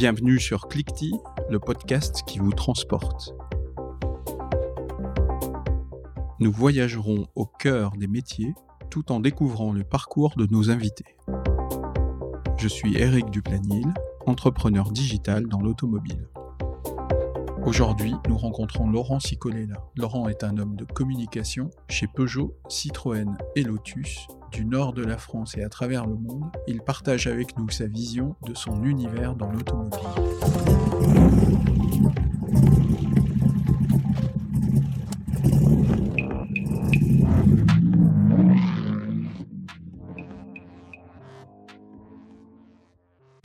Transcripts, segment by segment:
Bienvenue sur Clickty, le podcast qui vous transporte. Nous voyagerons au cœur des métiers tout en découvrant le parcours de nos invités. Je suis Eric Duplanil, entrepreneur digital dans l'automobile. Aujourd'hui, nous rencontrons Laurent Sicolella. Laurent est un homme de communication chez Peugeot, Citroën et Lotus du nord de la France et à travers le monde. Il partage avec nous sa vision de son univers dans l'automobile.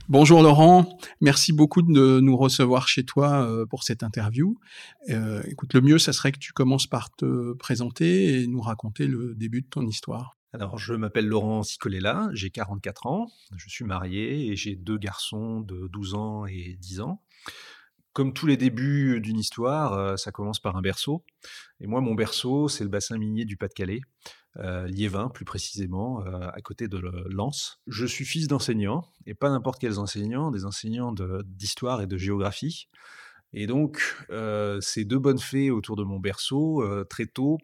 Bonjour Laurent, merci beaucoup de nous recevoir chez toi euh, pour cette interview. Euh, écoute, le mieux, ça serait que tu commences par te présenter et nous raconter le début de ton histoire. Alors, je m'appelle Laurent Sicolella, j'ai 44 ans, je suis marié et j'ai deux garçons de 12 ans et 10 ans. Comme tous les débuts d'une histoire, euh, ça commence par un berceau. Et moi, mon berceau, c'est le bassin minier du Pas-de-Calais, euh, Liévin plus précisément, euh, à côté de Lens. Je suis fils d'enseignants, et pas n'importe quels enseignants, des enseignants d'histoire et de géographie. Et donc, ces deux bonnes fées autour de mon berceau, très tôt,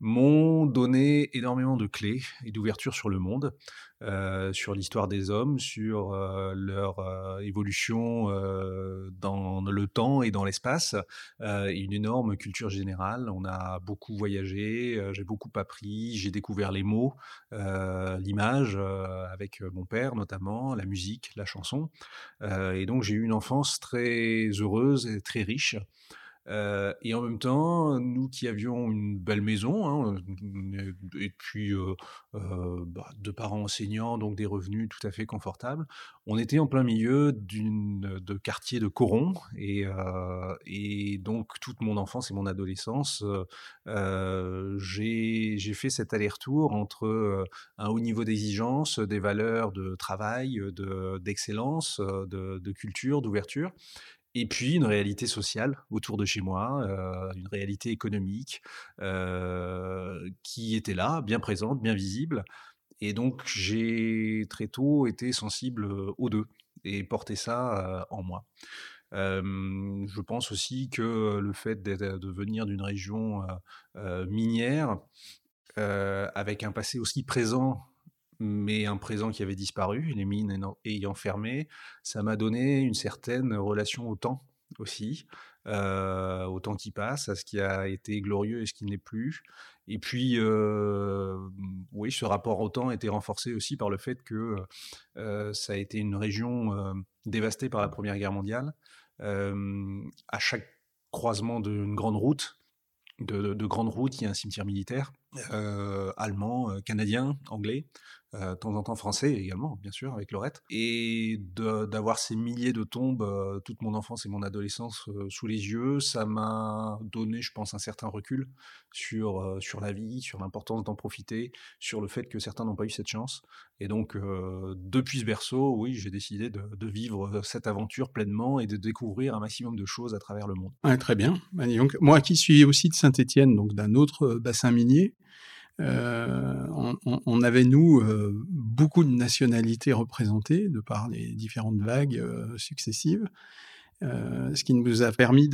m'ont donné énormément de clés et d'ouverture sur le monde, euh, sur l'histoire des hommes, sur euh, leur euh, évolution dans le temps et dans l'espace, une énorme culture générale. On a beaucoup voyagé, j'ai beaucoup appris, j'ai découvert les mots, l'image avec mon père notamment, la musique, la chanson. et donc j'ai eu une enfance très heureuse et très riche. Euh, et en même temps, nous qui avions une belle maison, hein, et puis euh, euh, bah, deux parents enseignants, donc des revenus tout à fait confortables, on était en plein milieu de quartier de Coron, et, et donc toute mon enfance et mon adolescence, j'ai fait cet aller-retour entre un haut niveau d'exigence, des valeurs de travail, d'excellence, de, de culture, d'ouverture, et puis une réalité sociale autour de chez moi, euh, une réalité économique euh, qui était là, bien présente, bien visible. Et donc j'ai très tôt été sensible aux deux et porté ça euh, en moi. je pense aussi que le fait de venir d'une région minière, avec un passé aussi présent mais un présent qui avait disparu, les mines ayant fermé, ça m'a donné une certaine relation au temps aussi, euh, au temps qui passe, à ce qui a été glorieux et ce qui n'est plus. Et puis, euh, oui, ce rapport au temps était renforcé aussi par le fait que euh, ça a été une région dévastée par la Première Guerre mondiale. à chaque croisement d'une grande route, de, de, grandes routes, il y a un cimetière militaire, allemand, canadien, anglais, euh, de temps en temps français également, bien sûr, avec Lorette. Et d'avoir ces milliers de tombes euh, toute mon enfance et mon adolescence euh, sous les yeux, ça m'a donné, je pense, un certain recul sur, sur la vie, sur l'importance d'en profiter, sur le fait que certains n'ont pas eu cette chance. Et donc, depuis ce berceau, oui, j'ai décidé de, de, vivre cette aventure pleinement et de découvrir un maximum de choses à travers le monde. très bien. Donc, moi qui suis aussi de Saint-Étienne, donc d'un autre bassin minier, euh, on, avait, nous, euh, beaucoup de nationalités représentées de par les différentes vagues euh, successives, ce qui nous a permis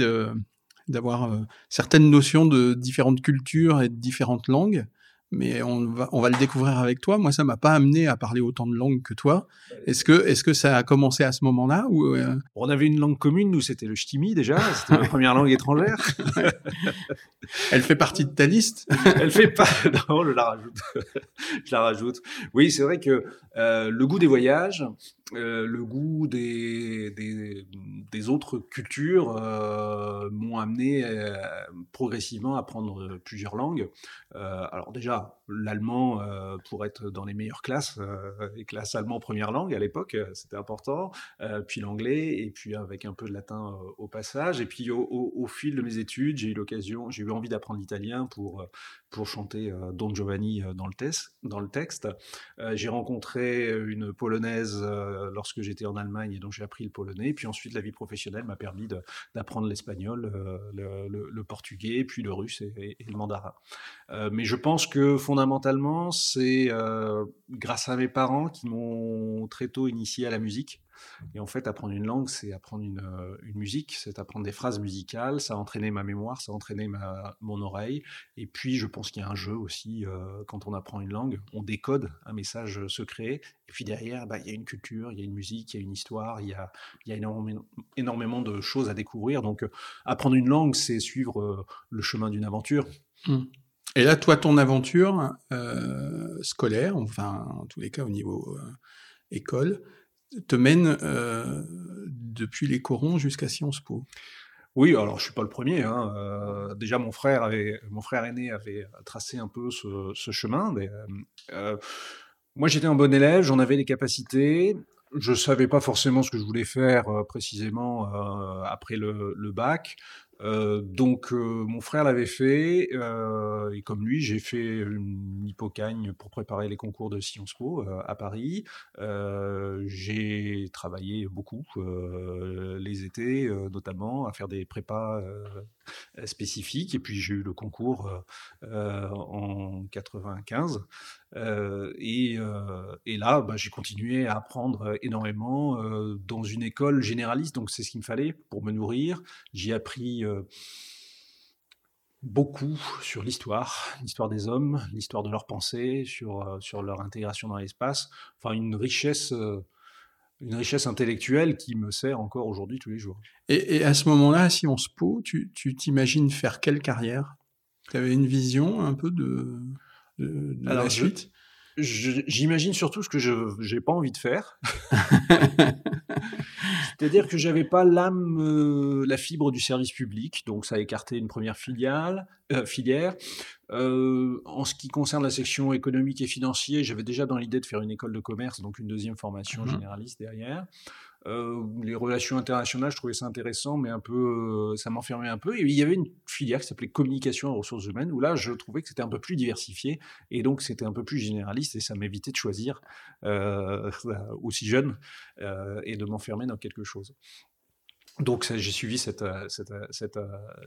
d'avoir certaines notions de différentes cultures et de différentes langues mais on va, on va le découvrir avec toi. Moi, ça m'a pas amené à parler autant de langues que toi. Est-ce que, est-ce que ça a commencé à ce moment-là ou euh? On avait une langue commune, nous, c'était le ch'timi déjà. C'était la première langue étrangère. Elle fait partie de ta liste? Elle fait pas. Non, je la rajoute. je la rajoute. Oui, c'est vrai que euh, le goût des voyages, euh, le goût des, des, des autres cultures m'ont amené progressivement à apprendre plusieurs langues. alors déjà, l'allemand pour être dans les meilleures classes, les classes allemandes première langue à l'époque, c'était important. puis l'anglais, et puis avec un peu de latin au passage. Et puis au, au, fil de mes études, j'ai eu l'occasion, j'ai eu envie d'apprendre l'italien pour, pour chanter Don Giovanni dans le, test, dans le texte. j'ai rencontré une polonaise lorsque j'étais en Allemagne et donc j'ai appris le polonais. Puis ensuite, la vie professionnelle m'a permis d'apprendre l'espagnol, euh, le, portugais, puis le russe et, le mandarin. Euh, mais je pense que fondamentalement, c'est euh, grâce à mes parents qui m'ont très tôt initié à la musique. Et en fait, apprendre une langue, c'est apprendre une, une musique, c'est apprendre des phrases musicales, ça a entraîné ma mémoire, ça a entraîné mon oreille. Et puis, je pense qu'il y a un jeu aussi, quand on apprend une langue, on décode un message secret. Et puis derrière, bah, il y a une culture, il y a une musique, il y a une histoire, il y a, énormément, de choses à découvrir. Donc, apprendre une langue, c'est suivre le chemin d'une aventure. Mmh. Et là, toi, ton aventure euh, scolaire, enfin, en tous les cas au niveau euh, école, te mène euh, depuis les corons jusqu'à Sciences Po? Oui, alors je suis pas le premier. Hein. Euh, déjà, mon frère mon frère aîné avait tracé un peu ce, chemin. Euh, moi, j'étais un bon élève, j'en avais les capacités. Je savais pas forcément ce que je voulais faire précisément après le bac. Euh, donc euh, mon frère l'avait fait euh, et comme lui j'ai fait une hypocagne pour préparer les concours de Sciences Po à Paris. j'ai travaillé beaucoup les étés notamment à faire des prépas spécifiques et puis j'ai eu le concours en 95 et, et, là bah, j'ai continué à apprendre énormément dans une école généraliste donc c'est ce qu'il me fallait pour me nourrir. J'ai appris beaucoup sur l'histoire, l'histoire des hommes, l'histoire de leurs pensées, sur, euh, sur leur intégration dans l'espace. Enfin, une richesse, euh, une richesse intellectuelle qui me sert encore aujourd'hui tous les jours. Et, à ce moment-là, si on se pose, tu t'imagines faire quelle carrière? Tu avais une vision un peu de, de, la suite? J'imagine surtout ce que je n'ai pas envie de faire. C'est-à-dire que j'avais pas l'âme, euh, la fibre du service public, donc ça a écarté une première filiale, euh, filière. Euh, en ce qui concerne la section économique et financier, j'avais déjà dans l'idée de faire une école de commerce, donc une deuxième formation mmh généraliste derrière. Euh, les relations internationales, je trouvais ça intéressant, mais un peu, euh, ça m'enfermait un peu. Et il y avait une filière qui s'appelait communication et ressources humaines, où là, je trouvais que c'était un peu plus diversifié, et donc c'était un peu plus généraliste, et ça m'évitait de choisir euh, aussi jeune et de m'enfermer dans quelque chose. Donc j'ai suivi cette, cette, cette,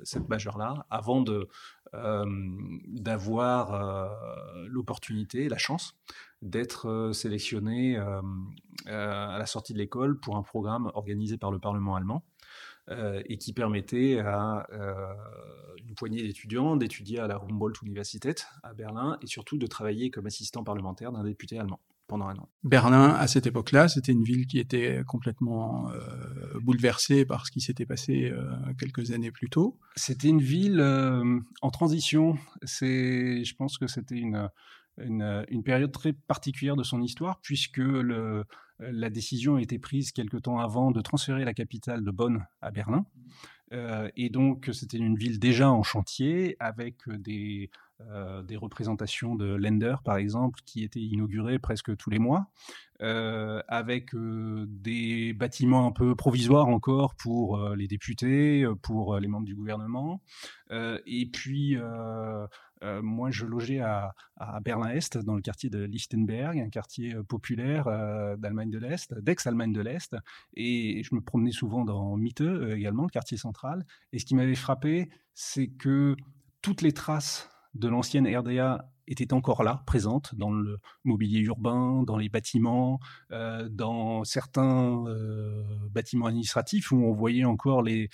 cette majeure-là avant d'avoir l'opportunité, la chance d'être sélectionné à la sortie de l'école pour un programme organisé par le Parlement allemand. et qui permettait à une poignée d'étudiants d'étudier à la Humboldt-Universität à Berlin et surtout de travailler comme assistant parlementaire d'un député allemand Berlin, à cette époque-là, c'était une ville qui était complètement euh, bouleversée par ce qui s'était passé euh, quelques années plus tôt. C'était une ville euh, en transition. C'est, je pense que c'était une, une, période très particulière de son histoire, puisque la décision a été prise quelque temps avant de transférer la capitale de Bonn à Berlin. et donc, c'était une ville déjà en chantier, avec des, euh, des représentations de Lender, par exemple, qui étaient inaugurées presque tous les mois, euh, avec euh, des bâtiments un peu provisoires encore pour les députés, pour les membres du gouvernement. et puis, moi, je logeais à, Berlin-Est, dans le quartier de Lichtenberg, un quartier populaire d'Allemagne de l'Est, d'ex-Allemagne de l'Est. Et je me promenais souvent dans Mitte également, le quartier central. Et ce qui m'avait frappé, c'est que toutes les traces de l'ancienne RDA était encore là, présente dans le mobilier urbain, dans les bâtiments, euh, dans certains euh, bâtiments administratifs où on voyait encore les,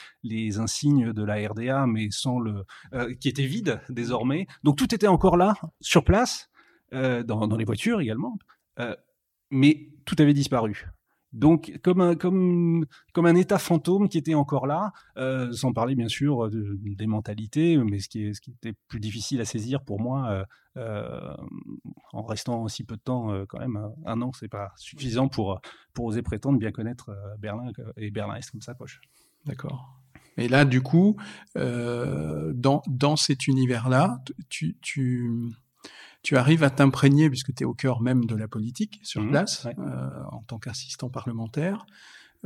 insignes de la RDA, mais sans le, euh, qui étaient vides désormais. Donc tout était encore là, sur place, dans, les voitures également, mais tout avait disparu. Donc, comme un, comme, comme un état fantôme qui était encore là, euh, sans parler bien sûr des mentalités, mais ce qui, est, ce qui était plus difficile à saisir pour moi, euh, euh en restant aussi peu de temps, quand même, un an, c'est pas suffisant pour, pour oser prétendre bien connaître Berlin et Berlin-Est comme sa poche. D'accord. Et là, du coup, dans, dans cet univers-là, tu, tu tu arrives à t'imprégner, puisque tu es au cœur même de la politique sur mmh, place, euh, en tant qu'assistant parlementaire,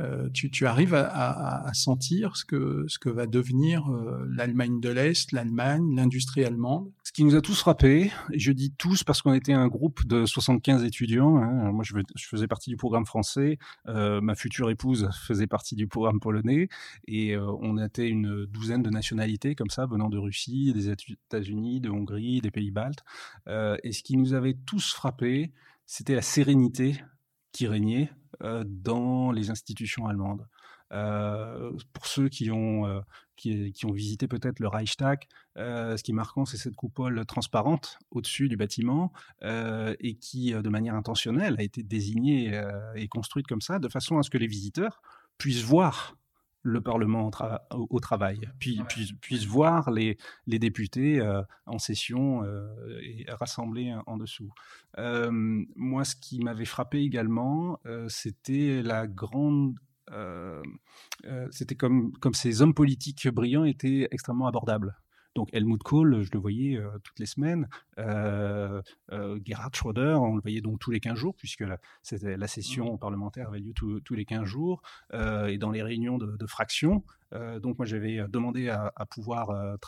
euh, tu, tu, arrives à, à, à, sentir ce que, ce que va devenir euh, l'Allemagne de l'Est, l'Allemagne, l'industrie allemande? Ce qui nous a tous frappés, et je dis tous parce qu'on était un groupe de 75 étudiants, hein, moi je, faisais partie du programme français, euh, ma future épouse faisait partie du programme polonais, et on était une douzaine de nationalités comme ça, venant de Russie, des États-Unis, de Hongrie, des Pays-Baltes, et ce qui nous avait tous frappés, c'était la sérénité qui régnait dans les institutions allemandes. pour ceux qui ont, qui, qui, ont visité peut-être le Reichstag, ce qui est marquant, c'est cette coupole transparente au-dessus du bâtiment et qui, de manière intentionnelle, a été désignée et construite comme ça, de façon à ce que les visiteurs puissent voir le Parlement au, travail, puis, puisse, voir les, les députés euh, en session euh, et rassemblés en dessous. Euh, moi, ce qui m'avait frappé également, c'était la grande c'était comme, comme ces hommes politiques brillants étaient extrêmement abordables. Donc Helmut Kohl, je le voyais euh, toutes les semaines. Euh, euh, Gerhard Schröder, on le voyait donc tous les 15 jours, puisque la, la session mmh. parlementaire avait lieu tous les 15 jours, et dans les réunions de, de fractions. donc moi j'avais demandé à, pouvoir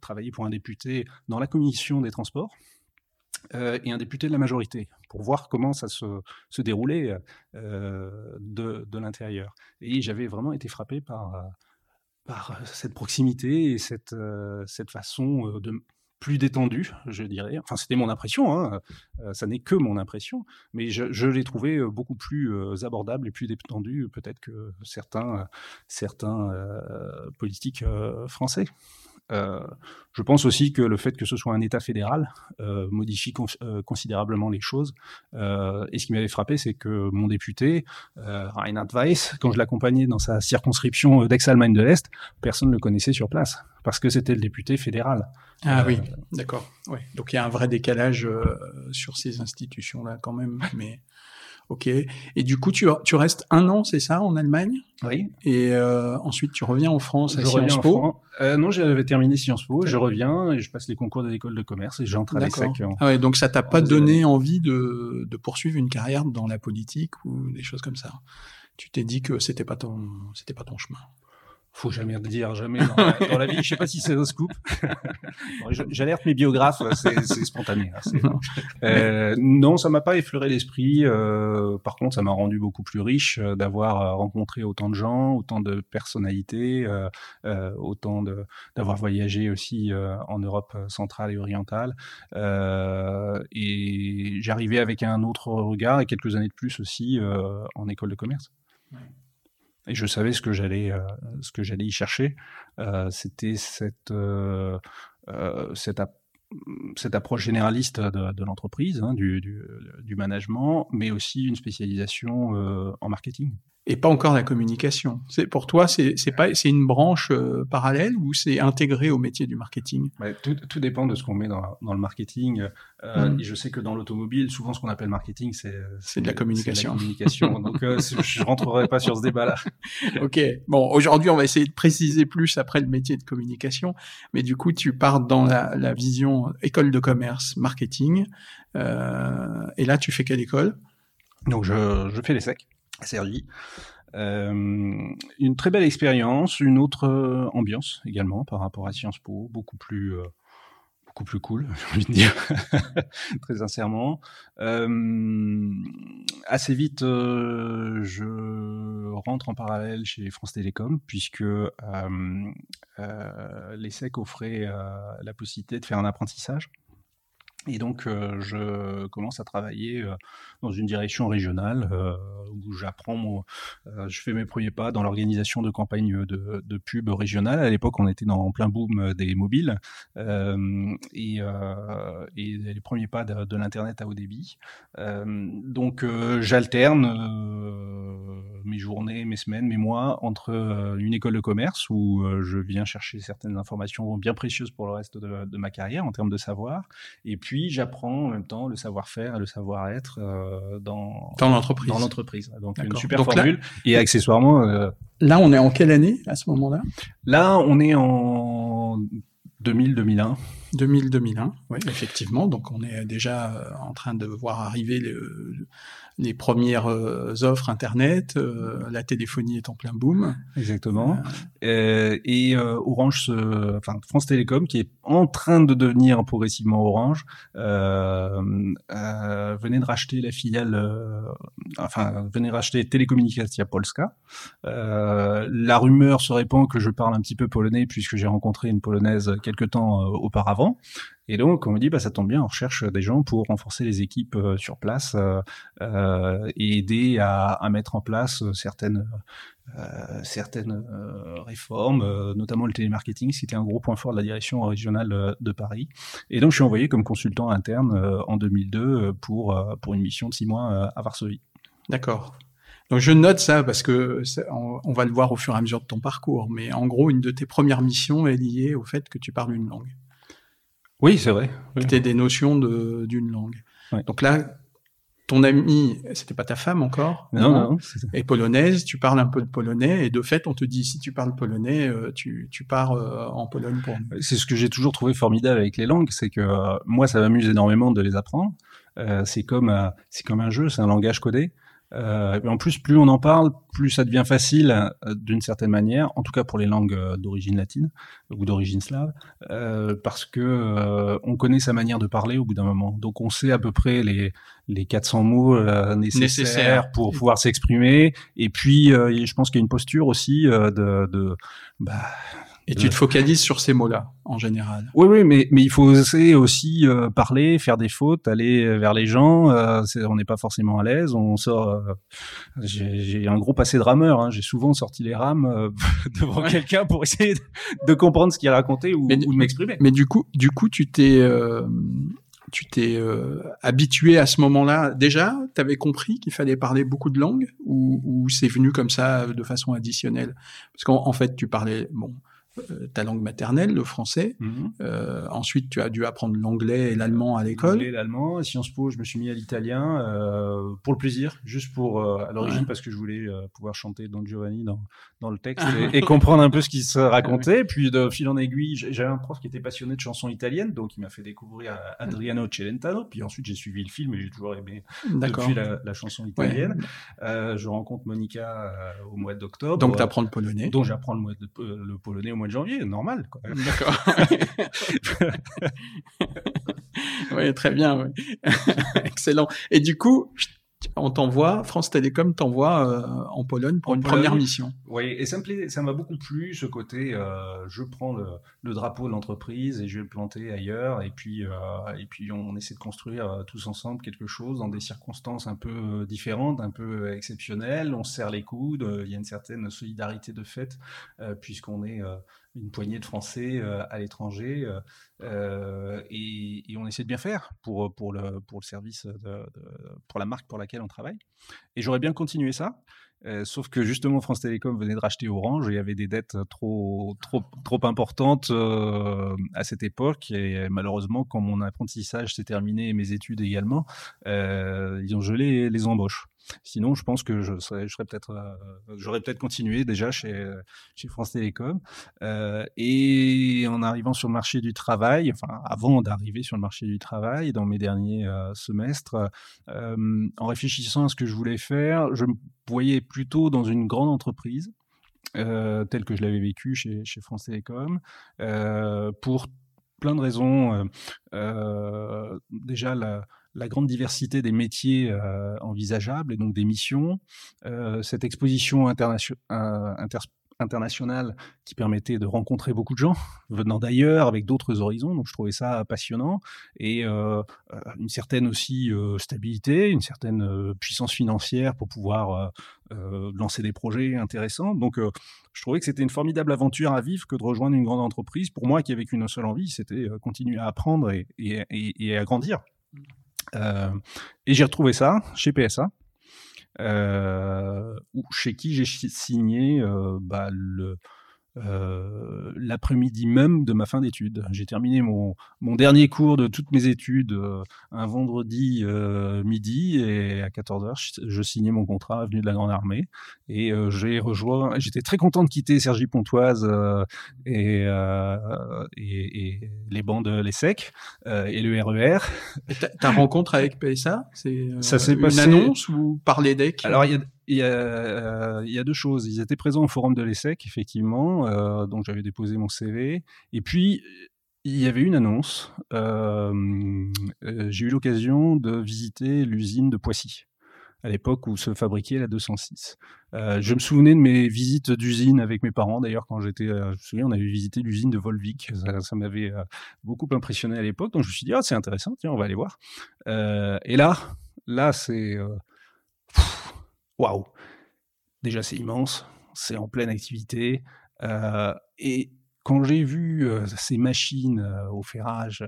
travailler pour un député dans la commission des transports. et un député de la majorité, pour voir comment ça se, se déroulait de, de l'intérieur. Et j'avais vraiment été frappé par, par cette proximité et cette, cette façon de plus détendue, je dirais. Enfin, c'était mon impression, hein. ça n'est que mon impression, mais je, l'ai trouvé beaucoup plus abordable et plus détendu peut-être que certains, certains politiques français. Euh, je pense aussi que le fait que ce soit un État fédéral euh, modifie euh, considérablement les choses. et ce qui m'avait frappé, c'est que mon député, Reinhard Weiss, quand je l'accompagnais dans sa circonscription d'Aix-Allemagne de l'Est, personne ne le connaissait sur place parce que c'était le député fédéral. Ah oui, d'accord. Donc il y a un vrai décalage sur ces institutions-là quand même. Mais Ok. Et du coup, tu, tu restes un an, c'est ça, en Allemagne? Oui. Et euh, ensuite, tu reviens en France à Sciences Po? Euh, Non, j'avais terminé Sciences Po. Je reviens et je passe les concours de l'école de commerce et j'entre à l'ESSEC. Ah ouais, donc ça t'a pas donné envie de, de poursuivre une carrière dans la politique ou des choses comme ça? Tu t'es dit que c'était pas ton, c'était pas ton chemin? Faut jamais dire jamais dans, la vie. Je sais pas si c'est un scoop. J'alerte mes biographes, c'est spontané. Hein, euh, non, ça m'a pas effleuré l'esprit. Euh, par contre, ça m'a rendu beaucoup plus riche euh, d'avoir rencontré autant de gens, autant de personnalités, autant de d'avoir voyagé aussi en Europe centrale et orientale. et j'arrivais avec un autre regard et quelques années de plus aussi en école de commerce. Ouais et je savais ce que j'allais euh, ce que j'allais y chercher. Euh, c'était cette euh, cette, approche généraliste de, l'entreprise, hein, du, du, du, management, mais aussi une spécialisation en marketing et pas encore la communication. C'est pour toi, c'est pas c'est une branche euh, parallèle ou c'est intégré au métier du marketing? Tout, tout, dépend de ce qu'on met dans, dans, le marketing. Euh, mm. et je sais que dans l'automobile, souvent ce qu'on appelle marketing, c'est c'est de la communication. La communication. Donc euh, je rentrerai pas sur ce débat-là. ok. Bon, aujourd'hui, on va essayer de préciser plus après le métier de communication. Mais du coup, tu pars dans la, la vision école de commerce, marketing. Euh, et là, tu fais quelle école? Donc je, je fais les Sergi. Euh, une très belle expérience, une autre euh, ambiance également par rapport à Sciences Po, beaucoup plus euh, beaucoup plus cool, j'ai envie de dire, très sincèrement. assez vite, je rentre en parallèle chez France Télécom, puisque l'ESSEC offrait la possibilité de faire un apprentissage. Et donc, je commence à travailler dans une direction régionale euh, où j'apprends, euh, je fais mes premiers pas dans l'organisation de campagnes de, de pub régionales. À l'époque, on était dans en plein boom des mobiles euh, et, et, les premiers pas de, de l'internet à haut débit. donc, j'alterne mes journées, mes semaines, mes mois entre une école de commerce où je viens chercher certaines informations bien précieuses pour le reste de, de ma carrière en termes de savoir, et puis j'apprends en même temps le savoir-faire et le savoir-être euh, dans, dans l'entreprise. Dans l'entreprise. Donc une super formule. et accessoirement. Euh, là, on est en quelle année à ce moment-là? Là, on est en 2000-2001. 2000-2001, oui, effectivement. Donc on est déjà euh, en train de voir arriver le, les premières euh, offres Internet, euh, la téléphonie est en plein boom. Exactement. Euh, et Orange, enfin France Télécom, qui est en train de devenir progressivement Orange, venait de racheter la filiale, enfin venait de racheter Polska. la rumeur se répand que je parle un petit peu polonais puisque j'ai rencontré une polonaise quelque temps auparavant avant. Et donc, on me dit, bah, ça tombe bien, on recherche des gens pour renforcer les équipes sur place et aider à, mettre en place certaines euh, certaines euh, réformes, euh, notamment le télémarketing, c'était un gros point fort de la direction régionale de Paris. Et donc, je suis envoyé comme consultant interne en 2002 pour, pour une mission de six mois à Varsovie. D'accord. Donc je note ça parce que on, va le voir au fur et à mesure de ton parcours, mais en gros, une de tes premières missions est liée au fait que tu parles une langue. Oui, c'est vrai. Aies des notions d'une langue. Donc là, ton amie, c'était pas ta femme encore, non, non, est polonaise, tu parles un peu de polonais, et de fait, on te dit, si tu parles polonais, euh, tu, tu pars euh, en Pologne pour nous. C'est ce que j'ai toujours trouvé formidable avec les langues, c'est que euh, moi, ça m'amuse énormément de les apprendre. c'est comme, c'est comme un jeu, c'est un langage codé. Euh, en plus, plus on en parle, plus ça devient facile euh, d'une certaine manière, en tout cas pour les langues euh, d'origine latine ou d'origine slave, euh, parce que euh, on connaît sa manière de parler au bout d'un moment. Donc on sait à peu près les, les 400 mots nécessaires, pour pouvoir s'exprimer. Et puis, je pense qu'il y a une posture aussi de, de bah, et tu te focalises sur ces mots-là, en général. Oui, oui, mais, mais il faut oser aussi euh, parler, faire des fautes, aller vers les gens. Euh, on n'est pas forcément à l'aise. On sort. Euh, j'ai un gros passé de rameur. Hein. J'ai souvent sorti les rames devant quelqu'un pour essayer de, comprendre ce qu'il racontait ou, ou de m'exprimer. Mais du coup, du coup, tu t'es tu t'es habitué à ce moment-là déjà Tu avais compris qu'il fallait parler beaucoup de langues ou, ou c'est venu comme ça de façon additionnelle? Parce qu'en fait, tu parlais bon euh, ta langue maternelle, le français. Mhm. Euh, ensuite, tu as dû apprendre l'anglais et l'allemand à l'école. L'anglais, l'allemand. Sciences Po, je me suis mis à l'italien euh, pour le plaisir, juste pour à l'origine parce que je voulais pouvoir chanter Don Giovanni dans, dans le texte et, comprendre un peu ce qui se racontait. Puis de fil en aiguille, j'avais un prof qui était passionné de chansons italiennes, donc il m'a fait découvrir Adriano Celentano. Puis ensuite, j'ai suivi le film et j'ai toujours aimé depuis la, la chanson italienne. je rencontre Monica au mois d'octobre. Donc, tu apprends le polonais. Donc, j'apprends le, le polonais au mois de janvier, normal. D'accord. oui, très bien. Excellent. Et du coup, on t'envoie, France Télécom t'envoie euh, en Pologne pour une première mission. Oui, et ça me ça m'a beaucoup plu ce côté. Euh, je prends le, drapeau de l'entreprise et je vais le planter ailleurs, et puis euh, et puis on, essaie de construire tous ensemble quelque chose dans des circonstances un peu différentes, un peu exceptionnelles. On serre les coudes, il y a une certaine solidarité de fait puisqu'on est une poignée de Français à l'étranger et, et, on essaie de bien faire pour le service pour la marque pour laquelle on travaille. Et j'aurais bien continué ça. Euh, sauf que justement, France Télécom venait de racheter Orange et il y avait des dettes trop, importantes euh, à cette époque. Et malheureusement, quand mon apprentissage s'est terminé et mes études également, euh, ils ont gelé les embauches. Sinon, je pense que je serais, peut-être, euh, j'aurais peut-être continué déjà chez, chez France Télécom. Euh, et en arrivant sur le marché du travail, enfin avant d'arriver sur le marché du travail, dans mes derniers euh, semestres, en réfléchissant à ce que je voulais faire, je me voyais plutôt dans une grande entreprise. Euh, telle que je l'avais vécu chez, chez France Télécom, pour plein de raisons. déjà, la, la grande diversité des métiers euh, envisageables et donc des missions, euh, cette exposition euh, internationale qui permettait de rencontrer beaucoup de gens venant d'ailleurs avec d'autres horizons. Donc je trouvais ça passionnant et une certaine aussi stabilité, une certaine puissance financière pour pouvoir lancer des projets intéressants. Donc je trouvais que c'était une formidable aventure à vivre que de rejoindre une grande entreprise. Pour moi qui avait qu'une seule envie, c'était continuer à apprendre et, à grandir. Euh, et j'ai retrouvé ça chez PSA, euh, chez qui j'ai signé euh, bah, le, euh, l'après-midi même de ma fin d'études. J'ai terminé mon, mon dernier cours de toutes mes études euh, un vendredi euh, midi et à 14h, je, signais mon contrat venu de la Grande Armée et j'ai rejoint. J'étais très content de quitter Sergi Pontoise et, et, et, les bancs de l'ESSEC et le RER. E ta rencontre avec PSA, c'est une annonce ou par les decks Alors il y a il y, a, euh, il y, a, deux choses. Ils étaient présents au forum de l'ESSEC, effectivement, euh, donc j'avais déposé mon CV. Et puis, il y avait une annonce. Euh, J'ai eu l'occasion de visiter l'usine de Poissy. à l'époque où se fabriquait la 206. je me souvenais de mes visites d'usine avec mes parents. D'ailleurs, quand j'étais, je me souviens, on avait visité l'usine de Volvic. Ça, m'avait beaucoup impressionné à l'époque. Donc je me suis dit, ah, c'est intéressant, tiens, on va aller voir. et là, là, c'est waouh. Déjà, c'est immense. C'est en pleine activité. et quand j'ai vu ces machines au ferrage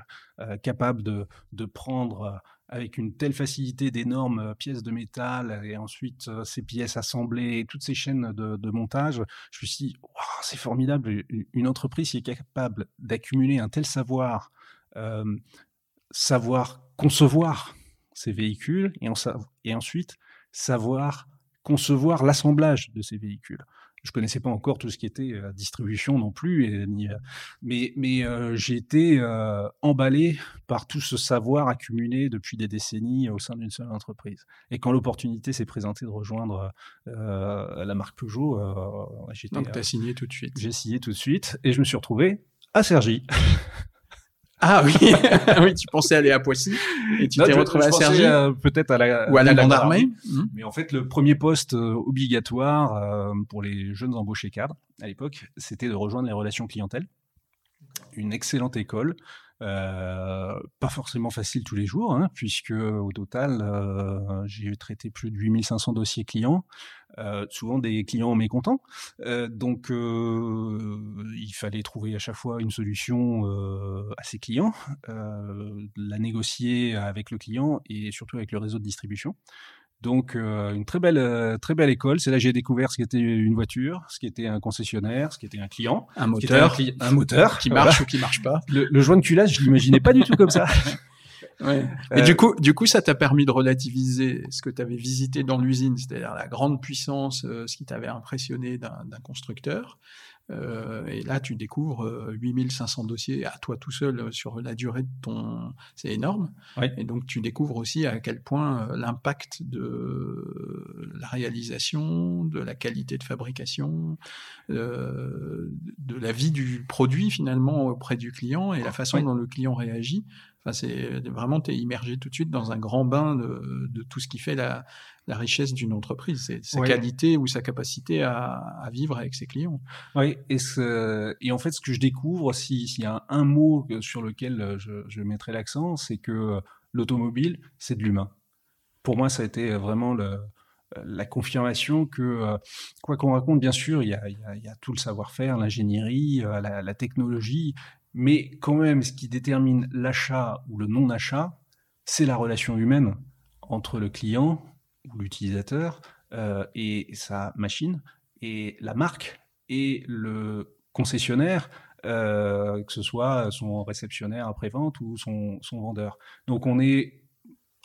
capables de, de prendre avec une telle facilité d'énormes pièces de métal et ensuite ces pièces assemblées, toutes ces chaînes de, montage, je me suis dit, c'est formidable, une entreprise qui est capable d'accumuler un tel savoir, savoir concevoir ces véhicules et ensuite savoir concevoir l'assemblage de ces véhicules je connaissais pas encore tout ce qui était euh, distribution non plus, et, euh, mais, mais euh, j'ai été emballé par tout ce savoir accumulé depuis des décennies au sein d'une seule entreprise. Et quand l'opportunité s'est présentée de rejoindre la marque Peugeot, j'ai Donc tu as signé tout de suite. J'ai signé tout de suite et je me suis retrouvé à Sergi. Ah oui, oui, tu pensais aller à Poissy et tu t'es retrouvé à Sergi. Euh, peut-être à la ou à la, grande armée. Mmh. Mais en fait, le premier poste euh, obligatoire euh, pour les jeunes embauchés cadres à l'époque, c'était de rejoindre les relations clientèle. Une excellente école euh, pas forcément facile tous les jours, hein, puisque au total, euh, j'ai traité plus de 8500 dossiers clients, euh, souvent des clients mécontents. donc, il fallait trouver à chaque fois une solution à ces clients, la négocier avec le client et surtout avec le réseau de distribution. Donc euh, une très belle, euh, très belle école. C'est là que j'ai découvert ce qu'était une voiture, ce qui était un concessionnaire, ce qui était un client, un moteur, un, moteur qui marche ou qui marche pas. Le, joint de culasse, je l'imaginais pas du tout comme ça. Ouais. Et du coup, du coup, ça t'a permis de relativiser ce que tu avais visité dans l'usine, c'est-à-dire la grande puissance, euh, ce qui t'avait impressionné d'un constructeur, euh, et là, tu découvres 8500 euh, dossiers à toi tout seul euh, sur la durée de ton... C'est énorme. Et donc, tu découvres aussi à quel point l'impact de la réalisation, de la qualité de fabrication, de la vie du produit finalement auprès du client et la façon dont le client réagit Enfin, c'est vraiment, tu es immergé tout de suite dans un grand bain de, tout ce qui fait la, richesse d'une entreprise. C'est sa qualité ou sa capacité à, vivre avec ses clients. Oui, et, et, en fait, ce que je découvre, s'il y a un, mot sur lequel je, je mettrai l'accent, c'est que l'automobile, c'est de l'humain. Pour moi, ça a été vraiment le, la confirmation que, quoi qu'on raconte, bien sûr, il y a, tout le savoir-faire, l'ingénierie, la, la, technologie, mais quand même, ce qui détermine l'achat ou le non-achat, c'est la relation humaine entre le client ou l'utilisateur euh, et sa machine, et la marque et le concessionnaire, euh, que ce soit son réceptionnaire après-vente ou son, vendeur. Donc on est,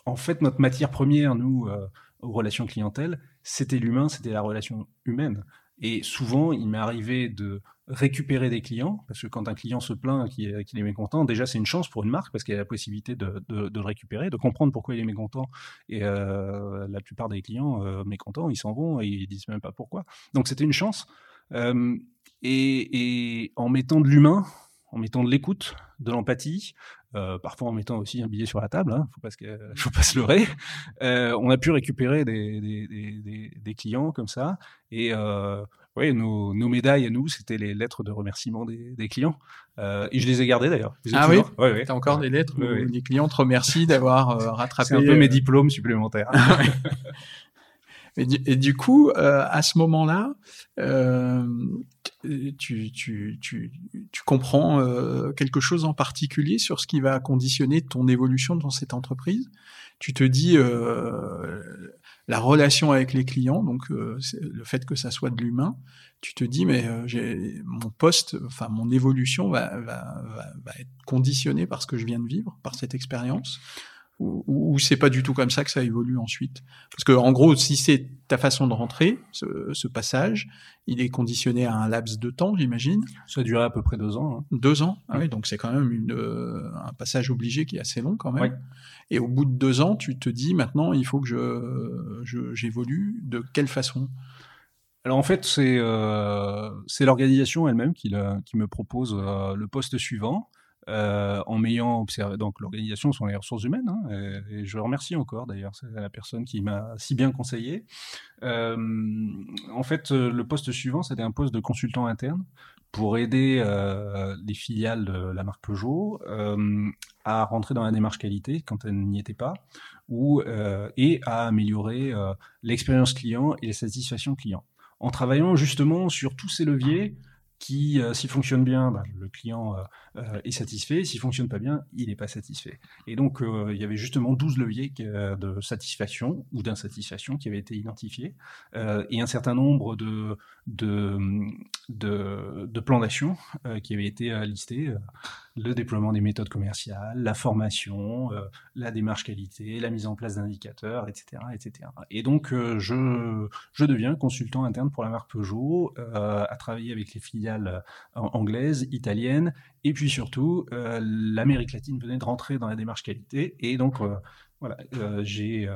en fait, notre matière première, nous, euh, aux relations clientèle, c'était l'humain, c'était la relation humaine. Et souvent, il m'est arrivé de récupérer des clients, parce que quand un client se plaint qu'il est, mécontent, déjà c'est une chance pour une marque, parce qu'il y a la possibilité de, le récupérer, de comprendre pourquoi il est mécontent. Et euh, la plupart des clients euh, mécontents, ils s'en vont et ils disent même pas pourquoi. Donc c'était une chance. Euh, et, en mettant de l'humain, en mettant de l'écoute, de l'empathie, parfois en mettant aussi un billet sur la table, hein, faut pas faut pas se leurrer. on a pu récupérer des, des, des, clients comme ça et oui, nos, médailles à nous, c'était les lettres de remerciement des, clients. Euh, et je les ai gardées d'ailleurs. Ah oui? ouais, Tu as encore des lettres où les clients te remercient d'avoir euh, rattrapé. Un peu mes euh, diplômes supplémentaires. et, du, coup, à ce moment-là, tu, tu, comprends quelque chose en particulier sur ce qui va conditionner ton évolution dans cette entreprise? Tu te dis, la relation avec les clients, donc euh, le fait que ça soit de l'humain, tu te dis mais euh, mon poste, enfin mon évolution va, va, va, être conditionnée par ce que je viens de vivre, par cette expérience, ou, ou c'est pas du tout comme ça que ça évolue ensuite. Parce que en gros, si c'est ta façon de rentrer, ce, ce, passage, il est conditionné à un laps de temps, j'imagine. Ça a duré à peu près deux ans. Hein. Deux ans, ah oui, donc c'est quand même une, euh, un passage obligé qui est assez long quand même. Et au bout de deux ans, tu te dis maintenant, il faut que je, j'évolue. De quelle façon? Alors en fait, c'est euh, c'est l'organisation elle-même qui, qui, me propose euh, le poste suivant. En m'ayant observé. Donc l'organisation sont les ressources humaines, hein, et, je remercie encore d'ailleurs, la personne qui m'a si bien conseillé. en fait, le poste suivant, c'était un poste de consultant interne pour aider les filiales de la marque Peugeot à rentrer dans la démarche qualité quand elles n'y étaient pas, ou, et à améliorer l'expérience client et la satisfaction client. En travaillant justement sur tous ces leviers qui, euh, s'il fonctionne bien, bah, le client euh, euh, est satisfait. S'il fonctionne pas bien, il n'est pas satisfait. Et donc, il y avait justement 12 leviers de satisfaction ou d'insatisfaction qui avaient été identifiés et un certain nombre de, de, plans d'action qui avaient été listés. le déploiement des méthodes commerciales, la formation, la démarche qualité, la mise en place d'indicateurs, etc., etc. Et donc, je, je deviens consultant interne pour la marque Peugeot, à travailler avec les filiales euh, anglaise, italienne, et puis surtout, euh, l'Amérique latine venait de rentrer dans la démarche qualité, et donc euh, voilà, j'ai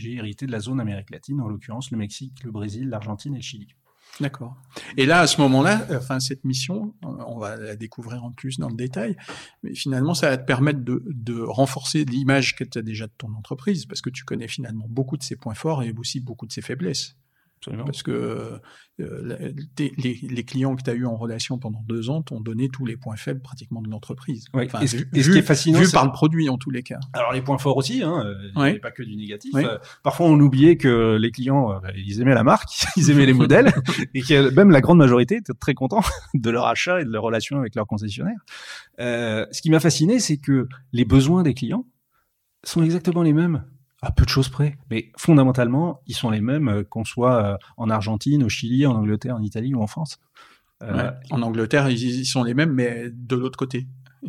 hérité de la zone Amérique latine, en l'occurrence le Mexique, le Brésil, l'Argentine et le Chili. D'accord. Et là, à ce moment-là, enfin cette mission, on va la découvrir en plus dans le détail, mais finalement, ça va te permettre de, de renforcer l'image que tu as déjà de ton entreprise, parce que tu connais finalement beaucoup de ses points forts et aussi beaucoup de ses faiblesses. Parce que euh, les, clients que tu as eu en relation pendant deux ans t'ont donné tous les points faibles pratiquement de l'entreprise. et, ce, qui est fascinant, vu par le produit en tous les cas. Alors les points forts aussi, hein, euh, pas que du négatif. Euh, parfois on oubliait que les clients, ils aimaient la marque, ils aimaient les modèles, et que même la grande majorité était très content de leur achat et de leur relation avec leur concessionnaire. ce qui m'a fasciné, c'est que les besoins des clients sont exactement les mêmes à peu de choses près. Mais fondamentalement, ils sont les mêmes euh, qu'on soit euh, en Argentine, au Chili, en Angleterre, en Italie ou en France. Euh, en Angleterre, ils, sont les mêmes, mais de l'autre côté.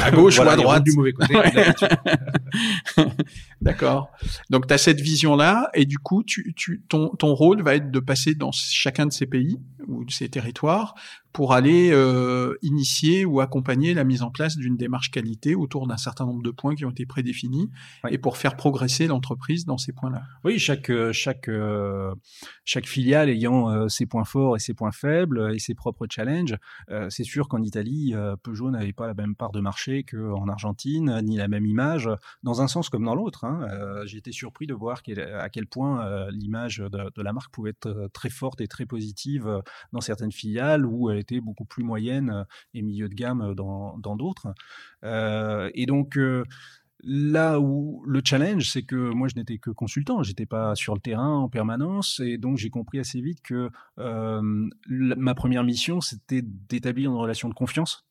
à gauche ou à droite. Du mauvais côté. D'accord. Donc, tu as cette vision-là, et du coup, tu, tu, ton, ton rôle va être de passer dans chacun de ces pays ou de ces territoires pour aller euh, initier ou accompagner la mise en place d'une démarche qualité autour d'un certain nombre de points qui ont été prédéfinis et pour faire progresser l'entreprise dans ces points-là. Oui, chaque euh, chaque euh, chaque filiale ayant euh, ses points forts et ses points faibles et ses propres challenges. c'est sûr qu'en Italie, Peugeot n'avait pas la même part de marché qu'en Argentine, ni la même image, dans un sens comme dans l'autre. Hein. J'ai été surpris de voir à quel point l'image de, de, la marque pouvait être très forte et très positive dans certaines filiales où elle était beaucoup plus moyenne euh, et milieu de gamme euh, dans d'autres. Euh, et donc, là où le challenge, c'est que moi, je n'étais que consultant, j'étais pas sur le terrain en permanence, et donc j'ai compris assez vite que ma première mission, c'était d'établir une relation de confiance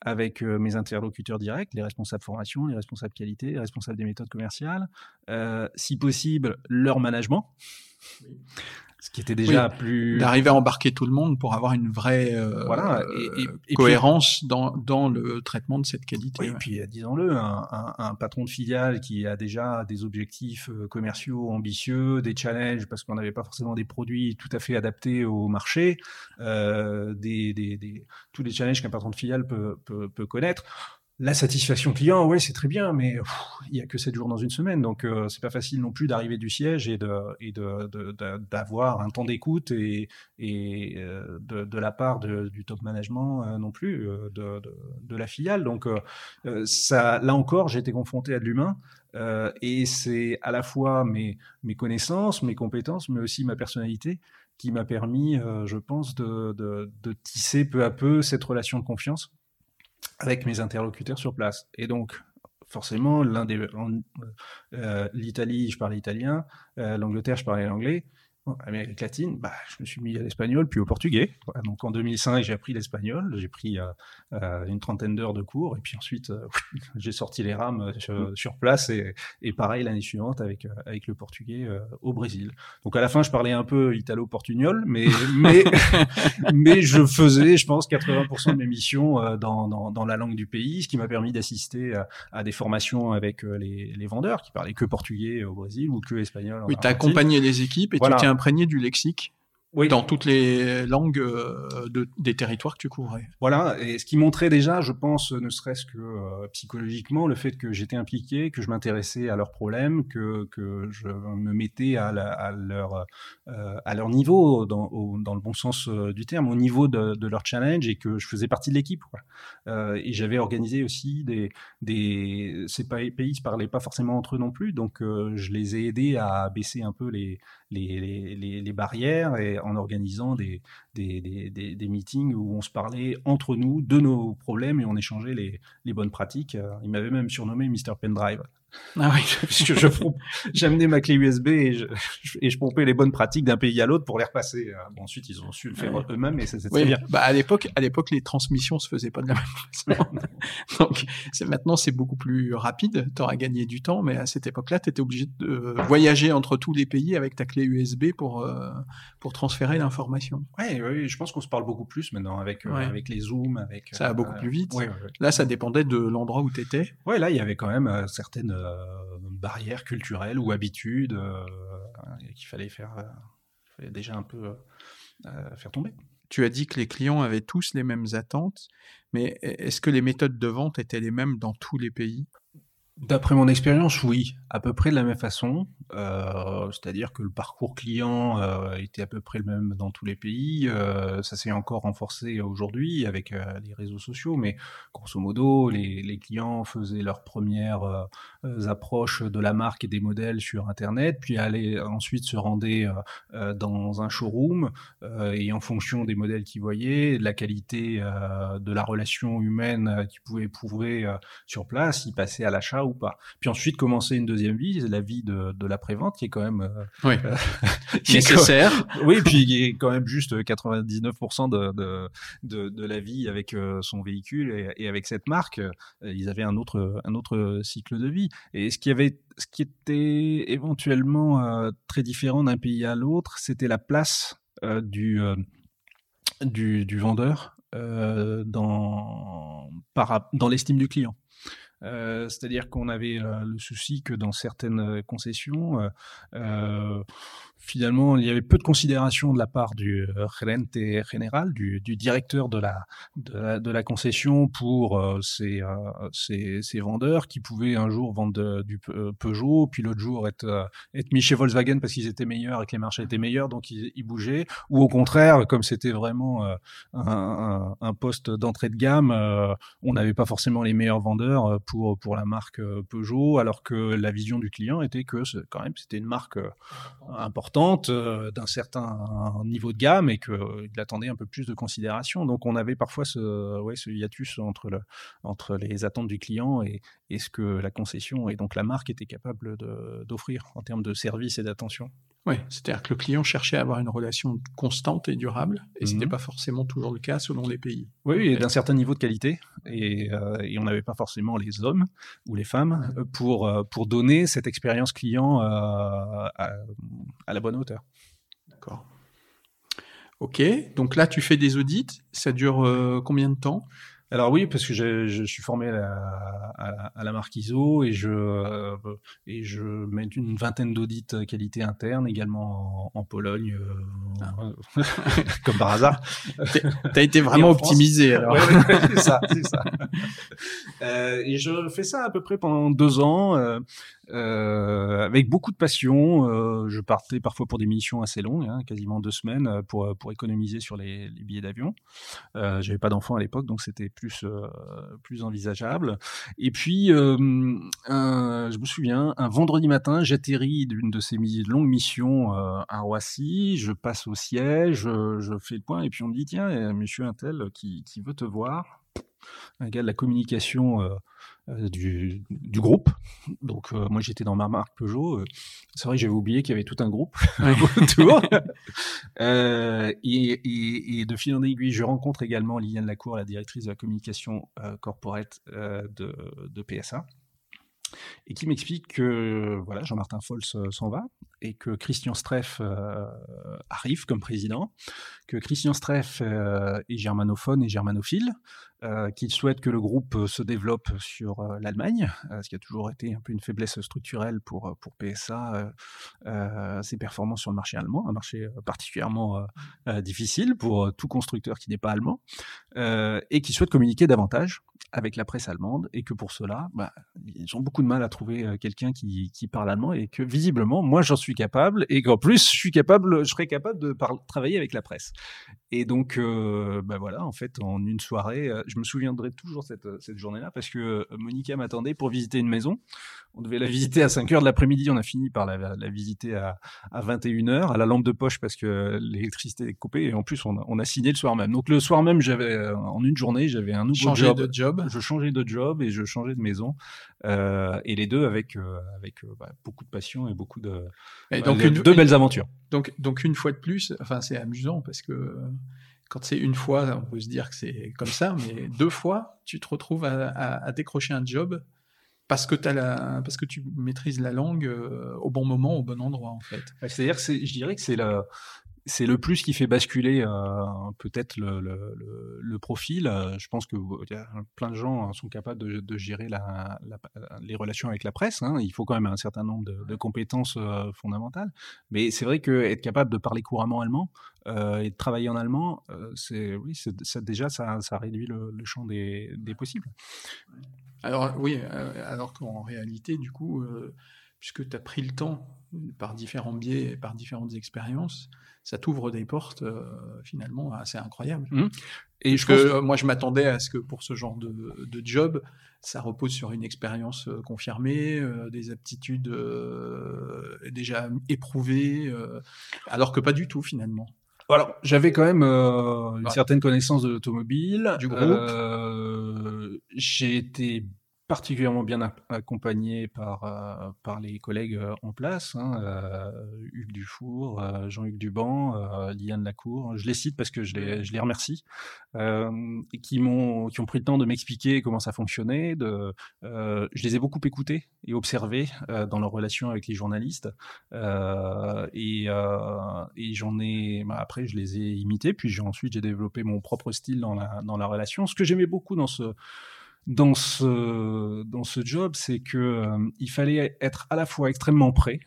avec mes interlocuteurs directs, les responsables formation, les responsables qualité, les responsables des méthodes commerciales, si possible leur management. Ce qui était déjà plus d'arriver à embarquer tout le monde pour avoir une vraie euh, voilà et, cohérence dans, dans le traitement de cette qualité. Et puis disons-le, un, un, un, patron de filiale qui a déjà des objectifs euh, commerciaux ambitieux, des challenges parce qu'on n'avait pas forcément des produits tout à fait adaptés au marché, euh, des, des, des, tous les challenges qu'un patron de filiale peut, peut, peut connaître la satisfaction client, ouais, c'est très bien, mais il y a que 7 jours dans une semaine, donc euh, c'est pas facile non plus d'arriver du siège et de et de d'avoir un temps d'écoute et et euh, de, de, la part du top management euh, non plus de, de, la filiale. Donc ça, là encore, j'ai été confronté à de l'humain et c'est à la fois mes mes connaissances, mes compétences, mais aussi ma personnalité qui m'a permis, je pense, de, de, de tisser peu à peu cette relation de confiance avec mes interlocuteurs sur place. Et donc, forcément, euh, l'Italie, je parlais italien, euh, l'Angleterre, je parlais l'anglais. Amérique latine, bah, je me suis mis à l'espagnol puis au portugais. donc en 2005, j'ai appris l'espagnol. J'ai pris euh, euh, une trentaine d'heures de cours et puis ensuite, euh, j'ai sorti les rames sur, place et, et pareil l'année suivante avec avec le portugais au Brésil. Donc à la fin, je parlais un peu italo-portugnol, mais mais mais je faisais, je pense, 80% de mes missions dans, dans, dans la langue du pays, ce qui m'a permis d'assister à, des formations avec les, les vendeurs qui parlaient que portugais au Brésil ou que espagnol. oui, tu accompagné les équipes et tu t'es imprégné du lexique oui. dans toutes les langues euh, de, des territoires que tu couvrais. Voilà, et ce qui montrait déjà, je pense, ne serait-ce que euh, psychologiquement, le fait que j'étais impliqué, que je m'intéressais à leurs problèmes, que, que je me mettais à, à leur, euh, à leur niveau, dans, dans le bon sens du terme, au niveau de, de, leur challenge, et que je faisais partie de l'équipe. et j'avais organisé aussi des... des ces pays ne parlaient pas forcément entre eux non plus, donc je les ai aidés à baisser un peu les, les, les, barrières et en organisant des, des, des, des, meetings où on se parlait entre nous de nos problèmes et on échangeait les, les bonnes pratiques. Euh, il m'avait même surnommé Mr. Pendrive. Ah oui, je j'amenais ma clé USB et je, et je pompais les bonnes pratiques d'un pays à l'autre pour les repasser. Euh, bon, ensuite, ils ont su le faire eux-mêmes et c'est très bien. Bah à l'époque, à l'époque, les transmissions se faisaient pas de la même façon. Donc, maintenant, c'est beaucoup plus rapide. Tu auras gagné du temps, mais à cette époque-là, tu étais obligé de voyager entre tous les pays avec ta clé USB pour euh, pour transférer l'information. Oui, ouais, je pense qu'on se parle beaucoup plus maintenant avec euh, avec les zooms, avec. Ça va beaucoup plus vite. Là, ça dépendait de l'endroit où tu étais. Ouais, là, il y avait quand même certaines euh, barrières culturelles ou habitudes euh, qu'il fallait faire, euh, déjà un peu faire tomber. Tu as dit que les clients avaient tous les mêmes attentes, mais est-ce que les méthodes de vente étaient les mêmes dans tous les pays? D'après mon expérience, oui, à peu près de la même façon. Euh, c'est-à-dire que le parcours client euh, était à peu près le même dans tous les pays. Euh, ça s'est encore renforcé aujourd'hui avec les réseaux sociaux, mais grosso modo, les, clients faisaient leurs premières approches de la marque et des modèles sur Internet, puis allaient ensuite se rendaient dans un showroom et en fonction des modèles qu'ils voyaient, de la qualité de la relation humaine qu'ils pouvaient éprouver sur place, ils passaient à l'achat ou pas. Puis ensuite commencer une deuxième vie, la vie de, de la prévente qui est quand même euh, oui. Euh, nécessaire. oui, puis qui est quand même juste 99% de, de, de, de, la vie avec euh, son véhicule et, et, avec cette marque. Ils avaient un autre un autre cycle de vie. Et ce qui avait ce qui était éventuellement très différent d'un pays à l'autre, c'était la place du, du, du vendeur dans, dans l'estime du client. Euh, c'est-à-dire qu'on avait euh, le souci que dans certaines euh, concessions, finalement, il y avait peu de considération de la part du gerente général, du, du directeur de la, de la, concession pour ces, ces, vendeurs qui pouvaient un jour vendre du Peugeot, puis l'autre jour être, être mis chez Volkswagen parce qu'ils étaient meilleurs et que les marchés étaient meilleurs, donc ils, ils bougeaient. Ou au contraire, comme c'était vraiment un, un, un, poste d'entrée de gamme, on n'avait pas forcément les meilleurs vendeurs pour, pour la marque euh, Peugeot, alors que la vision du client était que quand même c'était une marque euh, euh, d'un certain niveau de gamme et qu'il attendait un peu plus de considération. Donc on avait parfois ce, hiatus entre, le, entre les attentes du client et, et ce que la concession et donc la marque était capable d'offrir en termes de service et d'attention. Oui, c'est-à-dire que le client cherchait à avoir une relation constante et durable, et ce n'était mhm. pas forcément toujours le cas selon les pays. Oui, et d'un certain niveau de qualité, et, euh, et on n'avait pas forcément les hommes ou les femmes euh, pour, euh, pour donner cette expérience client à, à, la bonne hauteur. D'accord. Ok, donc là tu fais des audits, ça dure combien de temps? Alors oui, parce que je, je suis formé à la, à, la, marque ISO et je, euh, et je mets une vingtaine d'audits qualité interne également en, Pologne, euh, ah. comme par hasard. T'as été vraiment optimisé alors. c'est ça, c'est ça. Euh, et je fais ça à peu près pendant deux ans. Euh, avec beaucoup de passion. Euh, je partais parfois pour des missions assez longues, hein, quasiment deux semaines, euh, pour, pour économiser sur les, billets d'avion. Euh, J'avais pas d'enfant à l'époque, donc c'était plus, plus envisageable. Et puis, je me souviens, un vendredi matin, j'atterris d'une de ces longues missions à Roissy, je passe au siège, je, fais le point, et puis on me dit, tiens, monsieur Intel qui, qui veut te voir? Un gars de la communication du, du, groupe. Donc euh, moi j'étais dans ma marque Peugeot. c'est vrai que j'avais oublié qu'il y avait tout un groupe autour. et, et, de fil en aiguille, je rencontre également Liliane Lacour, la directrice de la communication corporate de, de PSA et qui m'explique que voilà Jean-Martin Fols s'en va et que Christian Streff arrive comme président, que Christian Streff est germanophone et germanophile, euh, qu'il souhaite que le groupe euh, se développe sur euh, l'Allemagne, ce qui a toujours été un peu une faiblesse structurelle pour, pour PSA, ses performances sur le marché allemand, un marché particulièrement difficile pour tout constructeur qui n'est pas allemand, et qui souhaite communiquer davantage avec la presse allemande et que pour cela, bah, ils ont beaucoup de mal à trouver quelqu'un qui, qui, parle allemand et que visiblement, moi, j'en suis capable et qu'en plus, je suis capable, je serais capable de travailler avec la presse. Et donc, bah voilà, en fait, en une soirée, je me souviendrai toujours cette, cette journée-là parce que Monica m'attendait pour visiter une maison. On devait la visiter à 5 heures de l'après-midi. On a fini par la, la visiter à, à 21 h à la lampe de poche parce que l'électricité est coupée. Et en plus, on a, on a signé le soir même. Donc, le soir même, j'avais, en une journée, j'avais un nouveau Changer de job. Je changeais de job et je changeais de maison. Euh, et les deux avec, euh, avec euh, bah, beaucoup de passion et beaucoup de. Et donc, une, deux belles aventures. Donc, donc, une fois de plus, enfin, c'est amusant parce que quand c'est une fois, on peut se dire que c'est comme ça, mais deux fois, tu te retrouves à, décrocher un job parce que, as la, parce que tu maîtrises la langue au bon moment, au bon endroit, en fait. C'est-à-dire que je dirais que c'est la, c'est le plus qui fait basculer euh, peut-être le, profil. Euh, je pense que plein de gens sont capables de, gérer les relations avec la presse. Hein. Il faut quand même un certain nombre de, compétences euh, fondamentales. Mais c'est vrai qu'être capable de parler couramment allemand et de travailler en allemand, c'est ça, déjà ça, ça réduit le, champ des, des, possibles. Alors oui, alors qu'en réalité, du coup, puisque tu as pris le temps par différents biais et par différentes expériences, ça t'ouvre des portes euh, finalement assez incroyables. Mmh. Et je que moi, je m'attendais à ce que pour ce genre de, job, ça repose sur une expérience euh, confirmée, euh, des aptitudes déjà éprouvées, alors que pas du tout finalement. Alors, j'avais quand même une certaine connaissance de l'automobile. Du groupe. J'ai été particulièrement bien accompagné par, euh, par les collègues euh, en place, hein, euh, Hugues Dufour, Jean-Hugues Duban, Liane Lacour. Je les cite parce que je les, je les remercie, et qui m'ont qui ont pris le temps de m'expliquer comment ça fonctionnait. De, je les ai beaucoup écoutés et observés dans leur relation avec les journalistes, et, et j'en ai bah, après je les ai imités, puis j'ai ensuite j'ai développé mon propre style dans la dans la relation. Ce que j'aimais beaucoup dans ce dans ce, dans ce job, c'est que euh, il fallait être à la fois extrêmement prêt,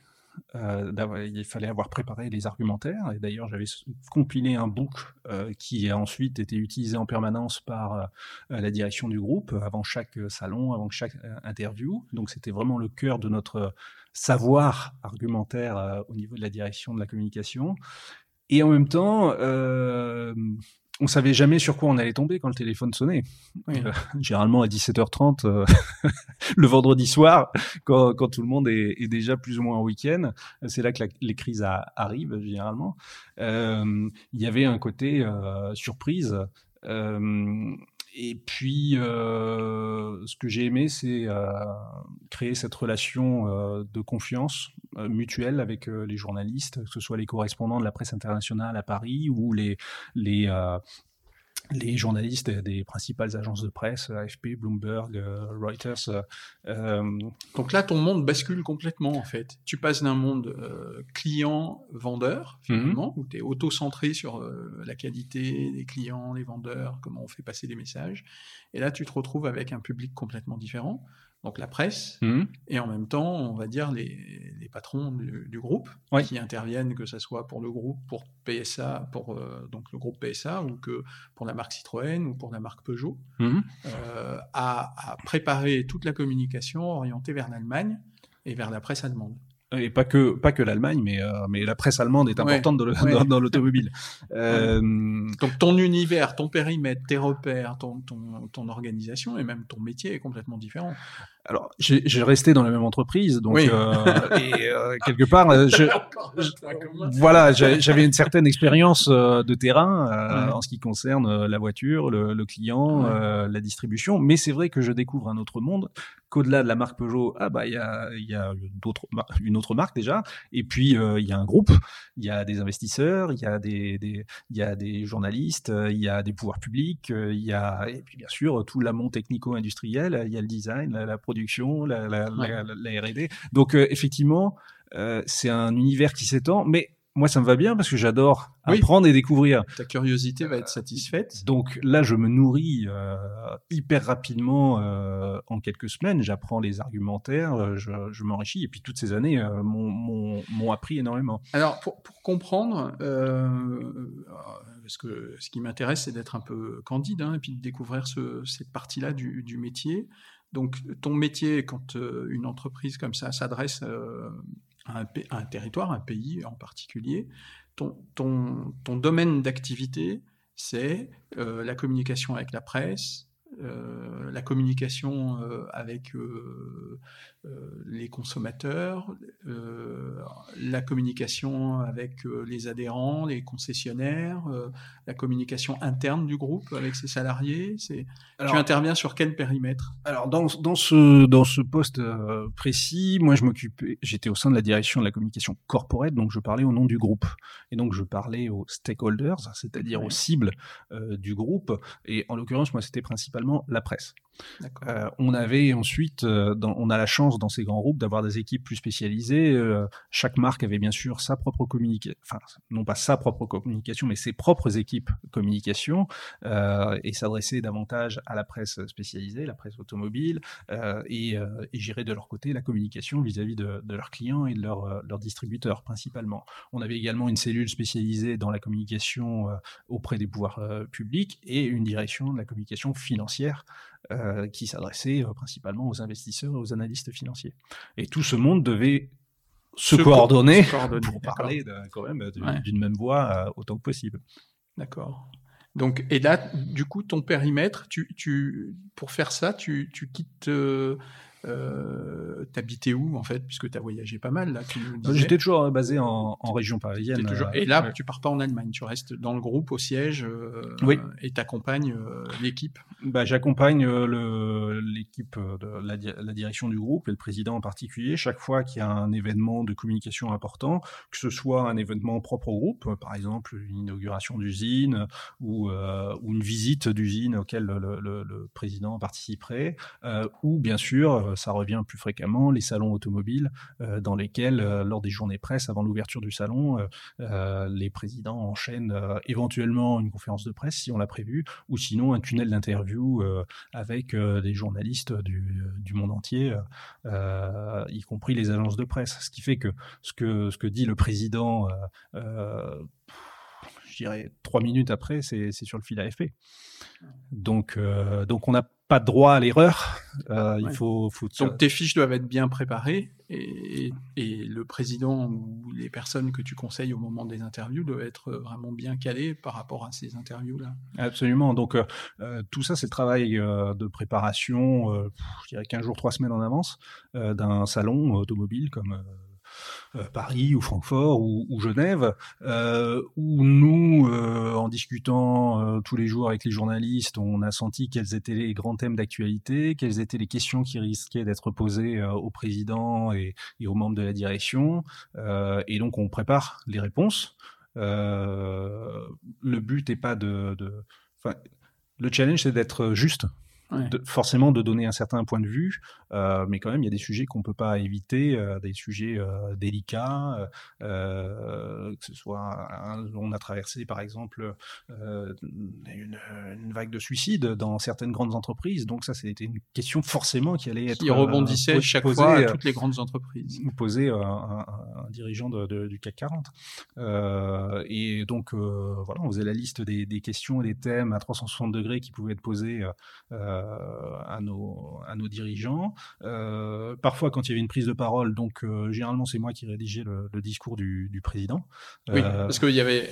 euh, il fallait avoir préparé les argumentaires. Et d'ailleurs, j'avais compilé un book euh, qui a ensuite été utilisé en permanence par la direction du groupe avant chaque salon, avant chaque interview. Donc, c'était vraiment le cœur de notre savoir argumentaire au niveau de la direction de la communication. Et en même temps, on savait jamais sur quoi on allait tomber quand le téléphone sonnait. Euh, généralement à 17h30 euh, le vendredi soir, quand, tout le monde est, déjà plus ou moins en week-end, c'est là que les crises arrivent généralement. Euh, il y avait un côté surprise. Et puis, ce que j'ai aimé, c'est créer cette relation de confiance mutuelle avec les journalistes, que ce soit les correspondants de la presse internationale à Paris ou les, les, les journalistes des principales agences de presse, AFP, Bloomberg, euh, Reuters. Euh, euh, Donc là, ton monde bascule complètement, en fait. Tu passes d'un monde client-vendeur, mhm. finalement, où tu es auto-centré sur la qualité des clients, des vendeurs, comment on fait passer des messages. Et là, tu te retrouves avec un public complètement différent donc la presse, mmh. et en même temps, on va dire les, les patrons du, groupe qui interviennent, que ce soit pour le groupe, pour PSA, pour euh, donc le groupe PSA, ou que pour la marque Citroën ou pour la marque Peugeot, mmh. euh, à, à, préparer toute la communication orientée vers l'Allemagne et vers la presse allemande et pas que pas que l'Allemagne, mais euh, mais la presse allemande est importante dans, l'automobile. Euh... Donc ton univers, ton périmètre, tes repères, ton, ton, ton organisation et même ton métier est complètement différent. Alors, j'ai resté dans la même entreprise, donc euh, et euh, quelque part, euh, je, voilà, j'avais une certaine expérience euh, de terrain en ce qui concerne la voiture, le, le client, la distribution. Mais c'est vrai que je découvre un autre monde. Qu'au-delà de la marque Peugeot, ah bah il y a, y a d'autres, une autre marque déjà, et puis il y a un groupe, il y a des investisseurs, il y a des, des il y a des journalistes, il y a des pouvoirs publics, il y a et puis bien sûr tout l'amont technico-industriel, il y a le design, la, la production, la, la, la, R&D. Donc euh, effectivement, c'est un univers qui s'étend, mais moi, ça me va bien parce que j'adore apprendre et découvrir. Ta curiosité va être satisfaite. Donc là, je me nourris euh, hyper rapidement euh, en quelques semaines. J'apprends les argumentaires, euh, je, je m'enrichis. Et puis toutes ces années m'ont appris énormément. Alors, pour, pour comprendre, parce que ce qui m'intéresse, c'est d'être un peu candide hein, et puis de découvrir ce, cette partie-là du, du, métier. Donc, ton métier, quand une entreprise comme ça s'adresse un, un, territoire, un pays en particulier, ton domaine d'activité, c'est euh, la communication avec la presse, euh, la communication euh, avec euh, euh, les consommateurs, euh, la communication avec les adhérents, les concessionnaires, la communication interne du groupe avec ses salariés. C'est tu interviens sur quel périmètre? Alors dans, dans ce dans ce poste précis, moi je m'occupais, j'étais au sein de la direction de la communication corporate, donc je parlais au nom du groupe. Et donc je parlais aux stakeholders, c'est-à-dire aux cibles du groupe. Et en l'occurrence moi c'était principalement la presse. Euh, on avait ensuite, euh, on a la chance dans ces grands groupes d'avoir des équipes plus spécialisées. Euh, chaque marque avait bien sûr sa propre communication, enfin non pas sa propre communication, mais ses propres équipes communication et s'adressait davantage à la presse spécialisée, la presse automobile, et, et, gérer de leur côté la communication vis-à-vis de, de, leurs clients et de leurs leur distributeurs principalement. On avait également une cellule spécialisée dans la communication auprès des pouvoirs publics et une direction de la communication financière euh, qui s'adressait euh, principalement aux investisseurs et aux analystes financiers. Et tout ce monde devait se, coordonner, pour parler quand même d'une même voix euh, autant que possible. D'accord. Donc, et là, du coup, ton périmètre, tu, tu, pour faire ça, tu, tu quittes euh, T'habitais où en fait, puisque tu as voyagé pas mal là J'étais toujours euh, basé en, en région parisienne. Toujours... Euh, et là, tu pars pas en Allemagne, tu restes dans le groupe, au siège, euh, oui. et t'accompagnes l'équipe. Bah, J'accompagne l'équipe de la, la, direction du groupe et le président en particulier chaque fois qu'il y a un événement de communication important, que ce soit un événement propre au groupe, par exemple une inauguration d'usine ou, ou, une visite d'usine auquel le, le, le, président participerait, ou bien sûr euh, ça revient plus fréquemment, les salons automobiles euh, dans lesquels, euh, lors des journées presse, avant l'ouverture du salon, les présidents enchaînent éventuellement une conférence de presse si on l'a prévu, ou sinon un tunnel d'interview avec des journalistes du, monde entier, y compris les agences de presse. Ce qui fait que, ce que dit le président je dirais trois minutes après, c'est sur le fil AFP. Donc, donc on a pas droit à l'erreur. Euh, il faut, faut, Donc tes fiches doivent être bien préparées et, et, le président ou les personnes que tu conseilles au moment des interviews doivent être vraiment bien calés par rapport à ces interviews-là. Absolument. Donc euh, euh tout ça, c'est le travail euh, de préparation, euh, je dirais 15 jours, 3 semaines en avance d'un salon automobile comme euh, Paris ou Francfort ou, Genève, euh, où nous, euh, en discutant tous les jours avec les journalistes, on a senti quels étaient les grands thèmes d'actualité, quelles étaient les questions qui risquaient d'être posées au président et, et, aux membres de la direction, et donc on prépare les réponses. le but n'est pas de, de le challenge, c'est d'être juste forcément de donner un certain point de vue, euh, mais quand même, il y a des sujets qu'on ne peut pas éviter, euh, des sujets euh, délicats, que ce soit, on a traversé par exemple une, une, vague de suicides dans certaines grandes entreprises, donc ça c'était une question forcément qui allait être... Qui rebondissait chaque fois à toutes les grandes entreprises. Posée à un, un, dirigeant de, de, du CAC 40. et donc voilà, on faisait la liste des, des, questions et des thèmes à 360 degrés qui pouvaient être posés à, nos, à nos dirigeants. Euh, parfois, quand il y avait une prise de parole, donc euh, généralement, c'est moi qui rédigeais le, le discours du, du président. Oui, euh, parce qu'il y avait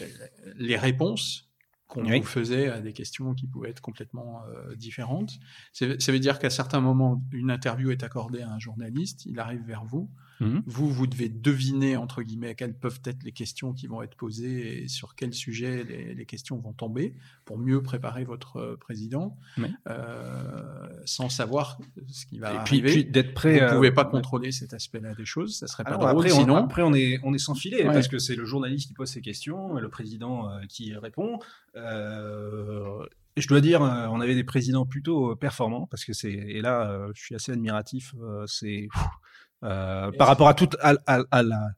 les réponses qu'on vous faisait à des questions qui pouvaient être complètement euh, différentes. Ça veut dire qu'à certains moments, une interview est accordée à un journaliste, il arrive vers vous, mmh. vous, vous devez deviner, entre guillemets, quelles peuvent être les questions qui vont être posées et sur quel sujet les, les questions vont tomber pour mieux préparer votre euh, président, euh, sans savoir ce qui va et arriver. Puis, d'être prêt. Vous ne pouvez pas contrôler cet aspect-là des choses, ça serait pas drôle. Après, sinon... on, après, on est, on est sans filet, ouais. parce que c'est le journaliste qui pose ses questions, le président euh, qui répond. Euh, je dois dire, euh, on avait des présidents plutôt performants parce que c'est et là, je suis assez admiratif. c'est par rapport à toute à, à la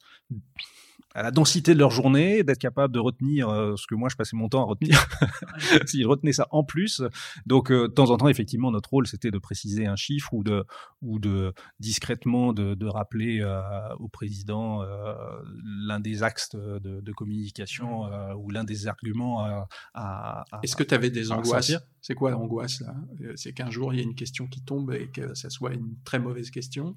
à la densité de leur journée, d'être capable de retenir euh, ce que moi je passais mon temps à retenir, s'ils retenaient ça en plus. Donc euh, de temps en temps, effectivement, notre rôle c'était de préciser un chiffre ou de ou de discrètement de, de rappeler euh, au président l'un des axes de, de communication ou l'un des arguments à. à Est-ce que tu avais des angoisses C'est quoi l'angoisse là? C'est qu'un jour il y a une question qui tombe et que ça soit une très mauvaise question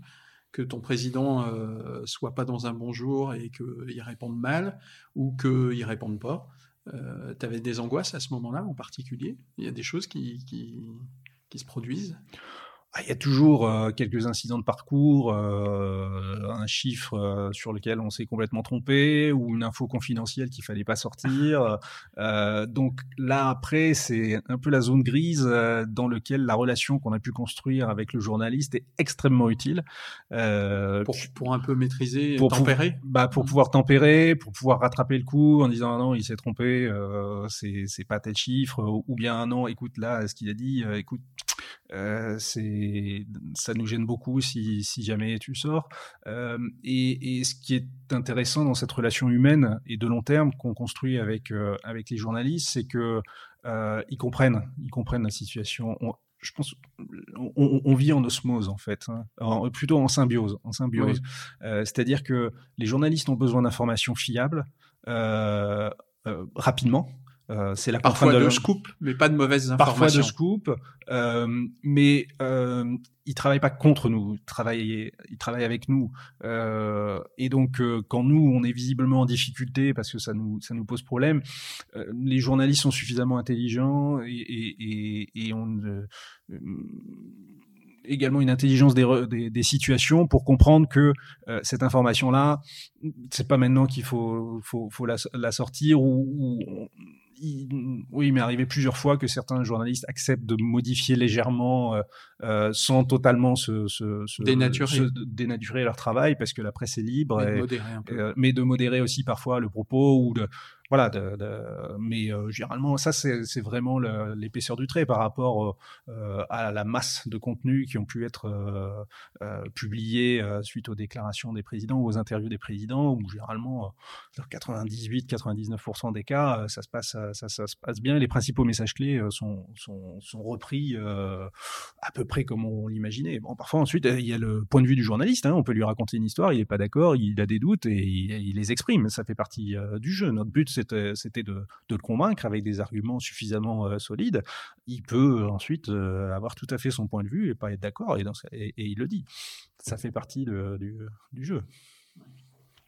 que ton président euh, soit pas dans un bon jour et qu'il réponde mal ou qu'il réponde pas. Euh, tu avais des angoisses à ce moment-là en particulier? Il y a des choses qui, se produisent? Il y a toujours euh, quelques incidents de parcours, euh, un chiffre euh, sur lequel on s'est complètement trompé ou une info confidentielle qu'il fallait pas sortir. donc là après, c'est un peu la zone grise dans laquelle la relation qu'on a pu construire avec le journaliste est extrêmement utile. Pour, pour, un peu maîtriser, pour tempérer. bah pour mmh. pouvoir tempérer, pour pouvoir rattraper le coup en disant ah non il s'est trompé, c'est c'est pas tel chiffre ou bien non écoute là ce qu'il a dit, écoute euh, c'est, ça nous gêne beaucoup si, si jamais tu sors. Euh, et, et, ce qui est intéressant dans cette relation humaine et de long terme qu'on construit avec, euh, avec les journalistes, c'est que ils comprennent, ils comprennent la situation. je pense, on, on, vit en osmose en fait, hein. plutôt en symbiose, en symbiose. c'est-à-dire que les journalistes ont besoin d'informations fiables. rapidement, euh, c'est la parfois de, scoop, mais pas de mauvaises informations. Parfois de scoop, euh, mais euh, ils travaillent pas contre nous, ils travaillent, ils travaillent avec nous. Euh, et donc, euh, quand nous, on est visiblement en difficulté parce que ça nous, ça nous pose problème, les journalistes sont suffisamment intelligents et, et, et, et on également une intelligence des, des, des, situations pour comprendre que euh, cette information-là, c'est pas maintenant qu'il faut, faut, faut la, la, sortir ou, ou oui, il m'est arrivé plusieurs fois que certains journalistes acceptent de modifier légèrement euh, euh, sans totalement se, se, se, dénaturer. se, dénaturer. leur travail parce que la presse est libre, mais, de, euh, mais de modérer aussi parfois le propos ou de, voilà, de, de, mais euh, généralement, ça, c'est vraiment l'épaisseur du trait par rapport euh, à la masse de contenus qui ont pu être euh, publiés suite aux déclarations des présidents ou aux interviews des présidents, où généralement, dans 98-99% des cas, ça se, passe, ça, ça, se passe bien. Les principaux messages clés sont, sont, sont repris à peu près comme on l'imaginait. Bon, parfois, ensuite, il y a le point de vue du journaliste. Hein, on peut lui raconter une histoire, il n'est pas d'accord, il a des doutes et il, les exprime. Ça fait partie du jeu. Notre but, c'était de, le convaincre avec des arguments suffisamment euh, solides. Il peut ensuite euh, avoir tout à fait son point de vue et pas être d'accord, et, et, il le dit. Ça fait partie du, jeu.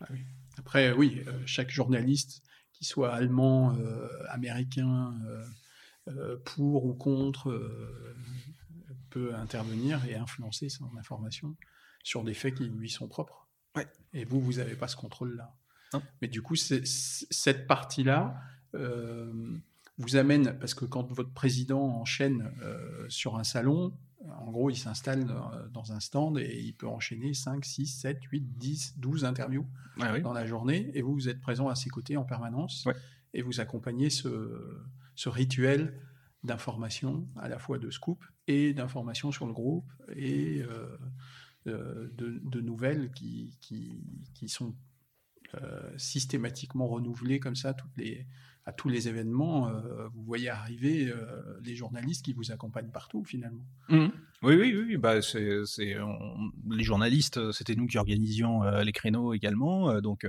Ah Après, oui, euh, chaque journaliste, qu'il soit allemand, américain, pour ou contre, peut intervenir et influencer son information sur des faits qui lui sont propres. Et vous, vous n'avez pas ce contrôle-là. Mais du coup, cette partie-là euh, vous amène, parce que quand votre président enchaîne euh, sur un salon, en gros, il s'installe dans un stand et il peut enchaîner 5, 6, 7, 8, 10, 12 interviews dans la journée. Et vous, vous êtes présent à ses côtés en permanence et vous accompagnez ce, ce rituel d'information, à la fois de scoop et d'information sur le groupe et euh, de, de, nouvelles qui, qui, qui, sont euh, systématiquement renouvelé comme ça toutes les, à tous les événements. Euh, vous voyez arriver euh, les journalistes qui vous accompagnent partout finalement. Mmh. Oui, oui, oui. Bah, c'est, les journalistes, c'était nous qui organisions euh, les créneaux également. Euh, donc,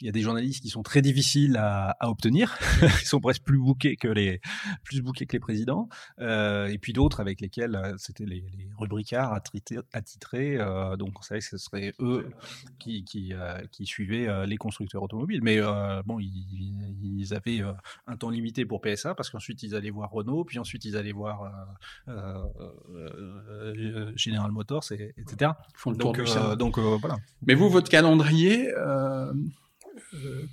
il y a des journalistes qui sont très difficiles à, à obtenir. Ils sont presque plus bookés que les, plus bookés que les présidents. Euh, et puis d'autres avec lesquels euh, c'était les, les rubricards attitrés. Euh, donc, on savait que ce serait eux qui, qui, qui suivaient les constructeurs automobiles. Mais bon, ils, ils avaient un temps limité pour PSA parce qu'ensuite ils allaient voir Renault, puis ensuite ils allaient voir euh, General Motors, et, etc. donc, euh, donc euh, voilà. Mais vous, votre calendrier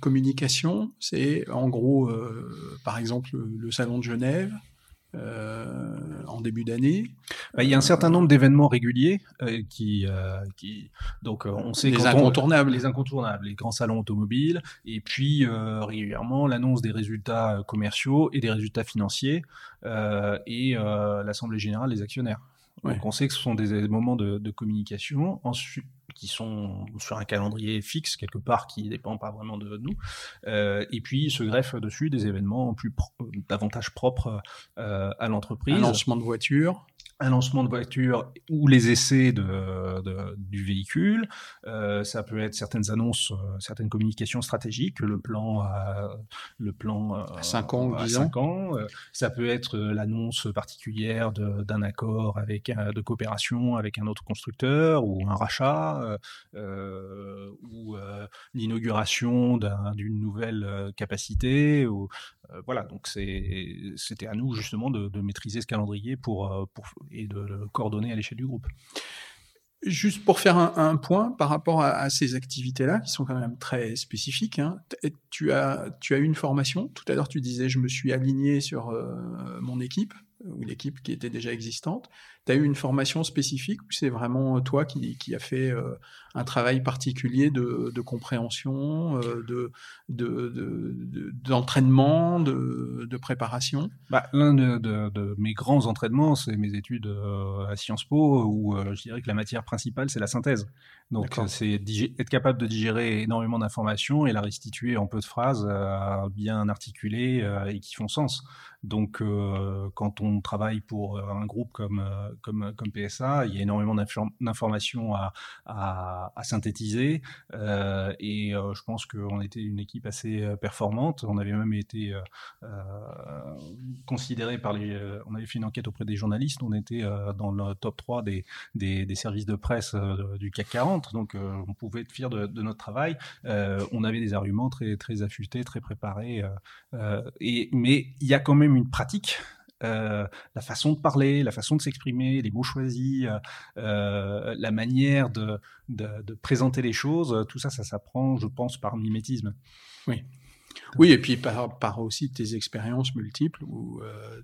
communication, c'est en gros, par exemple, le salon de Genève, en début d'année. Bah, il y a un certain nombre d'événements réguliers qui, qui, donc on sait les incontournables, les incontournables, les grands salons automobiles, et puis régulièrement l'annonce des résultats commerciaux et des résultats financiers et l'assemblée générale des actionnaires. Donc on sait que ce sont des moments de, de communication. Ensuite, qui sont sur un calendrier fixe quelque part qui ne dépend pas vraiment de nous. Euh, et puis se greffent dessus des événements plus davantage propres euh, à l'entreprise. Un lancement de voiture un lancement de voiture ou les essais de, de du véhicule. Euh, ça peut être certaines annonces, euh, certaines communications stratégiques, le plan à, le plan euh, à 5 ans, à 5 ans. Euh, ça peut être l'annonce particulière d'un accord avec de coopération avec un autre constructeur ou un rachat ou l'inauguration d'une nouvelle capacité ou voilà, donc c'était à nous justement de, de, maîtriser ce calendrier pour, pour et de le coordonner à l'échelle du groupe. Juste pour faire un, point par rapport à, ces activités-là, qui sont quand même très spécifiques, hein, tu, as, tu as eu une formation. Tout à l'heure, tu disais, je me suis aligné sur euh, mon équipe ou l'équipe qui était déjà existante. Tu as eu une formation spécifique ou c'est vraiment toi qui, qui a fait euh, un travail particulier de, de compréhension, euh, de, d'entraînement, de, de, préparation? Bah, L'un de, de, mes grands entraînements, c'est mes études euh, à Sciences Po, où je dirais que la matière principale, c'est la synthèse. Donc, c'est être capable de digérer énormément d'informations et la restituer en peu de phrases bien articulées et qui font sens. Donc, quand on travaille pour un groupe comme comme, comme PSA, il y a énormément d'informations à, synthétiser euh, et euh, je pense qu'on était une équipe assez euh, performante. On avait même été euh, euh considéré par les... On avait fait une enquête auprès des journalistes, on était dans le top 3 des, services de presse du CAC 40, donc on pouvait être fier de, notre travail. on avait des arguments très, affûtés, très préparés, mais il y a quand même une pratique euh, la façon de parler, la façon de s'exprimer, les mots choisis, euh, euh, la manière de, de, présenter les choses, tout ça, ça s'apprend, je pense, par mimétisme. Oui. Oui, et puis par, par aussi tes expériences multiples où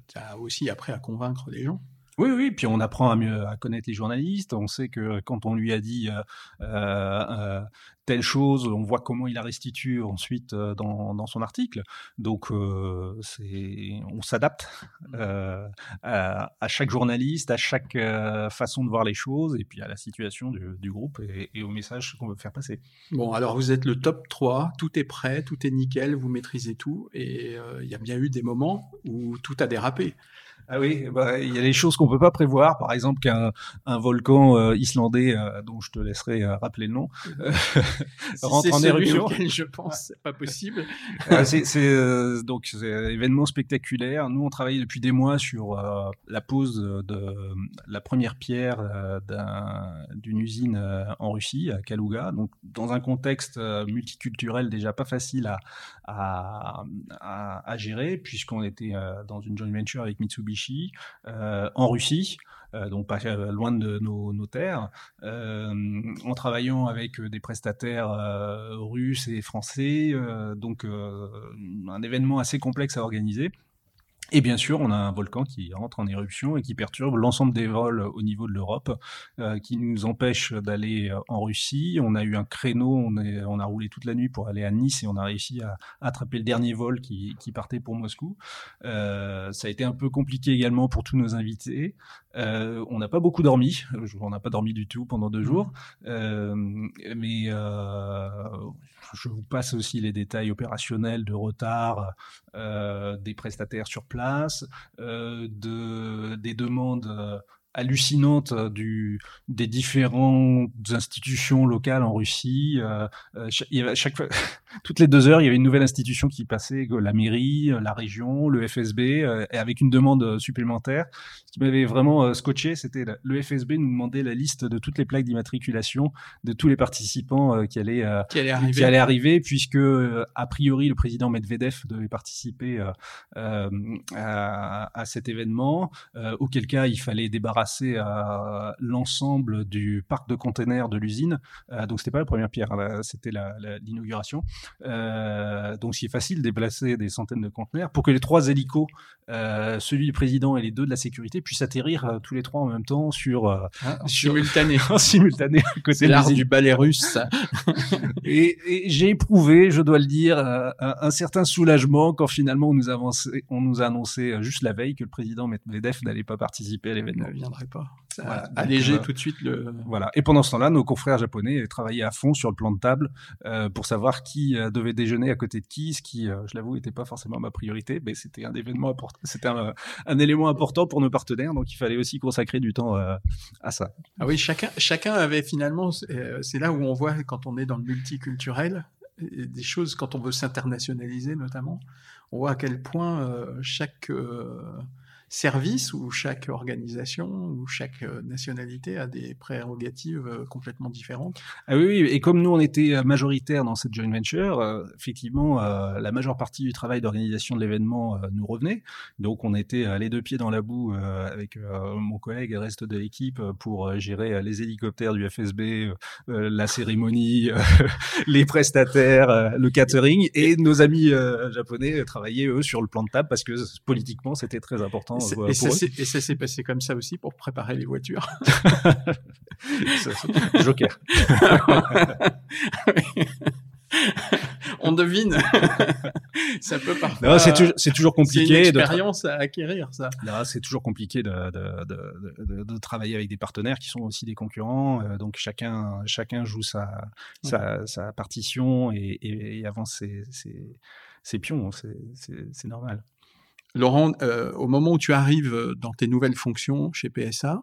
tu as aussi appris à convaincre les gens. Oui, oui, puis on apprend à mieux à connaître les journalistes. On sait que quand on lui a dit euh, euh, telle chose, on voit comment il la restitue ensuite euh, dans, dans son article. Donc, euh, c'est, on s'adapte mmh. euh, à, à, chaque journaliste, à chaque euh, façon de voir les choses, et puis à la situation du, du groupe et, et, au message qu'on veut faire passer. Bon, alors vous êtes le top 3, tout est prêt, tout est nickel, vous maîtrisez tout, et il y a bien eu des moments où tout a dérapé. Ah oui, bah, il y a des choses qu'on peut pas prévoir, par exemple qu'un un volcan euh, islandais, euh, dont je te laisserai euh, rappeler le nom, rentre en éruption. je pense, c'est pas possible. c'est donc c'est un événement spectaculaire. Nous, on travaille depuis des mois sur la pose de la première pierre d'une usine en Russie, à Kaluga, donc dans un contexte multiculturel déjà pas facile à, à, à, à gérer, puisqu'on était dans une joint venture avec Mitsubishi euh, en Russie. Euh, donc pas euh, loin de nos, nos terres, en travaillant avec des prestataires russes et français, donc un événement assez complexe à organiser. Et bien sûr, on a un volcan qui rentre en éruption et qui perturbe l'ensemble des vols au niveau de l'Europe, euh, qui nous empêche d'aller euh, en Russie. On a eu un créneau, on, est, on, a roulé toute la nuit pour aller à Nice et on a réussi à, attraper le dernier vol qui, qui partait pour Moscou. Euh, ça a été un peu compliqué également pour tous nos invités. Euh, on n'a pas beaucoup dormi, on n'a pas dormi du tout pendant deux mmh. jours, mais je vous passe aussi les détails opérationnels de retard des prestataires sur place, de, des demandes hallucinante euh, du, des différentes institutions locales en Russie. Euh, euh il y avait chaque fois, toutes les deux heures, il y avait une nouvelle institution qui passait, la mairie, la région, le FSB, euh, et avec une demande supplémentaire. Ce qui m'avait vraiment scotché, c'était le FSB nous demandait la liste de toutes les plaques d'immatriculation de tous les participants qui allaient qui allaient arriver, qui allaient arriver puisque a priori le président Medvedev devait participer à, à, cet événement, auquel cas il fallait débarrasser à l'ensemble du parc de containers de l'usine. Euh, donc c'était pas la première pierre, hein, c'était l'inauguration. Euh, donc c'est facile de déplacer des centaines de conteneurs pour que les trois hélicos, euh, celui du président et les deux de la sécurité, puissent atterrir euh, tous les trois en même temps sur, ah, en simultané, en simultané à côté l'art du ballet russe. et, et j'ai éprouvé, je dois le dire, un, un, certain soulagement quand finalement on nous, avancé, on nous a annoncé juste la veille que le président Medvedev n'allait pas participer à l'événement pas. alléger tout de suite le. Voilà. Et pendant ce temps-là, nos confrères japonais travaillaient à fond sur le plan de table pour savoir qui devait déjeuner à côté de qui, ce qui, je l'avoue, n'était pas forcément ma priorité, mais c'était un événement important. C'était un, un, élément important pour nos partenaires, donc il fallait aussi consacrer du temps à ça. Ah oui, chacun, chacun avait finalement. C'est là où on voit quand on est dans le multiculturel des choses quand on veut s'internationaliser notamment. On voit à quel point chaque service ou chaque organisation ou chaque euh, nationalité a des prérogatives euh, complètement différentes. Ah oui, oui, et comme nous on était euh, majoritaire dans cette joint venture, effectivement la majeure partie du travail d'organisation de l'événement nous revenait. Donc on était les deux pieds dans la boue avec mon collègue et le reste de l'équipe pour gérer les hélicoptères du FSB, la cérémonie, les prestataires, le catering et nos amis japonais travaillaient eux sur le plan de table parce que politiquement c'était très important et, ça s'est passé comme ça aussi pour préparer les voitures. Joker. On devine. ça peut parfois. C'est toujours compliqué. C'est une expérience à acquérir, ça. C'est toujours compliqué de, de, de, travailler avec des partenaires qui sont aussi des concurrents. Euh, donc chacun, chacun joue sa, sa, sa partition et, et, avance ses, ses, ses pions. C'est normal. Laurent, euh, au moment où tu arrives euh, dans tes nouvelles fonctions chez PSA,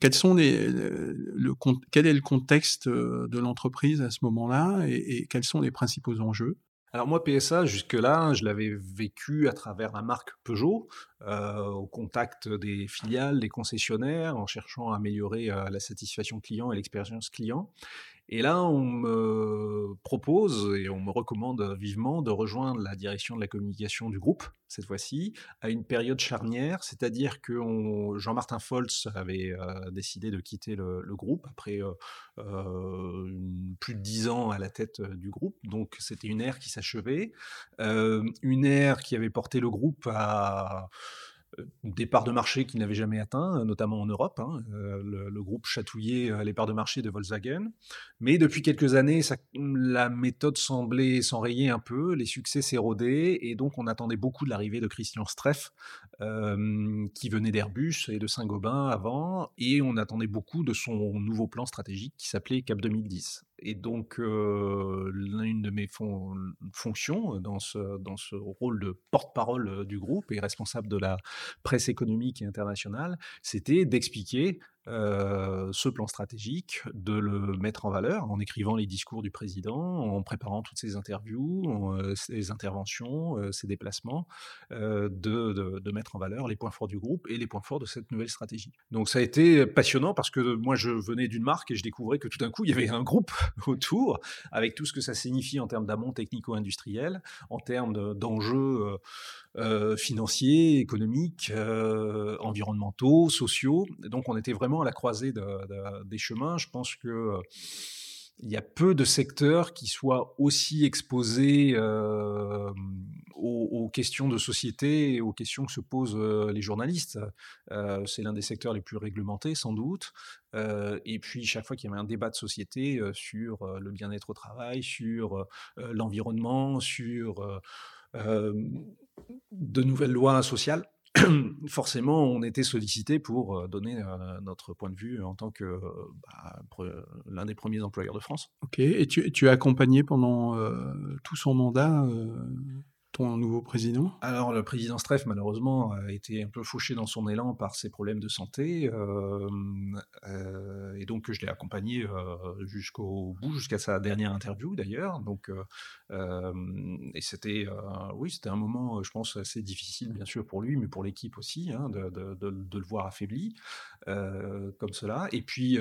quel est le contexte euh, de l'entreprise à ce moment-là et, quels sont les principaux enjeux? Alors moi, PSA, jusque-là, je l'avais vécu à travers la marque Peugeot, au contact des filiales, des concessionnaires, en cherchant à améliorer la satisfaction client et l'expérience client. Et là, on me propose et on me recommande vivement de rejoindre la direction de la communication du groupe, cette fois-ci, à une période charnière, c'est-à-dire que Jean-Martin Foltz avait euh, décidé de quitter le, groupe après euh, euh, plus de dix ans à la tête du groupe, donc c'était une ère qui s'achevait, une ère qui avait porté le groupe à des parts de marché qu'il n'avait jamais atteint, notamment en Europe. Hein. Euh, le, groupe chatouillait euh, les parts de marché de Volkswagen. Mais depuis quelques années, la méthode semblait s'enrayer un peu, les succès s'érodaient, et donc on attendait beaucoup de l'arrivée de Christian Streff, qui venait d'Airbus et de Saint-Gobain avant, et on attendait beaucoup de son nouveau plan stratégique qui s'appelait Cap 2010. Et donc, l'une de mes fonctions dans ce, rôle de porte-parole du groupe et responsable de la presse économique et internationale, c'était d'expliquer euh, ce plan stratégique, de le mettre en valeur en écrivant les discours du président, en préparant toutes ses interviews, euh, ses interventions, euh, ses déplacements, de, de, mettre en valeur les points forts du groupe et les points forts de cette nouvelle stratégie. Donc ça a été passionnant parce que moi je venais d'une marque et je découvrais que tout d'un coup il y avait un groupe autour avec tout ce que ça signifie en termes d'amont technico-industriel, en termes d'enjeux financiers, économiques, environnementaux, sociaux. Donc on était vraiment à la croisée des chemins. Je pense que euh, il y a peu de secteurs qui soient aussi exposés euh, aux, questions de société et aux questions que se posent euh, les journalistes. c'est l'un des secteurs les plus réglementés, sans doute. et puis, chaque fois qu'il y avait un débat de société sur le bien-être au travail, sur l'environnement, sur de nouvelles lois sociales, forcément, on était sollicité pour euh, donner euh, notre point de vue en tant que bah, l'un des premiers employeurs de France. Ok, et tu, as accompagné pendant euh, tout son mandat nouveau président? Alors, le président Streff, malheureusement, a été un peu fauché dans son élan par ses problèmes de santé. Euh, euh, et donc, je l'ai accompagné euh, jusqu'au bout, jusqu'à sa dernière interview d'ailleurs. Donc, et c'était, oui, c'était un moment, je pense, assez difficile, bien sûr, pour lui, mais pour l'équipe aussi, hein, de, de, de, le voir affaibli comme cela. Et puis,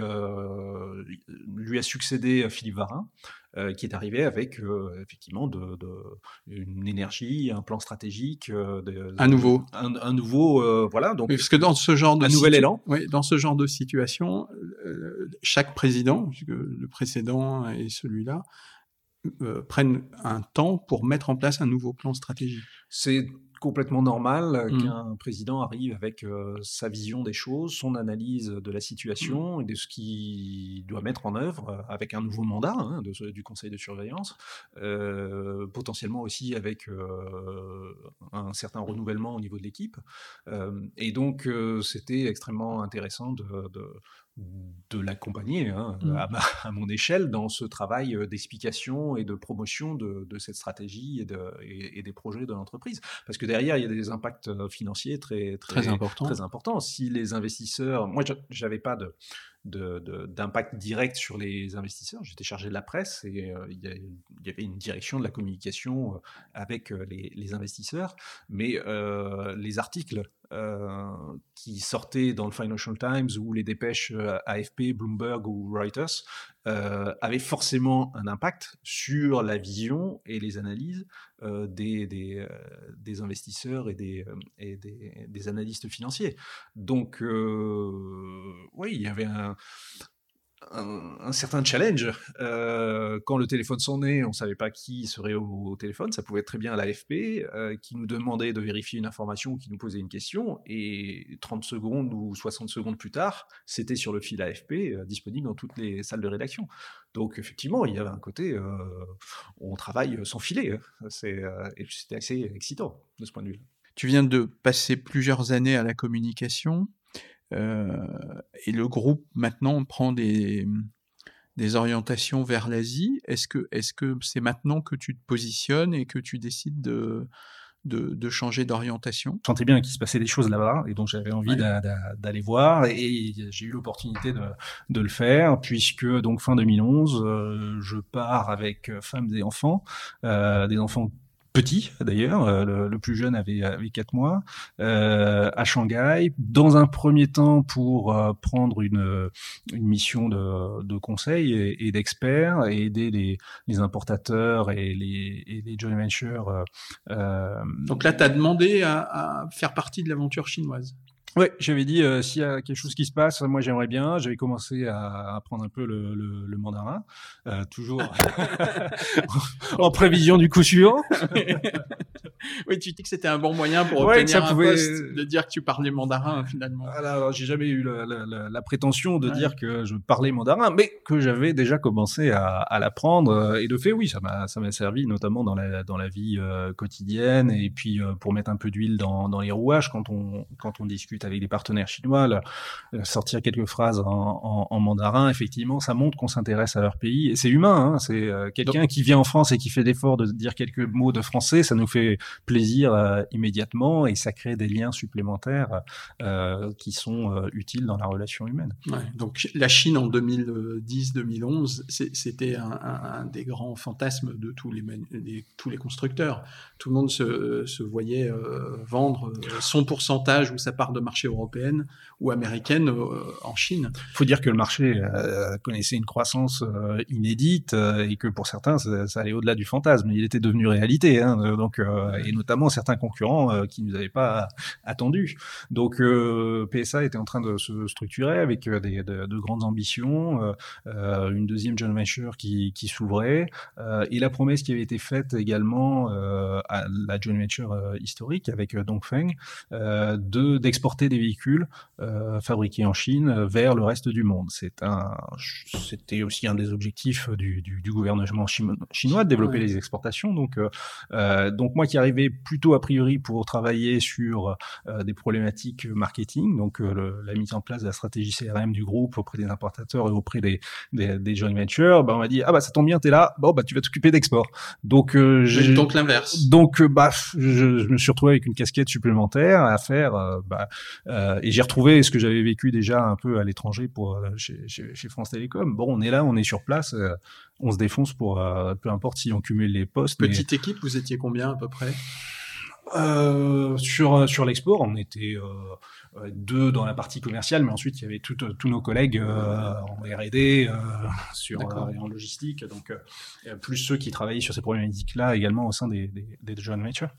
lui a succédé Philippe Varin. Euh, qui est arrivé avec euh, effectivement de, une énergie, un plan stratégique, euh, un nouveau, un, nouveau, voilà. Donc, parce que dans ce genre de un nouvel élan. Oui, dans ce genre de situation, chaque président, le précédent et celui-là, prennent un temps pour mettre en place un nouveau plan stratégique. C'est complètement normal Mmh. qu'un président arrive avec euh, sa vision des choses, son analyse de la situation et de ce qu'il doit mettre en œuvre euh, avec un nouveau mandat hein, de du conseil de surveillance, euh, potentiellement aussi avec euh, un certain renouvellement au niveau de l'équipe. Euh, et donc, euh, c'était extrêmement intéressant de, de, de l'accompagner hein, Mm. à, mon échelle dans ce travail euh, d'explication et de promotion de, de cette stratégie et, de, et, et des projets de l'entreprise. Parce que derrière, il y a des impacts euh, financiers très, très, Très important. très importants. Si les investisseurs... Moi, j'avais pas de d'impact direct sur les investisseurs. J'étais chargé de la presse et euh, il y, a- il y avait une direction de la communication avec les, les investisseurs, mais euh, les articles qui sortaient dans le Financial Times ou les dépêches euh, AFP, Bloomberg ou Reuters euh, avaient forcément un impact sur la vision et les analyses euh, des, des, euh, investisseurs et des, euh, et des, des analystes financiers. Donc, euh, oui, il y avait un, un, certain challenge. Euh, quand le téléphone sonnait, on ne savait pas qui serait au, téléphone. Ça pouvait être très bien l'AFP euh, qui nous demandait de vérifier une information, qui nous posait une question. Et 30 secondes ou 60 secondes plus tard, c'était sur le fil AFP, euh, disponible dans toutes les salles de rédaction. Donc effectivement, il y avait un côté, on travaille sans filet. hein. C'est, c'était assez excitant de ce point de vue-là. Tu viens de passer plusieurs années à la communication et le groupe maintenant prend des, des orientations vers l'Asie. Est-ce que est-ce que c'est maintenant que tu te positionnes et que tu décides de, de, de changer d'orientation? Je sentais bien qu'il se passait des choses là-bas et donc j'avais envie Ouais. d'aller voir et j'ai eu l'opportunité de, de le faire puisque donc fin 2011 euh, je pars avec euh, femmes et enfants euh, des enfants petits d'ailleurs euh, le, plus jeune avait avait quatre mois euh, à Shanghai dans un premier temps pour euh, prendre une une mission de, de conseil et, et d'experts et aider les, les importateurs et les, et les joint ventures euh, Donc là, tu as demandé à faire partie de l'aventure chinoise. Ouais, j'avais dit euh, s'il y a quelque chose qui se passe, moi j'aimerais bien. J'avais commencé à apprendre un peu le, le, le mandarin, euh, toujours en prévision du coup suivant. oui, tu dis que c'était un bon moyen pour Ouais, obtenir ça un pouvait- poste, de dire que tu parlais mandarin finalement. Voilà, alors, j'ai jamais eu la, la- la- prétention de Ouais. dire que je parlais mandarin, mais que j'avais déjà commencé à, à l'apprendre. euh, Et de fait, oui, ça m'a ça m'a servi notamment dans la dans la vie euh, quotidienne et puis euh, pour mettre un peu d'huile dans, dans les rouages quand on quand on discute avec des partenaires chinois, là, euh, sortir quelques phrases en, en, en mandarin, effectivement, ça montre qu'on s'intéresse à leur pays. Et c'est humain, hein, c'est euh, quelqu'un qui vient en France et qui fait l'effort de dire quelques mots de français, ça nous fait plaisir euh, immédiatement et ça crée des liens supplémentaires euh, qui sont utiles dans la relation humaine. Ouais, donc la Chine en 2010-2011, c'est- c'était un, un- un des grands fantasmes de tous les, manu- des- tous les constructeurs. Tout le monde se, se voyait vendre son pourcentage ou sa part de marché européenne ou américaine euh, en Chine. Il faut dire que le marché euh, connaissait une croissance euh, inédite et que pour certains, ça, allait au-delà du fantasme. Il était devenu réalité, hein, donc et notamment certains concurrents qui nous avaient pas attendus. Donc PSA était en train de se structurer avec des, de, de grandes ambitions, une deuxième joint venture qui, qui s'ouvrait et la promesse qui avait été faite également à la joint venture historique avec Dongfeng euh, des véhicules euh, fabriqués en Chine euh, vers le reste du monde. C'est un, c'était aussi un des objectifs du, du, du gouvernement chino- chinois de développer Ouais. les exportations. Donc, euh, euh, donc moi qui arrivais plutôt a priori pour travailler sur euh, des problématiques marketing, donc euh, le- la mise en place de la stratégie CRM du groupe auprès des importateurs et auprès des, des, des joint ventures, bah, on m'a dit ah bah ça tombe bien, t'es là, bon bah tu vas t'occuper d'export. Donc euh, j'ai Donc l'inverse. donc, bah, je, je me suis retrouvé avec une casquette supplémentaire à faire, euh, bah, euh, et j'ai retrouvé ce que j'avais vécu déjà un peu à l'étranger pour euh, chez, chez, chez France Télécom. Bon, on est là, on est sur place, euh, on se défonce pour, euh, peu importe si on cumule les postes. mais- Petite équipe, vous étiez combien à peu près? Euh, sur sur l'export, on était euh, euh, deux dans la partie commerciale, mais ensuite il y avait tout- euh, tous nos collègues euh, en R&D, euh, sur euh, et en logistique, donc euh, plus ceux qui travaillaient sur ces problématiques-là également au sein des, des, des joint ventures.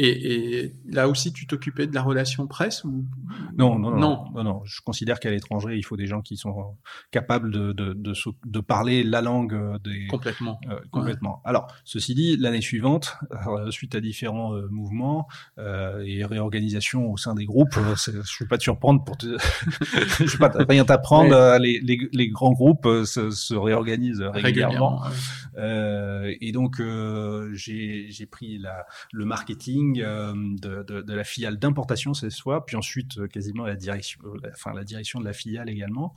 Et, et là aussi, tu t'occupais de la relation presse ou? Non, non, non, Non. non, non. Je considère qu'à l'étranger, il faut des gens qui sont capables de, de, de, de parler la langue euh, des complètement euh, complètement. Alors, ceci dit, l'année suivante, euh, suite à différents euh, mouvements, et réorganisation au sein des groupes. je ne vais pas te surprendre pour te, je vais pas rien t'apprendre. Les, les, les, grands groupes se, se réorganisent régulièrement. et donc j'ai pris la, le marketing de, de, la filiale d'importation cette fois, puis ensuite quasiment la direction, enfin la direction de la filiale également.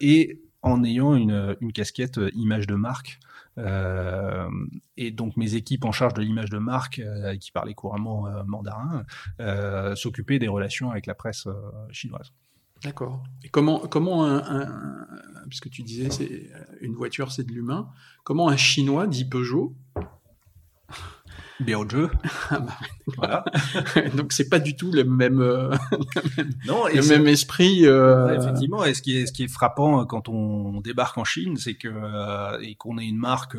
et en ayant une, casquette euh, image de marque. Euh, et donc mes équipes en charge de l'image de marque, euh, qui parlaient couramment mandarin, s'occupaient des relations avec la presse chinoise. D'accord. Et comment, comment un, puisque tu disais c'est une voiture c'est de l'humain, comment un Chinois dit Peugeot Bien au jeu. Voilà. Donc c'est pas du tout le même, euh, non, le même esprit. Euh... effectivement. Et ce qui est ce qui est frappant euh, quand on débarque en Chine, c'est que euh, et qu'on ait une marque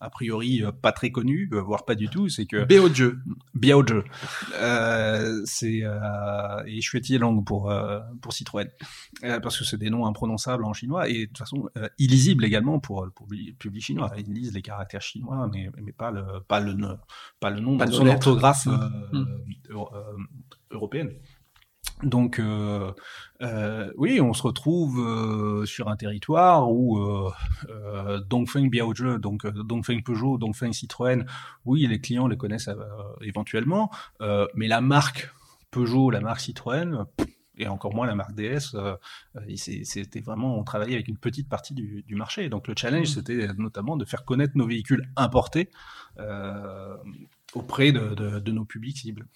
a priori pas très connue, voire pas du tout, c'est que Biaojeu. Biaojeu. Euh, c'est et suis langue pour pour Citroën parce que c'est des noms imprononçables en chinois et de toute façon illisibles également pour, pour le public chinois. Ils lisent les caractères chinois, mais mais pas le pas le pas le nom, pas son orthographe mmh. Euh, mmh. euh, européenne. Donc euh, oui, on se retrouve sur un territoire où Dongfeng Biaozhe, donc Dongfeng Peugeot, Dongfeng Citroën, oui, les clients les connaissent éventuellement, mais la marque Peugeot, la marque Citroën, et encore moins la marque DS, c'était vraiment, on travaillait avec une petite partie du, du marché. Donc le challenge, mmh. c'était notamment de faire connaître nos véhicules importés auprès de, nos publics cibles.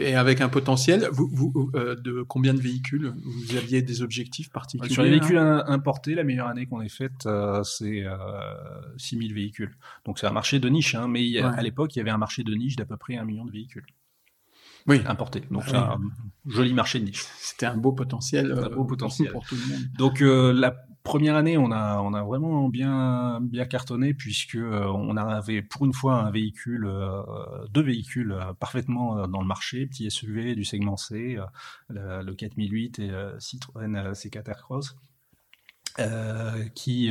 Et avec un potentiel, vous, euh, de combien de véhicules Vous aviez des objectifs particuliers Sur les véhicules importés, la meilleure année qu'on ait faite, euh, c'est euh, 6000 véhicules. Donc c'est un marché de niche, hein, mais à l'époque, il y avait un marché de niche d'à peu près un million de véhicules. Oui. Importés. Donc c'est un joli marché de niche. C'était un beau potentiel, un beau potentiel. pour tout le monde. Donc la première année, on a, on a vraiment bien, bien cartonné puisque euh, on avait pour une fois un véhicule, euh, deux véhicules euh, parfaitement dans le marché, petit SUV du segment C, le, 4008 et Citroën C4 Aircross, qui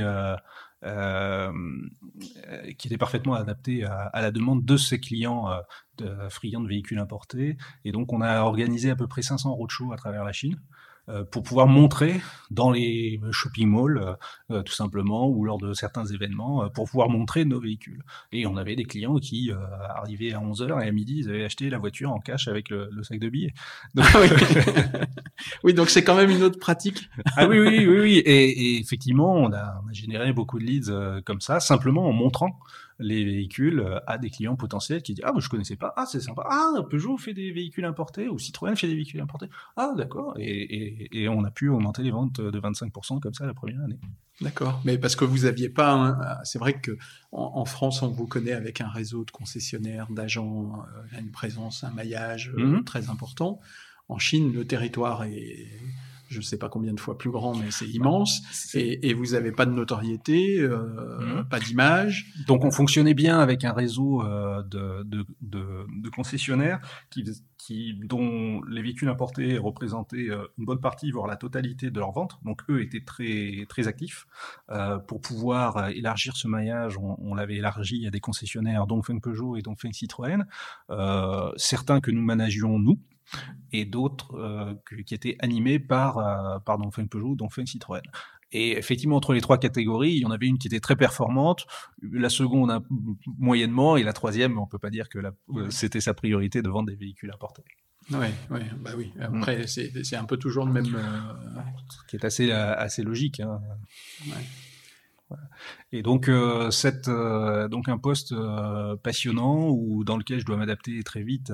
qui était parfaitement adapté à, la demande de ses clients de, friands de véhicules importés. Et donc, on a organisé à peu près 500 roadshows à travers la Chine. Euh, pour pouvoir montrer dans les shopping malls, euh, euh, tout simplement, ou lors de certains événements, pour pouvoir montrer nos véhicules. Et on avait des clients qui arrivaient à 11h et à midi, ils avaient acheté la voiture en cash avec le, sac de billets. Donc, ah oui. donc c'est quand même une autre pratique. ah oui, oui, oui, oui. Et, et effectivement, on a, on a, généré beaucoup de leads comme ça, simplement en montrant les véhicules euh, à des clients potentiels qui disent ah je connaissais pas ah c'est sympa ah Peugeot fait des véhicules importés ou Citroën fait des véhicules importés ah d'accord et, on a pu augmenter les ventes de 25% comme ça la première année. D'accord, mais parce que vous aviez pas, c'est vrai que en, France on vous connaît avec un réseau de concessionnaires, d'agents, euh, une présence, un maillage euh, mhm. très important. En Chine, le territoire est je ne sais pas combien de fois plus grand, mais c'est immense. Et, vous n'avez pas de notoriété, euh, mhm. pas d'image. Donc on fonctionnait bien avec un réseau euh, de, de, de, concessionnaires qui, qui, dont les véhicules importés représentaient euh, une bonne partie, voire la totalité de leurs ventes. Donc eux étaient très, très actifs. pour pouvoir élargir ce maillage, on, on l'avait élargi à des concessionnaires Dongfeng Peugeot et Dongfeng Citroën. certains que nous managions nous, et d'autres euh, qui étaient animés par, euh, par Dongfeng Peugeot, Dongfeng Citroën. Et effectivement, entre les trois catégories, il y en avait une qui était très performante, la seconde moyennement, et la troisième, on peut pas dire que c'était sa priorité de vendre des véhicules importés. Oui, oui, bah oui. Après, c'est un peu toujours le même. Euh... Qui est assez, assez logique. Hein. Ouais. Et donc, euh, cette, euh, donc un poste euh, passionnant où, dans lequel je dois m'adapter très vite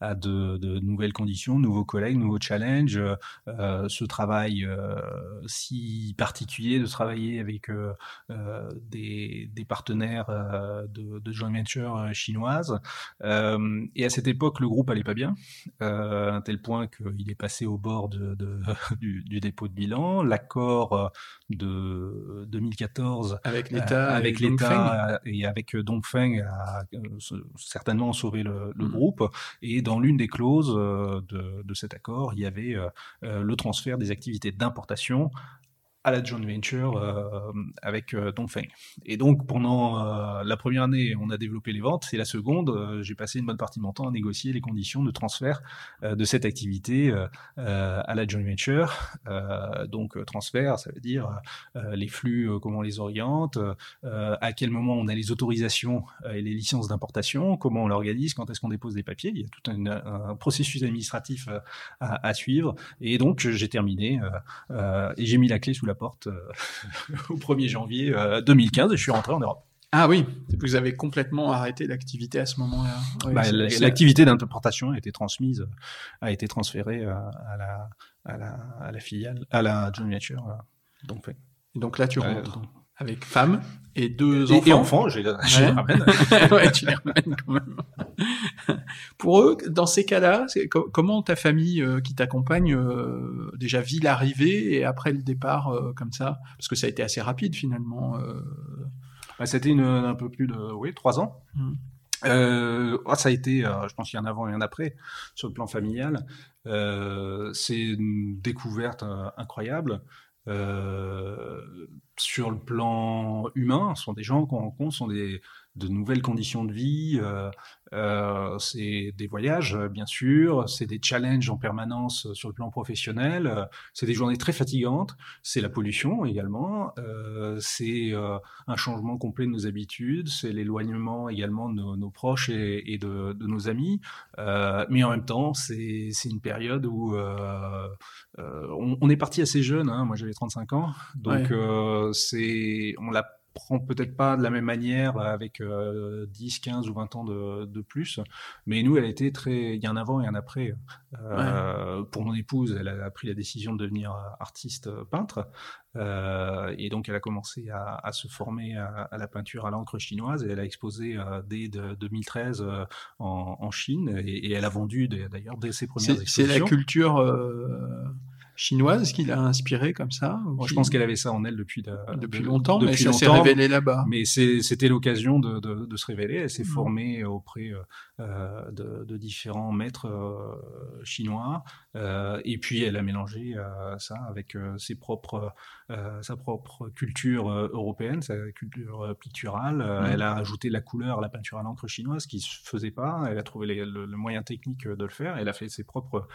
à, de, de, nouvelles conditions, nouveaux collègues, nouveaux challenges. ce travail si particulier de travailler avec des, des, partenaires de, de joint venture chinoises. et à cette époque, le groupe allait pas bien, à tel point qu'il est passé au bord de, du, du, dépôt de bilan. L'accord de 2014 avec l'État avec l'État et avec Dongfeng a certainement sauvé le, le mmh. groupe. Et dans l'une des clauses de, de, cet accord, il y avait le transfert des activités d'importation à la joint venture euh, avec euh, Dongfeng. Et donc pendant euh, la première année, on a développé les ventes, et la seconde, euh, j'ai passé une bonne partie de mon temps à négocier les conditions de transfert euh, de cette activité à la joint venture. Donc transfert, ça veut dire les flux, comment on les oriente, à quel moment on a les autorisations et les licences d'importation, comment on l'organise, quand est-ce qu'on dépose des papiers. Il y a tout un, un processus administratif à, à, suivre. Et donc j'ai terminé et j'ai mis la clé sous la porte euh, au 1er janvier 2015 euh, et je suis rentré en Europe. Ah oui, vous avez complètement arrêté l'activité à ce moment-là. Oui, bah, l'activité d'interprétation a été transmise, a été transférée à la, à la, à la filiale, à la joint venture. Donc, là, tu rentres. Euh, avec femme et deux et, enfants. Et enfants, je, je ouais. les ramène. ouais, tu les ramènes quand même. Pour eux, dans ces cas-là, comment ta famille euh, qui t'accompagne euh, déjà vit l'arrivée et après le départ euh, comme ça? Parce que ça a été assez rapide finalement. Euh. Bah, C'était un peu plus de oui trois ans. Mmh. Euh, oh, ça a été, euh, je pense qu'il y a un avant et un après sur le plan familial. Euh, c'est une découverte incroyable. Euh, sur le plan humain, ce sont des gens qu'on rencontre, sont des, de nouvelles conditions de vie, euh, euh, c'est des voyages, bien sûr, c'est des challenges en permanence sur le plan professionnel, euh, c'est des journées très fatigantes, c'est la pollution également, euh, c'est euh, un changement complet de nos habitudes, c'est l'éloignement également de nos, nos proches et, et de, de, nos amis, mais en même temps, c'est une période où on, on, est parti assez jeune, hein, moi j'avais 35 ans, donc ouais. c'est on l'a prend peut-être pas de la même manière avec euh, 10, 15 ou 20 ans de, de, plus. Mais nous, elle a été très. Il y a un avant et un après. Euh, ouais. Pour mon épouse, elle a pris la décision de devenir artiste peintre. Euh, et donc, elle a commencé à, à se former à, à, la peinture à l'encre chinoise et elle a exposé euh, dès de 2013 euh, en, en, Chine et, et, elle a vendu d'ailleurs dès ses premières expositions. C'est la culture chinoise qui l'a inspiré comme ça bon, Je pense qu'elle avait ça en elle depuis, de, depuis de, longtemps, depuis mais s'est révélé là-bas. Mais c'était l'occasion de, de, de, se révéler. Elle s'est mmh. formée auprès euh, de, de, différents maîtres euh, chinois, euh, et puis elle a mélangé euh, ça avec euh, ses propres, sa propre culture européenne, sa culture picturale. Mmh. Elle a ajouté la couleur à la peinture à l'encre chinoise, qui se faisait pas. Elle a trouvé les, le, le, moyen technique de le faire. Elle a fait ses propres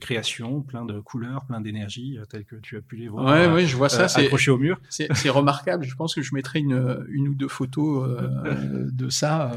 créations, plein de couleurs, plein d'énergie, telles que tu as pu les voir. Ouais, ouais, je vois ça. accroché au mur. C'est remarquable. Je pense que je mettrai une, une ou deux photos de ça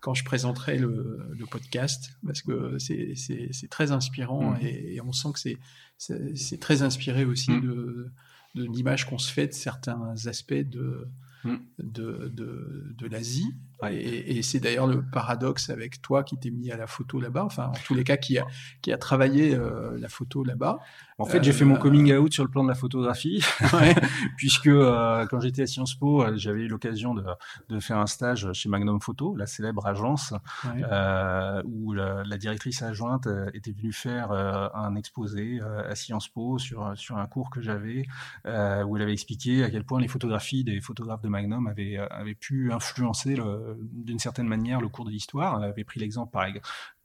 quand je présenterai le, le podcast, parce que c'est très inspirant mmh. et, et, on sent que c'est très inspiré aussi mmh. de, de l'image qu'on se fait de certains aspects de. De, de, de l'Asie. Et, et c'est d'ailleurs le paradoxe avec toi qui t'es mis à la photo là-bas, enfin en tous les cas qui a, qui a travaillé euh, la photo là-bas. En fait, euh, j'ai fait mon coming out sur le plan de la photographie, ouais. puisque euh, quand j'étais à Sciences Po, euh, j'avais eu l'occasion de, de, faire un stage chez Magnum Photo, la célèbre agence, ouais. Euh, où la, la, directrice adjointe était venue faire un exposé à Sciences Po sur, sur un cours que j'avais, où elle avait expliqué à quel point les photographies des photographes de Magnum avaient, avaient pu influencer d'une certaine manière le cours de l'histoire. Elle avait pris l'exemple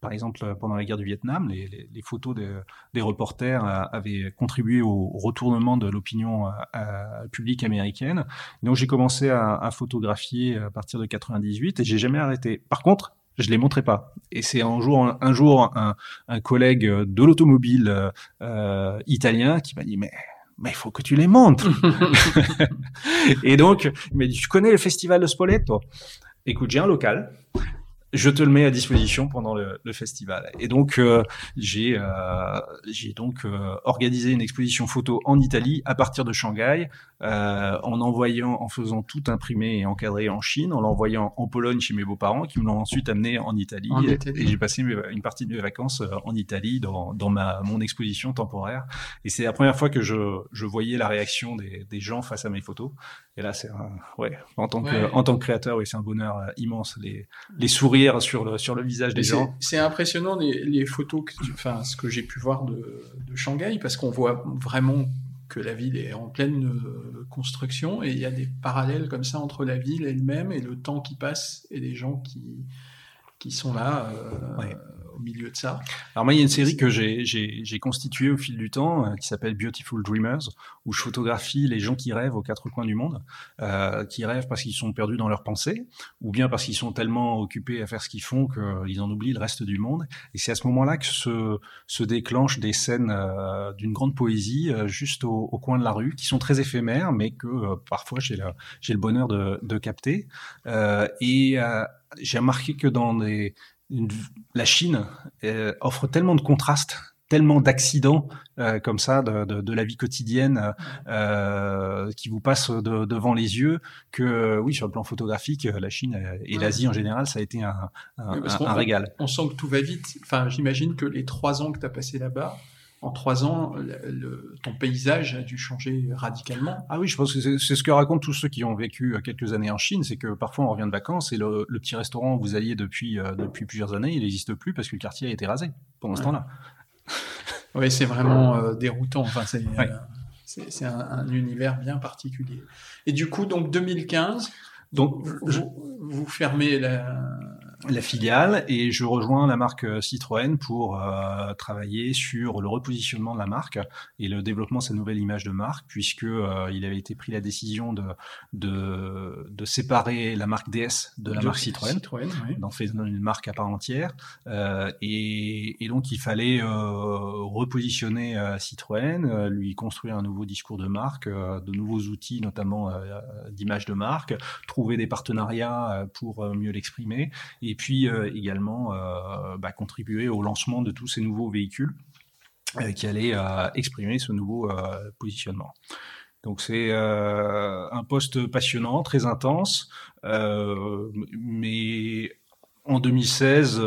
par, exemple pendant la guerre du Vietnam, les, les, les photos de, des reporters avaient contribué au retournement de l'opinion euh, publique américaine. Donc j'ai commencé à, à, photographier à partir de 98 et j'ai jamais arrêté. Par contre, je les montrais pas. Et c'est un jour, un, jour, un, un collègue de l'automobile euh, italien qui m'a dit mais mais il faut que tu les montres. et donc, il m'a dit, tu connais le festival de Spoleto Écoute, j'ai un local, je te le mets à disposition pendant le, le festival. Et donc euh, j'ai euh, j'ai donc euh, organisé une exposition photo en Italie à partir de Shanghai, euh, en envoyant, en faisant tout imprimer et encadrer en Chine, en l'envoyant en Pologne chez mes beaux-parents, qui me l'ont ensuite amené en Italie. En et, et j'ai passé une partie de mes vacances euh, en Italie dans, dans ma mon exposition temporaire. Et c'est la première fois que je, je voyais la réaction des, des gens face à mes photos. Et là, c'est un ouais en tant que ouais. en tant que créateur, oui, c'est un bonheur euh, immense les les sourires sur le sur le visage des gens. C'est impressionnant les, les photos que tu, enfin ce que j'ai pu voir de, de Shanghai parce qu'on voit vraiment la ville est en pleine euh, construction et il y a des parallèles comme ça entre la ville elle-même et le temps qui passe et les gens qui sont là euh. Au milieu de ça. Alors moi, il y a une série que j'ai constituée au fil du temps qui s'appelle Beautiful Dreamers, où je photographie les gens qui rêvent aux quatre coins du monde, qui rêvent parce qu'ils sont perdus dans leurs pensées, ou bien parce qu'ils sont tellement occupés à faire ce qu'ils font qu'ils en oublient le reste du monde. Et c'est à ce moment-là que se, se déclenchent des scènes d'une grande poésie juste au, au, coin de la rue, qui sont très éphémères, mais que parfois j'ai le bonheur de, de capter. et j'ai remarqué que dans la Chine euh, offre tellement de contrastes, tellement d'accidents euh, comme ça de, la vie quotidienne euh, qui vous passent devant les yeux que oui sur le plan photographique la Chine et l'Asie en général ça a été un, régal. On, sent que tout va vite. Enfin j'imagine que les trois ans que tu as passé là-bas en trois ans, ton paysage a dû changer radicalement. Ah oui, je pense que c'est ce que racontent tous ceux qui ont vécu euh, quelques années en Chine, c'est que parfois on revient de vacances et le, petit restaurant où vous alliez depuis, euh, depuis plusieurs années, il n'existe plus parce que le quartier a été rasé pendant ce temps-là. Oui, c'est vraiment euh, déroutant. Enfin, c'est un, univers bien particulier. Et du coup, donc 2015, donc vous fermez la, la filiale et je rejoins la marque euh, Citroën pour euh, travailler sur le repositionnement de la marque et le développement de sa nouvelle image de marque puisque euh, il avait été pris la décision de de, de séparer la marque DS de la marque Citroën, Citroën d'en faire une marque à part entière et, et, donc il fallait repositionner Citroën, lui construire un nouveau discours de marque, de nouveaux outils notamment d'image de marque, trouver des partenariats pour mieux l'exprimer et et puis euh, également euh, bah, contribuer au lancement de tous ces nouveaux véhicules euh, qui allaient exprimer ce nouveau positionnement. Donc c'est un poste passionnant, très intense, mais en 2016,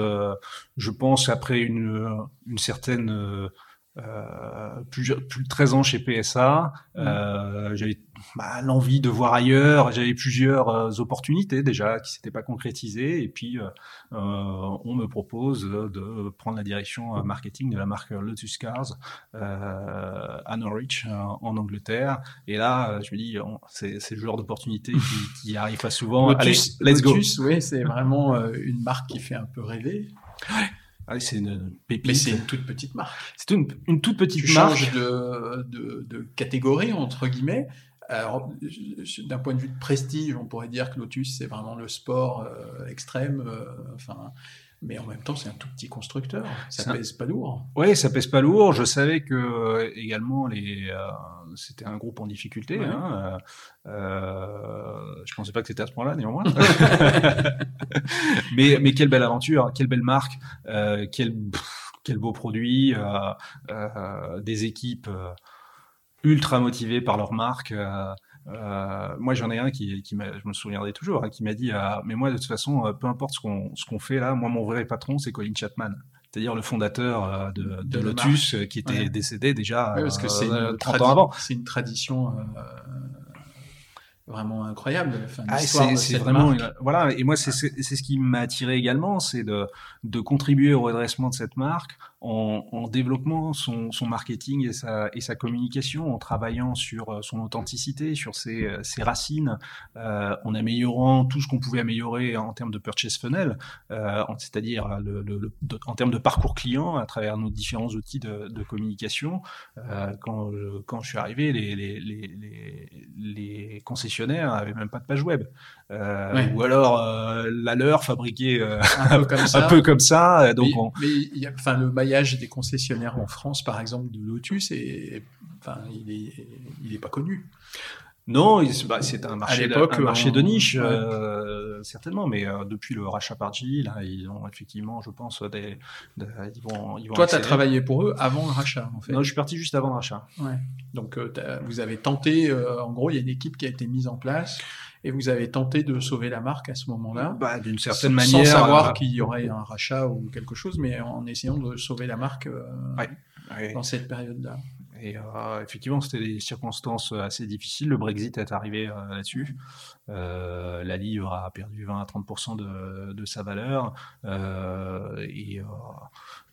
je pense après une, une certaine euh, plus, plus de 13 ans chez PSA. Mmh. Euh, j'avais bah, l'envie de voir ailleurs. J'avais plusieurs euh, opportunités déjà qui s'étaient pas concrétisées. Et puis, euh, on me propose de prendre la direction marketing de la marque Lotus Cars à Norwich, en Angleterre. Et là, je me dis, c'est le genre d'opportunité qui, qui arrive pas souvent. Lotus, Allez, let's Lotus, oui, c'est vraiment une marque qui fait un peu rêver. Ah c'est une pépite. Mais c'est une toute petite marque. C'est une, une, toute petite tu marque. Change de, de, de, catégorie, entre guillemets. Alors, d'un point de vue de prestige, on pourrait dire que Lotus, c'est vraiment le sport euh, extrême. Euh, enfin, mais en même temps, c'est un tout petit constructeur. Ça pèse pas lourd. Oui, ça pèse pas lourd. Je savais que euh, également les, euh, c'était un groupe en difficulté. Hein, euh, je pensais pas que c'était à ce point-là, néanmoins. mais, mais quelle belle aventure, quelle belle marque, euh, quel, quel beau produit, des équipes ultra motivées par leur marque. Euh, moi, j'en ai un qui, qui je me souviendrai toujours, hein, qui m'a dit ah, Mais moi, de toute façon, euh, peu importe ce qu'on fait là, moi, mon vrai patron, c'est Colin Chapman. C'est-à-dire le fondateur euh, de, de, Lotus, qui était décédé déjà parce que c'est 30 ans avant. C'est une tradition vraiment incroyable. Enfin, ah, c'est vraiment voilà. Et moi, c'est ce qui m'a attiré également, c'est de, de contribuer au redressement de cette marque en, en développant son, son, marketing et sa, et sa communication, en travaillant sur euh, son authenticité, sur ses, euh, ses racines, euh, en améliorant tout ce qu'on pouvait améliorer en termes de purchase funnel, euh, c'est-à-dire le, le, en termes de parcours client à travers nos différents outils de, de communication. Euh, quand, quand je suis arrivé, les, les, les, les concessionnaires n'avaient même pas de page web. Euh, ou alors la leur fabriquée un, peu comme ça. un peu comme ça. Donc mais, mais y a, enfin, le des concessionnaires en France, par exemple, de Lotus, enfin, il est, il est pas connu. Non, bah, c'est un marché, un marché de niche, euh, certainement, mais euh, depuis le rachat par G, là, ils ont effectivement, je pense, des. ils vont, ils vont Toi, tu as travaillé pour eux avant le rachat, en fait. Non, je suis parti juste avant le rachat. Ouais. Donc, euh, vous avez tenté, en gros, il y a une équipe qui a été mise en place et vous avez tenté de sauver la marque à ce moment-là. Bah, D'une certaine manière. Sans savoir qu'il y aurait un rachat ou quelque chose, mais en essayant de sauver la marque dans cette période-là. Et euh, effectivement, c'était des circonstances assez difficiles. Le Brexit est arrivé euh, là-dessus. Euh, la livre a perdu 20 à 30 de, de, sa valeur. Euh, et,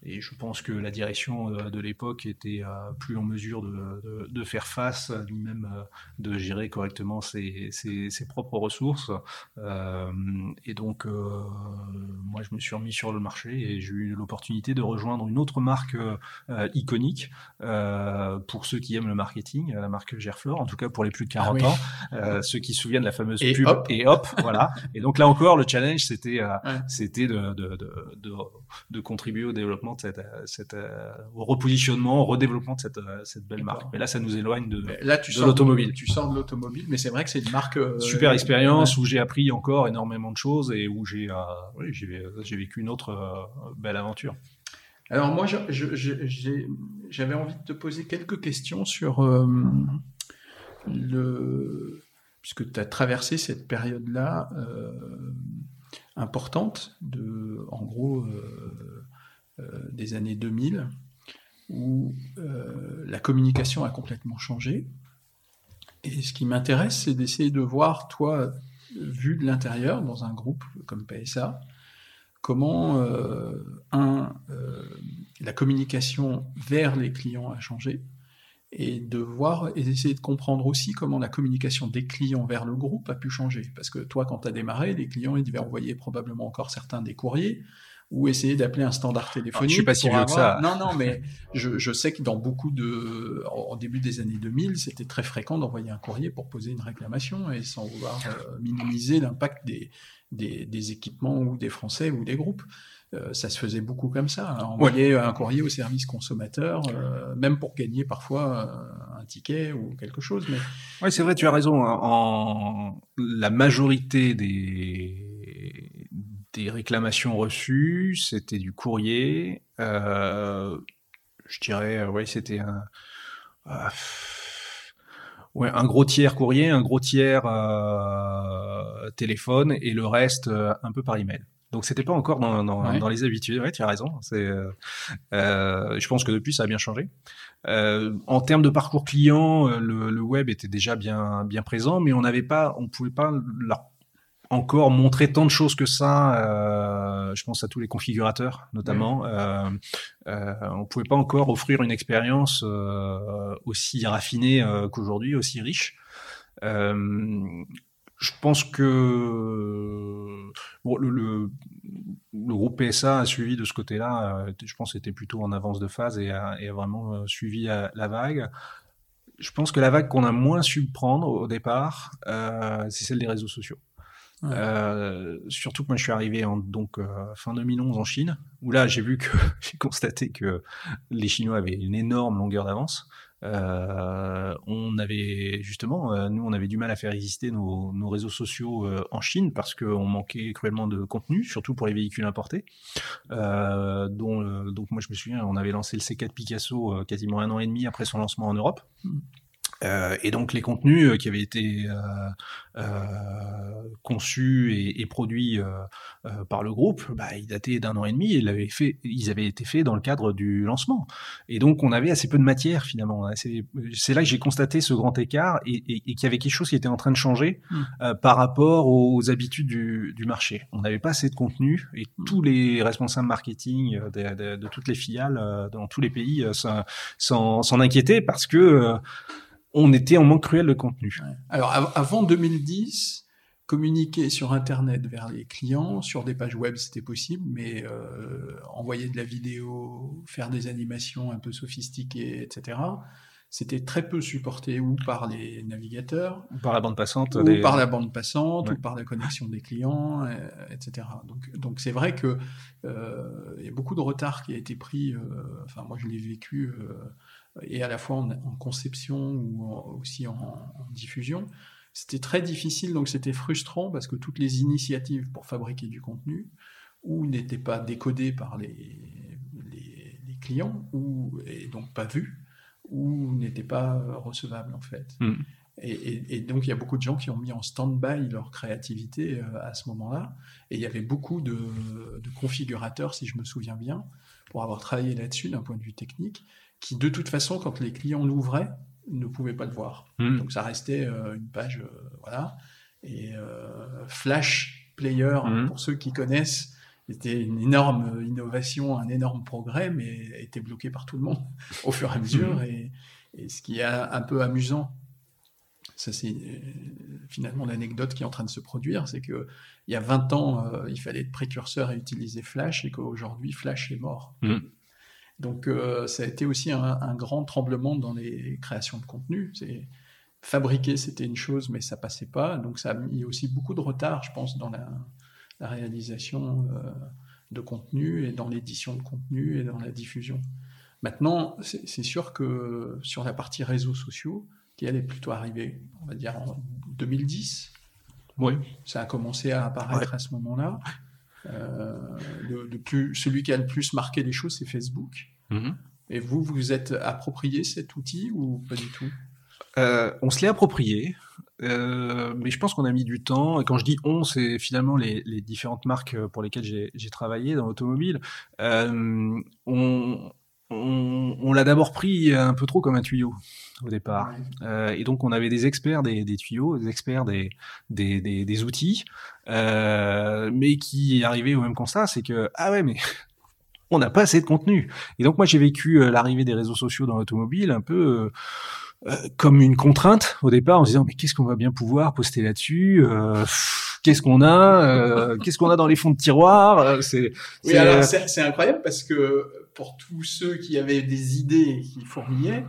et je pense que la direction de l'époque était plus en mesure de, de, faire face, lui-même de gérer correctement ses, ses, ses propres ressources. et donc, moi, je me suis remis sur le marché et j'ai eu l'opportunité de rejoindre une autre marque iconique pour ceux qui aiment le marketing, la marque Gerflor, en tout cas pour les plus de 40 ah ans, ceux qui se souviennent de la fameuse pub et hop, voilà. Et donc là encore, le challenge, c'était c'était de, de, de, de, contribuer au développement de cette, cette euh, au repositionnement, au redéveloppement de cette, euh, cette belle marque. Mais là, ça nous éloigne de, là, tu de l'automobile. Tu sors de l'automobile, mais c'est vrai que c'est une marque euh, super expérience où j'ai appris encore énormément de choses et où j'ai oui, j'ai vécu une autre belle aventure. Alors moi, j'avais envie de te poser quelques questions sur le puisque tu as traversé cette période-là importante, de, en gros, euh, euh, des années 2000, où euh, la communication a complètement changé. Et ce qui m'intéresse, c'est d'essayer de voir, toi, vu de l'intérieur, dans un groupe comme PSA, comment, un, la communication vers les clients a changé, et de voir et d'essayer de comprendre aussi comment la communication des clients vers le groupe a pu changer. Parce que toi, quand tu as démarré, les clients, ils devaient envoyer probablement encore certains des courriers ou essayer d'appeler un standard téléphonique. je suis pas si vieux que ça. Non, non, mais je, je, sais que dans beaucoup de, au début des années 2000, c'était très fréquent d'envoyer un courrier pour poser une réclamation et sans vouloir euh, minimiser l'impact des, des, des, équipements ou des Français ou des groupes. Euh, ça se faisait beaucoup comme ça. Envoyer un courrier au service consommateur, euh, même pour gagner parfois un ticket ou quelque chose. Mais... Oui, c'est vrai, tu as raison. Hein. En la majorité des, des réclamations reçues, c'était du courrier. je dirais, oui, c'était un. Ouais, un gros tiers courrier, un gros tiers téléphone et le reste un peu par email. Donc c'était pas encore dans, dans, les habitudes. Ouais, tu as raison. C'est, euh, euh, je pense que depuis ça a bien changé. Euh, en termes de parcours client, le, le, web était déjà bien bien présent, mais on n'avait pas, on pouvait pas encore montrer tant de choses que ça. je pense à tous les configurateurs, notamment. on on pouvait pas encore offrir une expérience aussi raffinée qu'aujourd'hui, aussi riche je pense que le, le, groupe PSA a suivi de ce côté-là. Euh, je pense était plutôt en avance de phase et a, vraiment euh, suivi la, vague. Je pense que la vague qu'on a moins su prendre au départ, euh, c'est celle des réseaux sociaux. Surtout que moi je suis arrivé en donc fin 2011 en Chine, où là j'ai vu que j'ai constaté que les Chinois avaient une énorme longueur d'avance. Euh, on avait justement, euh, nous, on avait du mal à faire exister nos, réseaux sociaux euh, en Chine parce qu'on manquait cruellement de contenu, surtout pour les véhicules importés. dont, donc moi, je me souviens, on avait lancé le C4 Picasso quasiment un an et demi après son lancement en Europe. Euh, et donc les contenus euh, qui avaient été euh, conçus et, produits par le groupe, bah, ils dataient d'un an et demi et ils avaient, fait, ils avaient été faits dans le cadre du lancement. Et donc on avait assez peu de matière finalement. C'est là que j'ai constaté ce grand écart et, qu'il y avait quelque chose qui était en train de changer mmh. par rapport aux, habitudes du, marché. On n'avait pas assez de contenu et mmh. tous les responsables marketing de, toutes les filiales dans tous les pays s'en inquiétaient parce que on était en manque cruel de contenu. Alors avant 2010, communiquer sur Internet vers les clients, sur des pages web, c'était possible, mais euh, envoyer de la vidéo, faire des animations un peu sophistiquées, etc., c'était très peu supporté ou par les navigateurs, ou par la bande passante, ou par la bande passante, ou par la connexion des clients, euh, etc. Donc, donc c'est vrai que euh, il y a beaucoup de retard qui a été pris. enfin, moi, je l'ai vécu et à la fois en, conception ou aussi en, diffusion. C'était très difficile, donc c'était frustrant parce que toutes les initiatives pour fabriquer du contenu ou n'étaient pas décodées par les, les, clients ou et donc pas vues ou n'étaient pas recevables en fait. Mm. Et, donc il y a beaucoup de gens qui ont mis en stand-by leur créativité euh, à ce moment-là. Et il y avait beaucoup de, de, configurateurs, si je me souviens bien, pour avoir travaillé là-dessus d'un point de vue technique, qui de toute façon, quand les clients l'ouvraient, ne pouvaient pas le voir. Hmm. Donc ça restait euh, une page, euh, voilà. Et euh, Flash Player, hmm. pour ceux qui connaissent, c'était une énorme innovation, un énorme progrès, mais été bloqué par tout le monde au fur et à mesure. Et, et ce qui est un peu amusant, ça c'est finalement l'anecdote qui est en train de se produire, c'est que il y a 20 ans, il fallait être précurseur et utiliser Flash, et qu'aujourd'hui, Flash est mort. Donc euh, ça a été aussi un, grand tremblement dans les créations de contenu. C'est fabriquer, c'était une chose, mais ça passait pas. Donc ça a mis aussi beaucoup de retard, je pense, dans la, réalisation de contenu et dans l'édition de contenu et dans la diffusion. Maintenant, c'est sûr que sur la partie réseaux sociaux, qui elle est plutôt arrivée, on va dire en 2010. Oui. Ça a commencé à apparaître à ce moment-là. Euh, celui qui a le plus marqué les choses, c'est Facebook. Mm-hmm. Et vous, vous êtes approprié cet outil ou pas du tout? Euh, On se l'est approprié. Euh, mais je pense qu'on a mis du temps. Et quand je dis on, c'est finalement les, les, différentes marques pour lesquelles j'ai travaillé dans l'automobile. on, on, l'a d'abord pris un peu trop comme un tuyau au départ. Euh, et donc on avait des experts des, tuyaux, des experts des, des, outils, euh, mais qui arrivaient au même constat, c'est que ah ouais mais on n'a pas assez de contenu. Et donc moi j'ai vécu euh, l'arrivée des réseaux sociaux dans l'automobile un peu comme une contrainte au départ en se disant mais qu'est-ce qu'on va bien pouvoir poster là-dessus qu'est-ce qu'on a qu'est-ce qu'on a dans les fonds de tiroir c'est oui, alors c'est incroyable parce que pour tous ceux qui avaient des idées qui fourmillaient,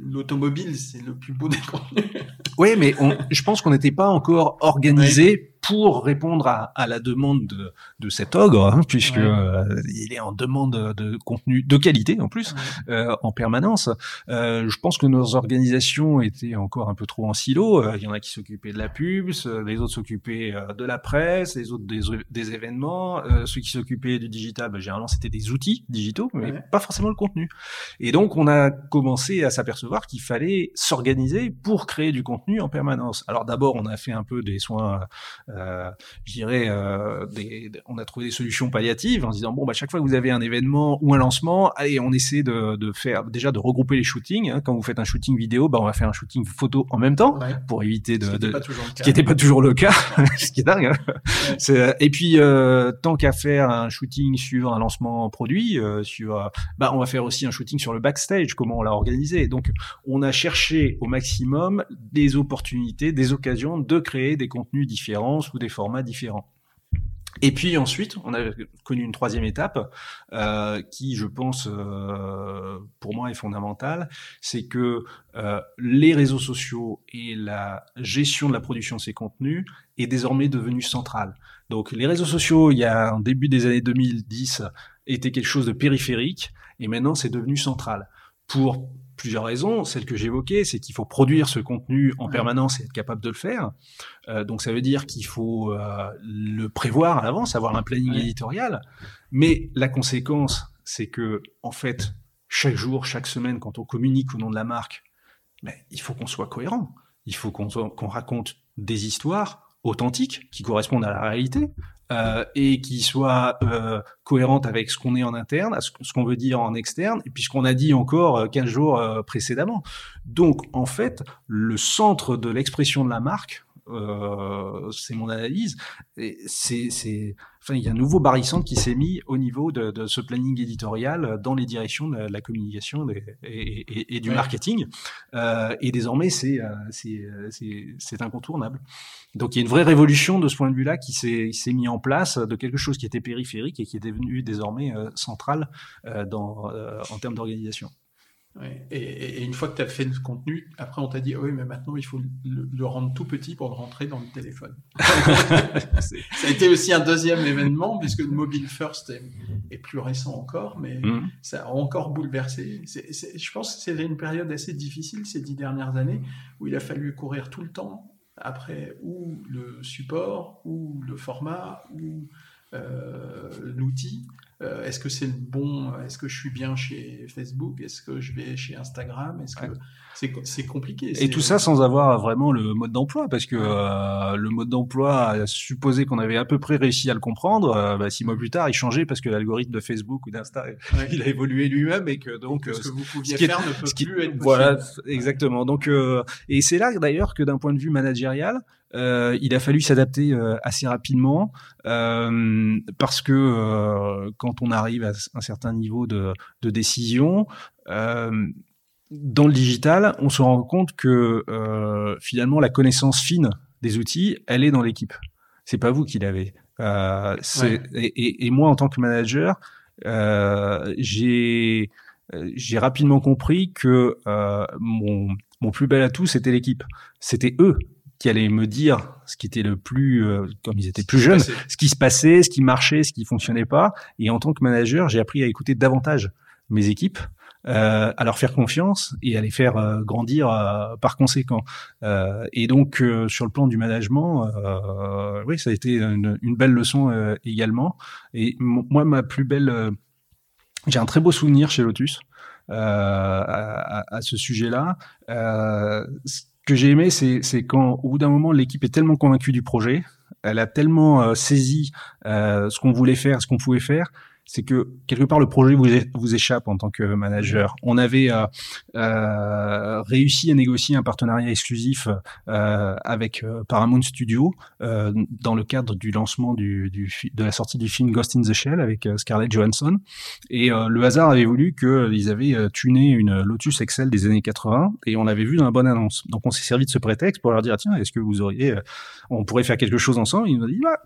l'automobile, c'est le plus beau des contenus. Oui, mais je pense qu'on n'était pas encore organisé pour répondre à, à la demande de, de, cet ogre, hein, puisque euh, il est en demande de contenu de qualité en plus, euh, en permanence. Euh, je pense que nos organisations étaient encore un peu trop en silo. Euh, il y en a qui s'occupaient de la pub, les autres s'occupaient de la presse, les autres des, des événements, ceux qui s'occupaient du digital, bah, généralement c'était des outils digitaux, mais pas forcément le contenu. Et donc on a commencé à s'apercevoir qu'il fallait s'organiser pour créer du contenu en permanence. Alors d'abord on a fait un peu des soins euh, je dirais, euh, on a trouvé des solutions palliatives en disant bon, bah, chaque fois que vous avez un événement ou un lancement, allez, on essaie de, de faire déjà de regrouper les shootings. Hein. Quand vous faites un shooting vidéo, bah, on va faire un shooting photo en même temps pour éviter de, ce qui n'était pas toujours le cas, ce qui est dingue. Hein. Euh, et puis euh, tant qu'à faire un shooting sur un lancement produit, euh, sur, bah, on va faire aussi un shooting sur le backstage, comment on l'a organisé. Donc, on a cherché au maximum des opportunités, des occasions de créer des contenus différents ou des formats différents. Et puis ensuite, on a connu une troisième étape euh, qui, je pense, euh, pour moi est fondamentale, c'est que euh, les réseaux sociaux et la gestion de la production de ces contenus est désormais devenue centrale. Donc les réseaux sociaux, il y a un début des années 2010, étaient quelque chose de périphérique, et maintenant c'est devenu central. Pour plusieurs raisons. Celle que j'évoquais, c'est qu'il faut produire ce contenu en permanence et être capable de le faire. Euh, donc ça veut dire qu'il faut euh, le prévoir à l'avance, avoir un planning éditorial. Mais la conséquence, c'est que en fait, chaque jour, chaque semaine, quand on communique au nom de la marque, ben, il faut qu'on soit cohérent. Il faut qu'on raconte des histoires authentiques qui correspondent à la réalité, euh, et qui soit euh, cohérente avec ce qu'on est en interne, ce qu'on veut dire en externe, et puis ce qu'on a dit encore 15 euh, jours précédemment. Donc, en fait, le centre de l'expression de la marque, euh, c'est mon analyse. C'est, c'est, enfin, il y a un nouveau barycentre qui s'est mis au niveau de, de, ce planning éditorial dans les directions de la communication et, et, et, du marketing. Euh, et désormais, c'est, euh, c'est, c'est, incontournable. Donc, il y a une vraie révolution de ce point de vue-là qui s'est, s'est mis en place de quelque chose qui était périphérique et qui est devenu désormais euh, central euh, dans, en termes d'organisation. Et, une fois que tu as fait le contenu, après on t'a dit oui, mais maintenant il faut le, rendre tout petit pour le rentrer dans le téléphone. ça a été aussi un deuxième événement, puisque le mobile first est, plus récent encore, mais mmh. ça a encore bouleversé. je pense que c'était une période assez difficile ces dix dernières années où il a fallu courir tout le temps après ou le support, ou le format, ou euh, l'outil. Euh, est-ce que c'est le bon Est-ce que je suis bien chez Facebook? Est-ce que je vais chez Instagram? Est-ce que c'est compliqué Et tout ça sans avoir vraiment le mode d'emploi, parce que euh, le mode d'emploi supposé qu'on avait à peu près réussi à le comprendre. bah, six mois plus tard, il changeait parce que l'algorithme de Facebook ou d'Insta, il a évolué lui-même et que donc ce que vous pouviez faire ne peut plus être possible. Voilà, exactement. Donc et c'est là d'ailleurs que d'un point de vue managérial, euh, il a fallu s'adapter euh, assez rapidement euh, parce que quand on arrive à un certain niveau de, de décision, dans le digital, on se rend compte que finalement la connaissance fine des outils, elle est dans l'équipe. C'est pas vous qui l'avez. Ouais. Et, et, moi, en tant que manager, j'ai j'ai rapidement compris que mon, mon plus bel atout, c'était l'équipe. C'était eux qui allaient me dire ce qui était le plus, euh, comme ils étaient plus jeunes, ce qui se passait, ce qui marchait, ce qui fonctionnait pas. Et en tant que manager, j'ai appris à écouter davantage mes équipes, euh, à leur faire confiance et à les faire euh, grandir euh, par conséquent. et donc sur le plan du management, oui, ça a été une, une belle leçon également. Et moi, ma plus belle, j'ai un très beau souvenir chez Lotus. À, à, ce sujet-là. Que j'ai aimé, c'est quand, au bout d'un moment, l'équipe est tellement convaincue du projet, elle a tellement euh, saisi euh, ce qu'on voulait faire, ce qu'on pouvait faire, c'est que quelque part le projet vous, vous échappe en tant que manager. On avait euh, euh, réussi à négocier un partenariat exclusif euh, avec euh, Paramount Studio euh, dans le cadre du lancement du, du, de la sortie du film Ghost in the Shell avec Scarlett Johansson. Et le hasard avait voulu qu'ils avaient tuné une Lotus Excel des années 80 et on l'avait vu dans la bonne annonce. Donc on s'est servi de ce prétexte pour leur dire tiens est-ce que vous auriez, on pourrait faire quelque chose ensemble? Ils nous ont dit bah,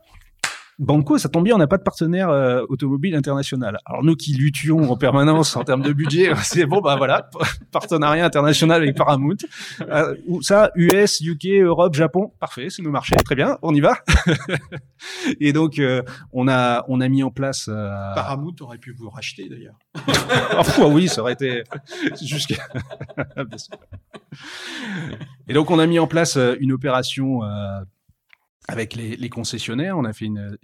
Banco, ça tombe bien, on n'a pas de partenaire euh, automobile international. Alors nous qui luttions en permanence en termes de budget, c'est bon, bah voilà, partenariat international avec Paramount. Euh, ça, US, UK, Europe, Japon, parfait, c'est nos marchés, très bien, on y va. Et donc euh, on a on a mis en place. Euh, Paramount aurait pu vous racheter d'ailleurs. oh, oui, ça aurait été jusqu'à. Et donc on a mis en place une opération avec les, concessionnaires. On a fait une,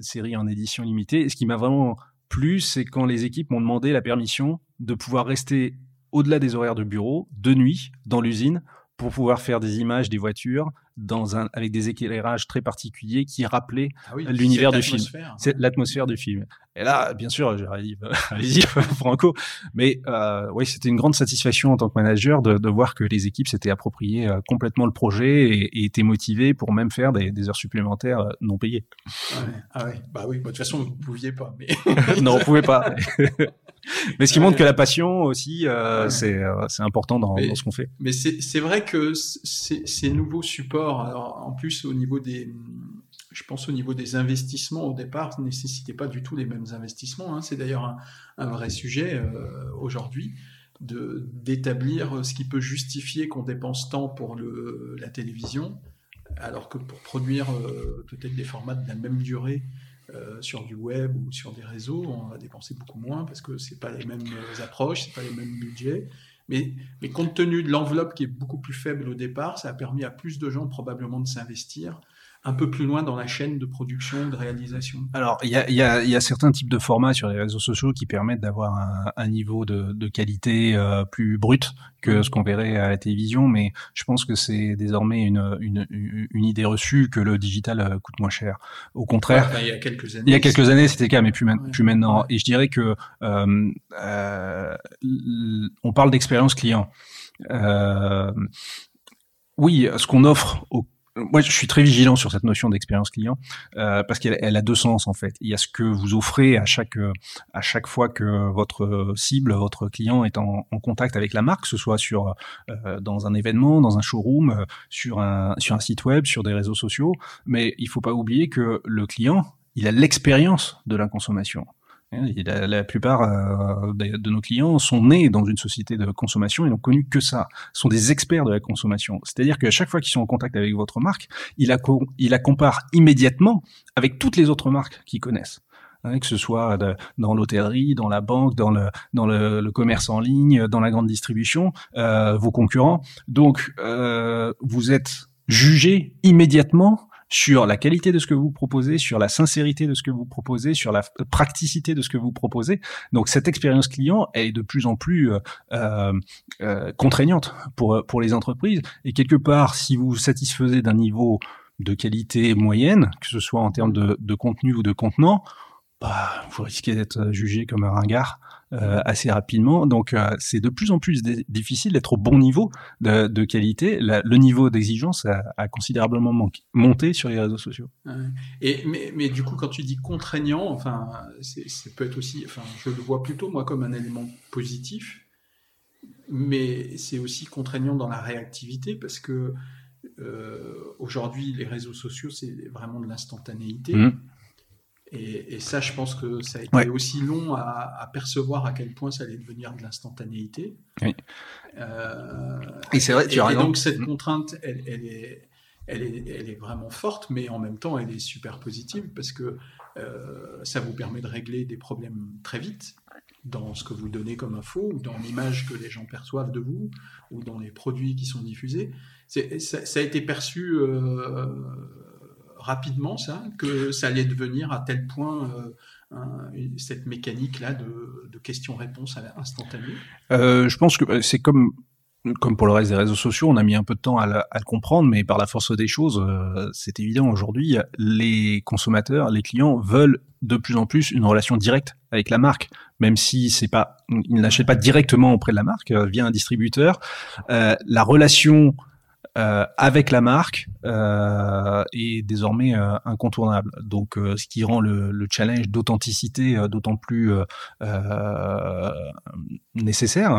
série en édition limitée. Ce qui m'a vraiment plu, c'est quand les équipes m'ont demandé la permission de pouvoir rester au-delà des horaires de bureau, de nuit, dans l'usine, pour pouvoir faire des images des voitures dans un, avec des éclairages très particuliers qui rappelaient ah l'univers du film. C'est l'atmosphère du film. Et là, bien sûr, j'arrive, allez-y, Franco. Mais euh, oui, c'était une grande satisfaction en tant que manager de, de voir que les équipes s'étaient appropriées euh, complètement le projet et, et, étaient motivées pour même faire des, des heures supplémentaires euh, non payées. Ah ouais, ah ouais. bah oui, bah, de toute façon, vous ne pouviez pas. Mais... non, on pouvait pas. mais ce qui montre que la passion aussi, euh, c'est euh, c'est important dans, mais, dans ce qu'on fait. Mais c'est vrai que ces nouveaux supports, en plus au niveau des, je pense au niveau des investissements au départ, ne nécessitaient pas du tout les mêmes investissements. Hein. C'est d'ailleurs un, vrai sujet euh, aujourd'hui de d'établir ce qui peut justifier qu'on dépense tant pour la télévision, alors que pour produire euh, peut-être des formats de la même durée euh, sur du web ou sur des réseaux, on va dépenser beaucoup moins parce que c'est pas les mêmes approches, c'est pas les mêmes budgets. Mais, compte tenu de l'enveloppe qui est beaucoup plus faible au départ, ça a permis à plus de gens probablement de s'investir un peu plus loin dans la chaîne de production, de réalisation Alors, il y a, y, a, y a, certains types de formats sur les réseaux sociaux qui permettent d'avoir un, un, niveau de, de qualité euh, plus brut que ce qu'on verrait à la télévision, mais je pense que c'est désormais une, une, une, idée reçue que le digital euh, coûte moins cher. Au contraire, ouais, il y a quelques années, il y a quelques années c'était le cas, mais plus, ouais. plus maintenant. Et je dirais que euh, euh, on parle d'expérience client. Euh, oui, ce qu'on offre aux moi, je suis très vigilant sur cette notion d'expérience client euh, parce qu'elle elle a deux sens en fait. Il y a ce que vous offrez à chaque à chaque fois que votre cible, votre client est en, contact avec la marque, que ce soit sur euh, dans un événement, dans un showroom, sur un sur un site web, sur des réseaux sociaux. Mais il faut pas oublier que le client, il a l'expérience de la consommation. La, plupart euh, de nos clients sont nés dans une société de consommation et n'ont connu que ça. sont des experts de la consommation. C'est-à-dire qu'à chaque fois qu'ils sont en contact avec votre marque, ils la, comparent immédiatement avec toutes les autres marques qu'ils connaissent. Hein, que ce soit dans l'hôtellerie, dans la banque, dans le, commerce en ligne, dans la grande distribution, euh, vos concurrents. Donc, euh, vous êtes jugé immédiatement sur la qualité de ce que vous proposez, sur la sincérité de ce que vous proposez, sur la praticité de ce que vous proposez. Donc cette expérience client est de plus en plus euh, euh, contraignante pour pour les entreprises. Et quelque part, si vous vous satisfaisez d'un niveau de qualité moyenne, que ce soit en termes de, de contenu ou de contenant, bah, vous risquez d'être jugé comme un ringard assez rapidement. Donc c'est de plus en plus difficile d'être au bon niveau de, qualité. le niveau d'exigence a, considérablement monté sur les réseaux sociaux. Et mais, mais, du coup, quand tu dis contraignant, enfin, ça peut être aussi, enfin, je le vois plutôt moi comme un élément positif mais c'est aussi contraignant dans la réactivité parce que euh, aujourd'hui, les réseaux sociaux, c'est vraiment de l'instantanéité. Mmh. Et, ça, je pense que ça a été aussi long à, percevoir à quel point ça allait devenir de l'instantanéité. Oui. Euh, et c'est vrai, tu as et, donc cette mmh. contrainte, elle, est, elle, est, elle, est, vraiment forte, mais en même temps, elle est super positive parce que euh, ça vous permet de régler des problèmes très vite dans ce que vous donnez comme info, ou dans l'image que les gens perçoivent de vous, ou dans les produits qui sont diffusés. Ça, ça, a été perçu euh, rapidement, ça, que ça allait devenir à tel point euh, cette mécanique-là de, questions-réponses instantanées euh, Je pense que c'est comme comme pour le reste des réseaux sociaux, on a mis un peu de temps à, le comprendre, mais par la force des choses, euh, c'est évident aujourd'hui, les consommateurs, les clients veulent de plus en plus une relation directe avec la marque, même si c'est pas, ils n'achètent pas directement auprès de la marque euh, via un distributeur. Euh, la relation euh, avec la marque euh, est désormais euh, incontournable. Donc, euh, ce qui rend le, le challenge d'authenticité euh, d'autant plus nécessaire,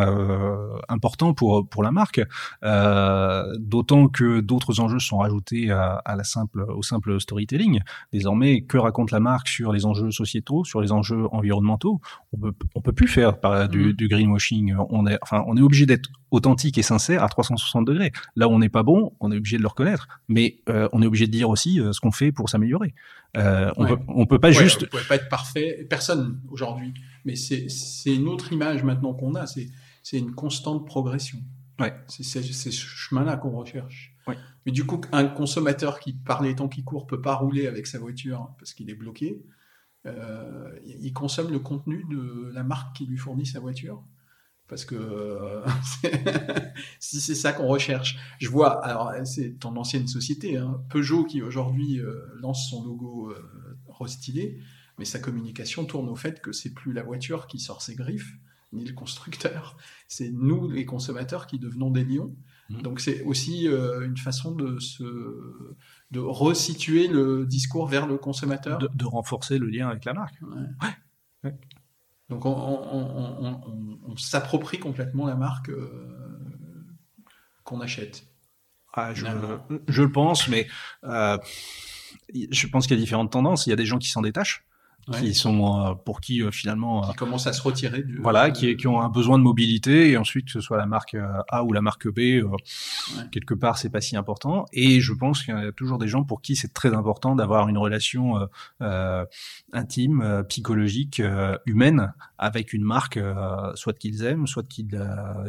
important pour pour la marque. d'autant que d'autres enjeux sont rajoutés à, à, la simple au simple storytelling. Désormais, que raconte la marque sur les enjeux sociétaux, sur les enjeux environnementaux? On peut on peut plus faire par, du, mmh. du greenwashing. On est enfin on est obligé d'être authentique et sincère à 360 degrés. Là où on n'est pas bon, on est obligé de le reconnaître, mais euh, on est obligé de dire aussi euh, ce qu'on fait pour s'améliorer. Euh, on, peut, on peut pas juste. On peut pas être parfait, personne aujourd'hui, mais c'est une autre image maintenant qu'on a. C'est une constante progression. Ouais. C'est ce chemin-là qu'on recherche. Ouais. Mais du coup, un consommateur qui, par les temps qui courent, peut pas rouler avec sa voiture parce qu'il est bloqué, il consomme le contenu de la marque qui lui fournit sa voiture parce que euh, si c'est ça qu'on recherche. Je vois, alors c'est ton ancienne société, hein, Peugeot qui aujourd'hui euh, lance son logo euh, restylé, mais sa communication tourne au fait que c'est plus la voiture qui sort ses griffes, ni le constructeur, c'est nous les consommateurs qui devenons des lions. Mmh. Donc c'est aussi une façon de se de resituer le discours vers le consommateur, de, renforcer le lien avec la marque. ouais. Donc on, s'approprie complètement la marque euh, qu'on achète. Ah, je, je, le pense, mais euh, je pense qu'il y a différentes tendances. Il y a des gens qui s'en détachent qui sont euh, pour qui euh, finalement qui commencent à se retirer du, voilà qui, qui, ont un besoin de mobilité et ensuite que ce soit la marque euh, A ou la marque B quelque part c'est pas si important. Et je pense qu'il y a toujours des gens pour qui c'est très important d'avoir une relation euh, intime psychologique humaine avec une marque soit qu'ils aiment soit qu'ils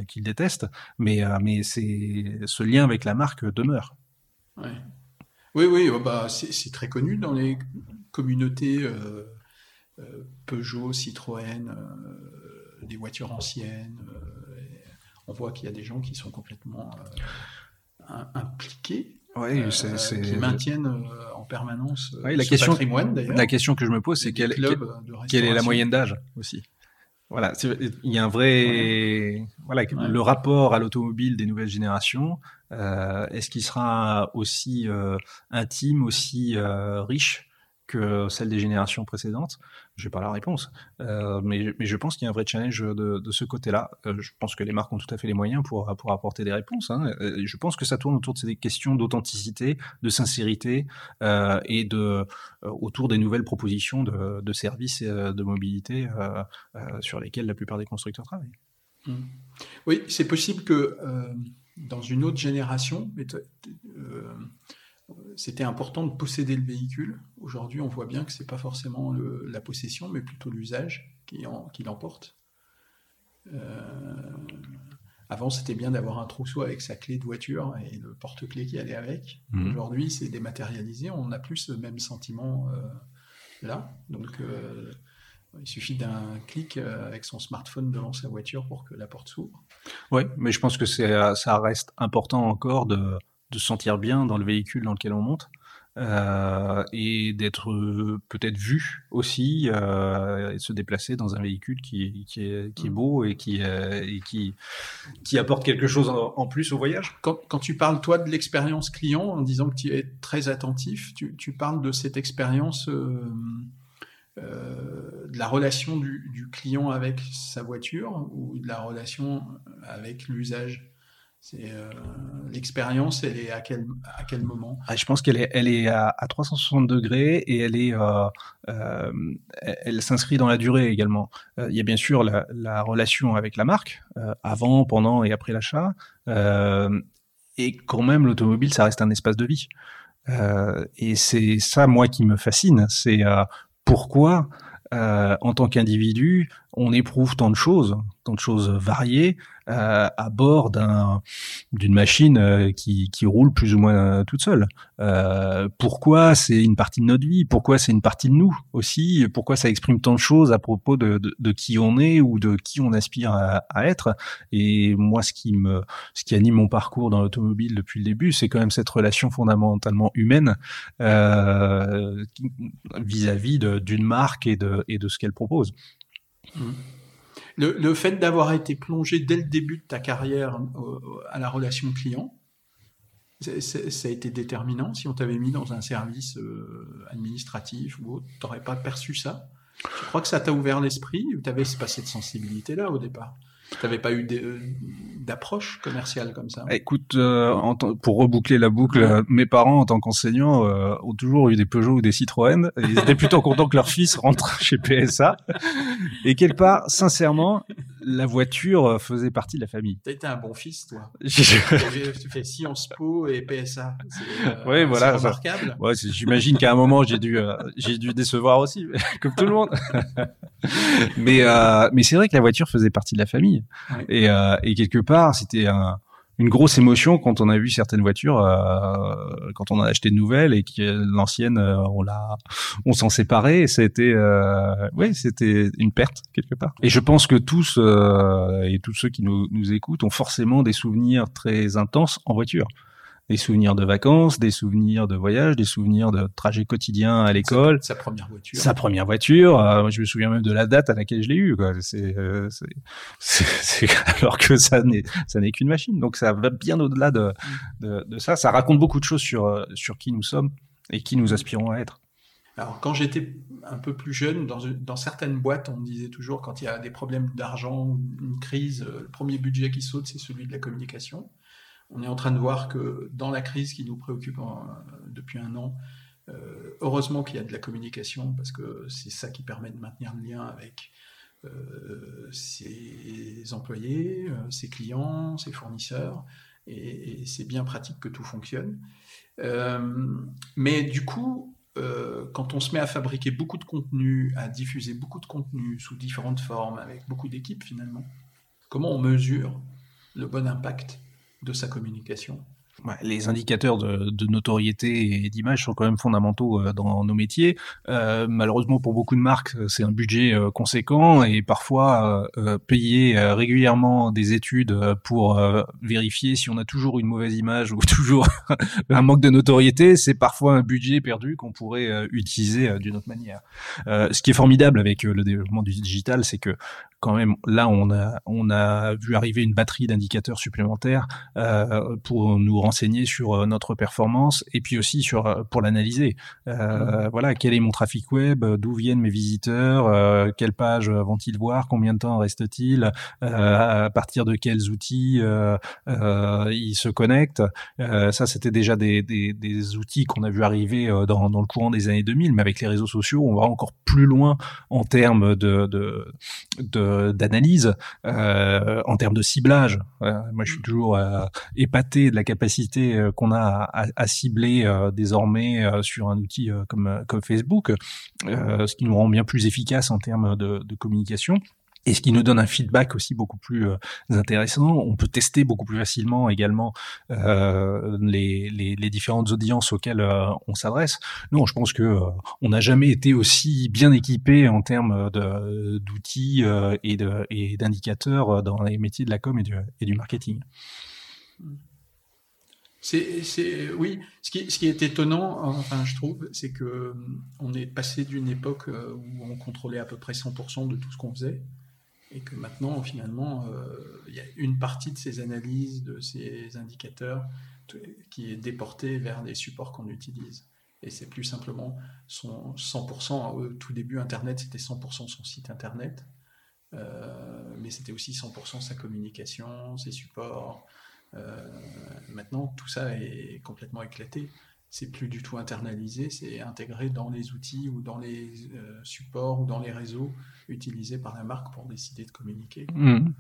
qu'ils détestent. Mais mais c'est ce lien avec la marque demeure. Ouais. oui oui oh, bah c'est très connu dans les communautés euh, Peugeot, Citroën, euh, des voitures anciennes. Euh, on voit qu'il y a des gens qui sont complètement impliqués oui, c'est, qui maintiennent en permanence la question, patrimoine d'ailleurs. La question que je me pose, c'est quelle, quelle, est la moyenne d'âge aussi Voilà, il y a un vrai, voilà, le rapport à l'automobile des nouvelles générations. est-ce qu'il sera aussi intime, aussi riche? Que celle des générations précédentes Je n'ai pas la réponse. Euh, mais, je pense qu'il y a un vrai challenge de, ce côté-là. Euh, je pense que les marques ont tout à fait les moyens pour, pour apporter des réponses. Hein. Euh, je pense que ça tourne autour de ces questions d'authenticité, de sincérité et de, autour des nouvelles propositions de, services et de mobilité sur lesquelles la plupart des constructeurs travaillent. Mmh. Oui, c'est possible que dans une autre génération, c'était important de posséder le véhicule. Aujourd'hui, on voit bien que ce n'est pas forcément la possession, mais plutôt l'usage qui, l'emporte. Euh, avant, c'était bien d'avoir un trousseau avec sa clé de voiture et le porte-clés qui allait avec. Mhm. Aujourd'hui, c'est dématérialisé. On n'a plus ce même sentiment euh, là. Donc, euh, il suffit d'un clic avec son smartphone devant sa voiture pour que la porte s'ouvre. Oui, mais je pense que ça reste important encore de de se sentir bien dans le véhicule dans lequel on monte. euh, et d'être euh, peut-être vu aussi euh, et se déplacer dans un véhicule qui, qui, est, qui est mmh. beau et qui, et qui, qui apporte quelque chose en, plus au voyage. Quand, quand, tu parles, toi, de l'expérience client, en disant que tu es très attentif, tu, tu parles de cette expérience, de la relation du, du, client avec sa voiture ou de la relation avec l'usage? C'est euh, l'expérience, elle est à quel moment? Ah, Je pense qu'elle est elle est à, 360 degrés et elle est euh, euh, elle s'inscrit dans la durée également. il y a bien sûr la, la relation avec la marque avant, pendant et après l'achat. et quand même, l'automobile, ça reste un espace de vie. et c'est ça, moi, qui me fascine. C'est pourquoi, en tant qu'individu, on éprouve tant de choses, tant de choses variées, euh, à bord d'un d'une machine euh, qui, qui roule plus ou moins euh, toute seule. Euh, pourquoi c'est une partie de notre vie? Pourquoi c'est une partie de nous aussi? Pourquoi ça exprime tant de choses à propos de, de, de qui on est ou de qui on aspire à, à, être? Et moi, ce qui me ce qui anime mon parcours dans l'automobile depuis le début, c'est quand même cette relation fondamentalement humaine vis-à-vis d'une marque et de et de ce qu'elle propose. Mmh. Le, fait d'avoir été plongé dès le début de ta carrière euh, à la relation client, ça a été déterminant? Si on t'avait mis dans un service euh, administratif ou autre, tu n'aurais pas perçu ça? Je crois que ça t'a ouvert l'esprit ou tu avais pas cette sensibilité-là au départ? Tu n'avais pas eu euh, d'approche commerciale comme ça? Écoute, euh, pour reboucler la boucle, euh, mes parents, en tant qu'enseignants, ont toujours eu des Peugeot ou des Citroën. Et ils étaient plutôt contents que leur fils rentre chez PSA. Et quelque part, sincèrement, la voiture faisait partie de la famille. Tu été un bon fils, toi. tu fais Sciences Po et PSA. oui, voilà. remarquable. Ouais, J'imagine qu'à un moment, j'ai dû, j'ai dû décevoir aussi, comme tout le monde. mais mais c'est vrai que la voiture faisait partie de la famille. Et, euh, et, quelque part, c'était un, une grosse émotion quand on a vu certaines voitures, euh, quand on a acheté de nouvelles et que l'ancienne, euh, on l'a, on s'en séparait. C'était, euh, oui, c'était une perte quelque part. Et je pense que tous euh, et tous ceux qui nous, nous écoutent ont forcément des souvenirs très intenses en voiture des souvenirs de vacances, des souvenirs de voyage, des souvenirs de trajets quotidiens à l'école. Sa, première voiture. Sa première voiture. Euh, je me souviens même de la date à laquelle je l'ai eu. C'est, euh, c'est, alors que ça n'est, ça n'est qu'une machine. Donc ça va bien au-delà de, de, de, ça. Ça raconte beaucoup de choses sur, euh, sur qui nous sommes et qui nous aspirons à être. Alors, quand j'étais un peu plus jeune, dans, dans, certaines boîtes, on me disait toujours quand il y a des problèmes d'argent ou une crise, le premier budget qui saute, c'est celui de la communication on est en train de voir que dans la crise qui nous préoccupe depuis un an, euh, heureusement qu'il y a de la communication parce que c'est ça qui permet de maintenir le lien avec euh, ses employés, euh, ses clients, ses fournisseurs, et, c'est bien pratique que tout fonctionne. mais du coup, quand on se met à fabriquer beaucoup de contenu, à diffuser beaucoup de contenu sous différentes formes, avec beaucoup d'équipes finalement, comment on mesure le bon impact de sa communication. Les indicateurs de, notoriété et d'image sont quand même fondamentaux euh, dans nos métiers. Euh, malheureusement pour beaucoup de marques, euh, c'est un budget conséquent et parfois payer régulièrement des études pour vérifier si on a toujours une mauvaise image ou toujours un manque de notoriété, c'est parfois un budget perdu qu'on pourrait utiliser d'une autre manière. ce qui est formidable avec le développement du digital, c'est que quand même, là, on a, vu arriver une batterie d'indicateurs supplémentaires pour nous renseigner sur euh, notre performance et puis aussi sur euh, pour l'analyser. Euh, mmh. Voilà, quel est mon trafic web, d'où viennent mes visiteurs, euh, quelle page vont-ils voir, combien de temps reste-t-il, à partir de quels outils ils se connectent. ça, c'était déjà des, des, des outils qu'on a vu arriver dans, dans le courant des années 2000, mais avec les réseaux sociaux, on va encore plus loin en termes de, de, de d'analyse, en termes de ciblage. Moi, je suis toujours épaté de la capacité qu'on a à, cibler désormais sur un outil comme, Facebook, ce qui nous rend bien plus efficace en termes de, communication et ce qui nous donne un feedback aussi beaucoup plus euh, intéressant. On peut tester beaucoup plus facilement également euh, les, différentes audiences auxquelles euh, on s'adresse. Non, je pense que euh, on n'a jamais été aussi bien équipé en termes d'outils et d'indicateurs dans les métiers de la com et du, et du marketing. C'est, oui. Ce qui, ce qui, est étonnant, enfin, je trouve, c'est que on est passé d'une époque où on contrôlait à peu près 100% de tout ce qu'on faisait, et que maintenant, finalement, il y a une partie de ces analyses, de ces indicateurs, qui est déportée vers des supports qu'on utilise. Et c'est plus simplement son 100%. Au tout début, Internet, c'était 100% son site Internet. Euh, mais c'était aussi 100% sa communication, ses supports. Euh, maintenant, tout ça est complètement éclaté. C'est plus du tout internalisé, c'est intégré dans les outils ou dans les euh, supports ou dans les réseaux utilisés par la marque pour décider de communiquer. Mmh.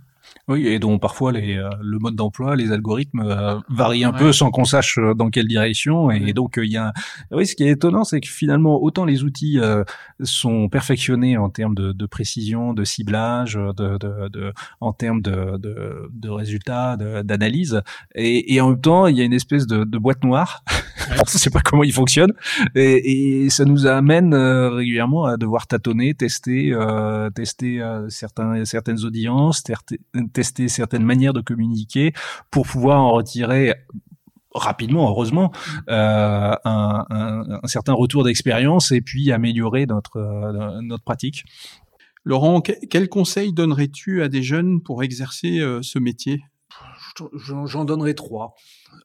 Oui, et dont parfois les, euh, le mode d'emploi, les algorithmes euh, varient un peu sans qu'on sache euh, dans quelle direction. Et donc il y a, oui, ce qui est étonnant, c'est que finalement autant les outils sont perfectionnés en termes de, de précision, de ciblage, de, de, de en termes de, de, de résultats, d'analyse, et, et, en même temps il y a une espèce de, de boîte noire. Ouais. On ne sait pas comment il fonctionne, et, et ça nous amène régulièrement à devoir tâtonner, tester, tester certains, certaines audiences, tester certaines manières de communiquer pour pouvoir en retirer rapidement, heureusement, euh, un, un, un, certain retour d'expérience et puis améliorer notre, euh, notre pratique. Laurent, quel conseil donnerais-tu à des jeunes pour exercer euh, ce métier? J'en donnerai trois.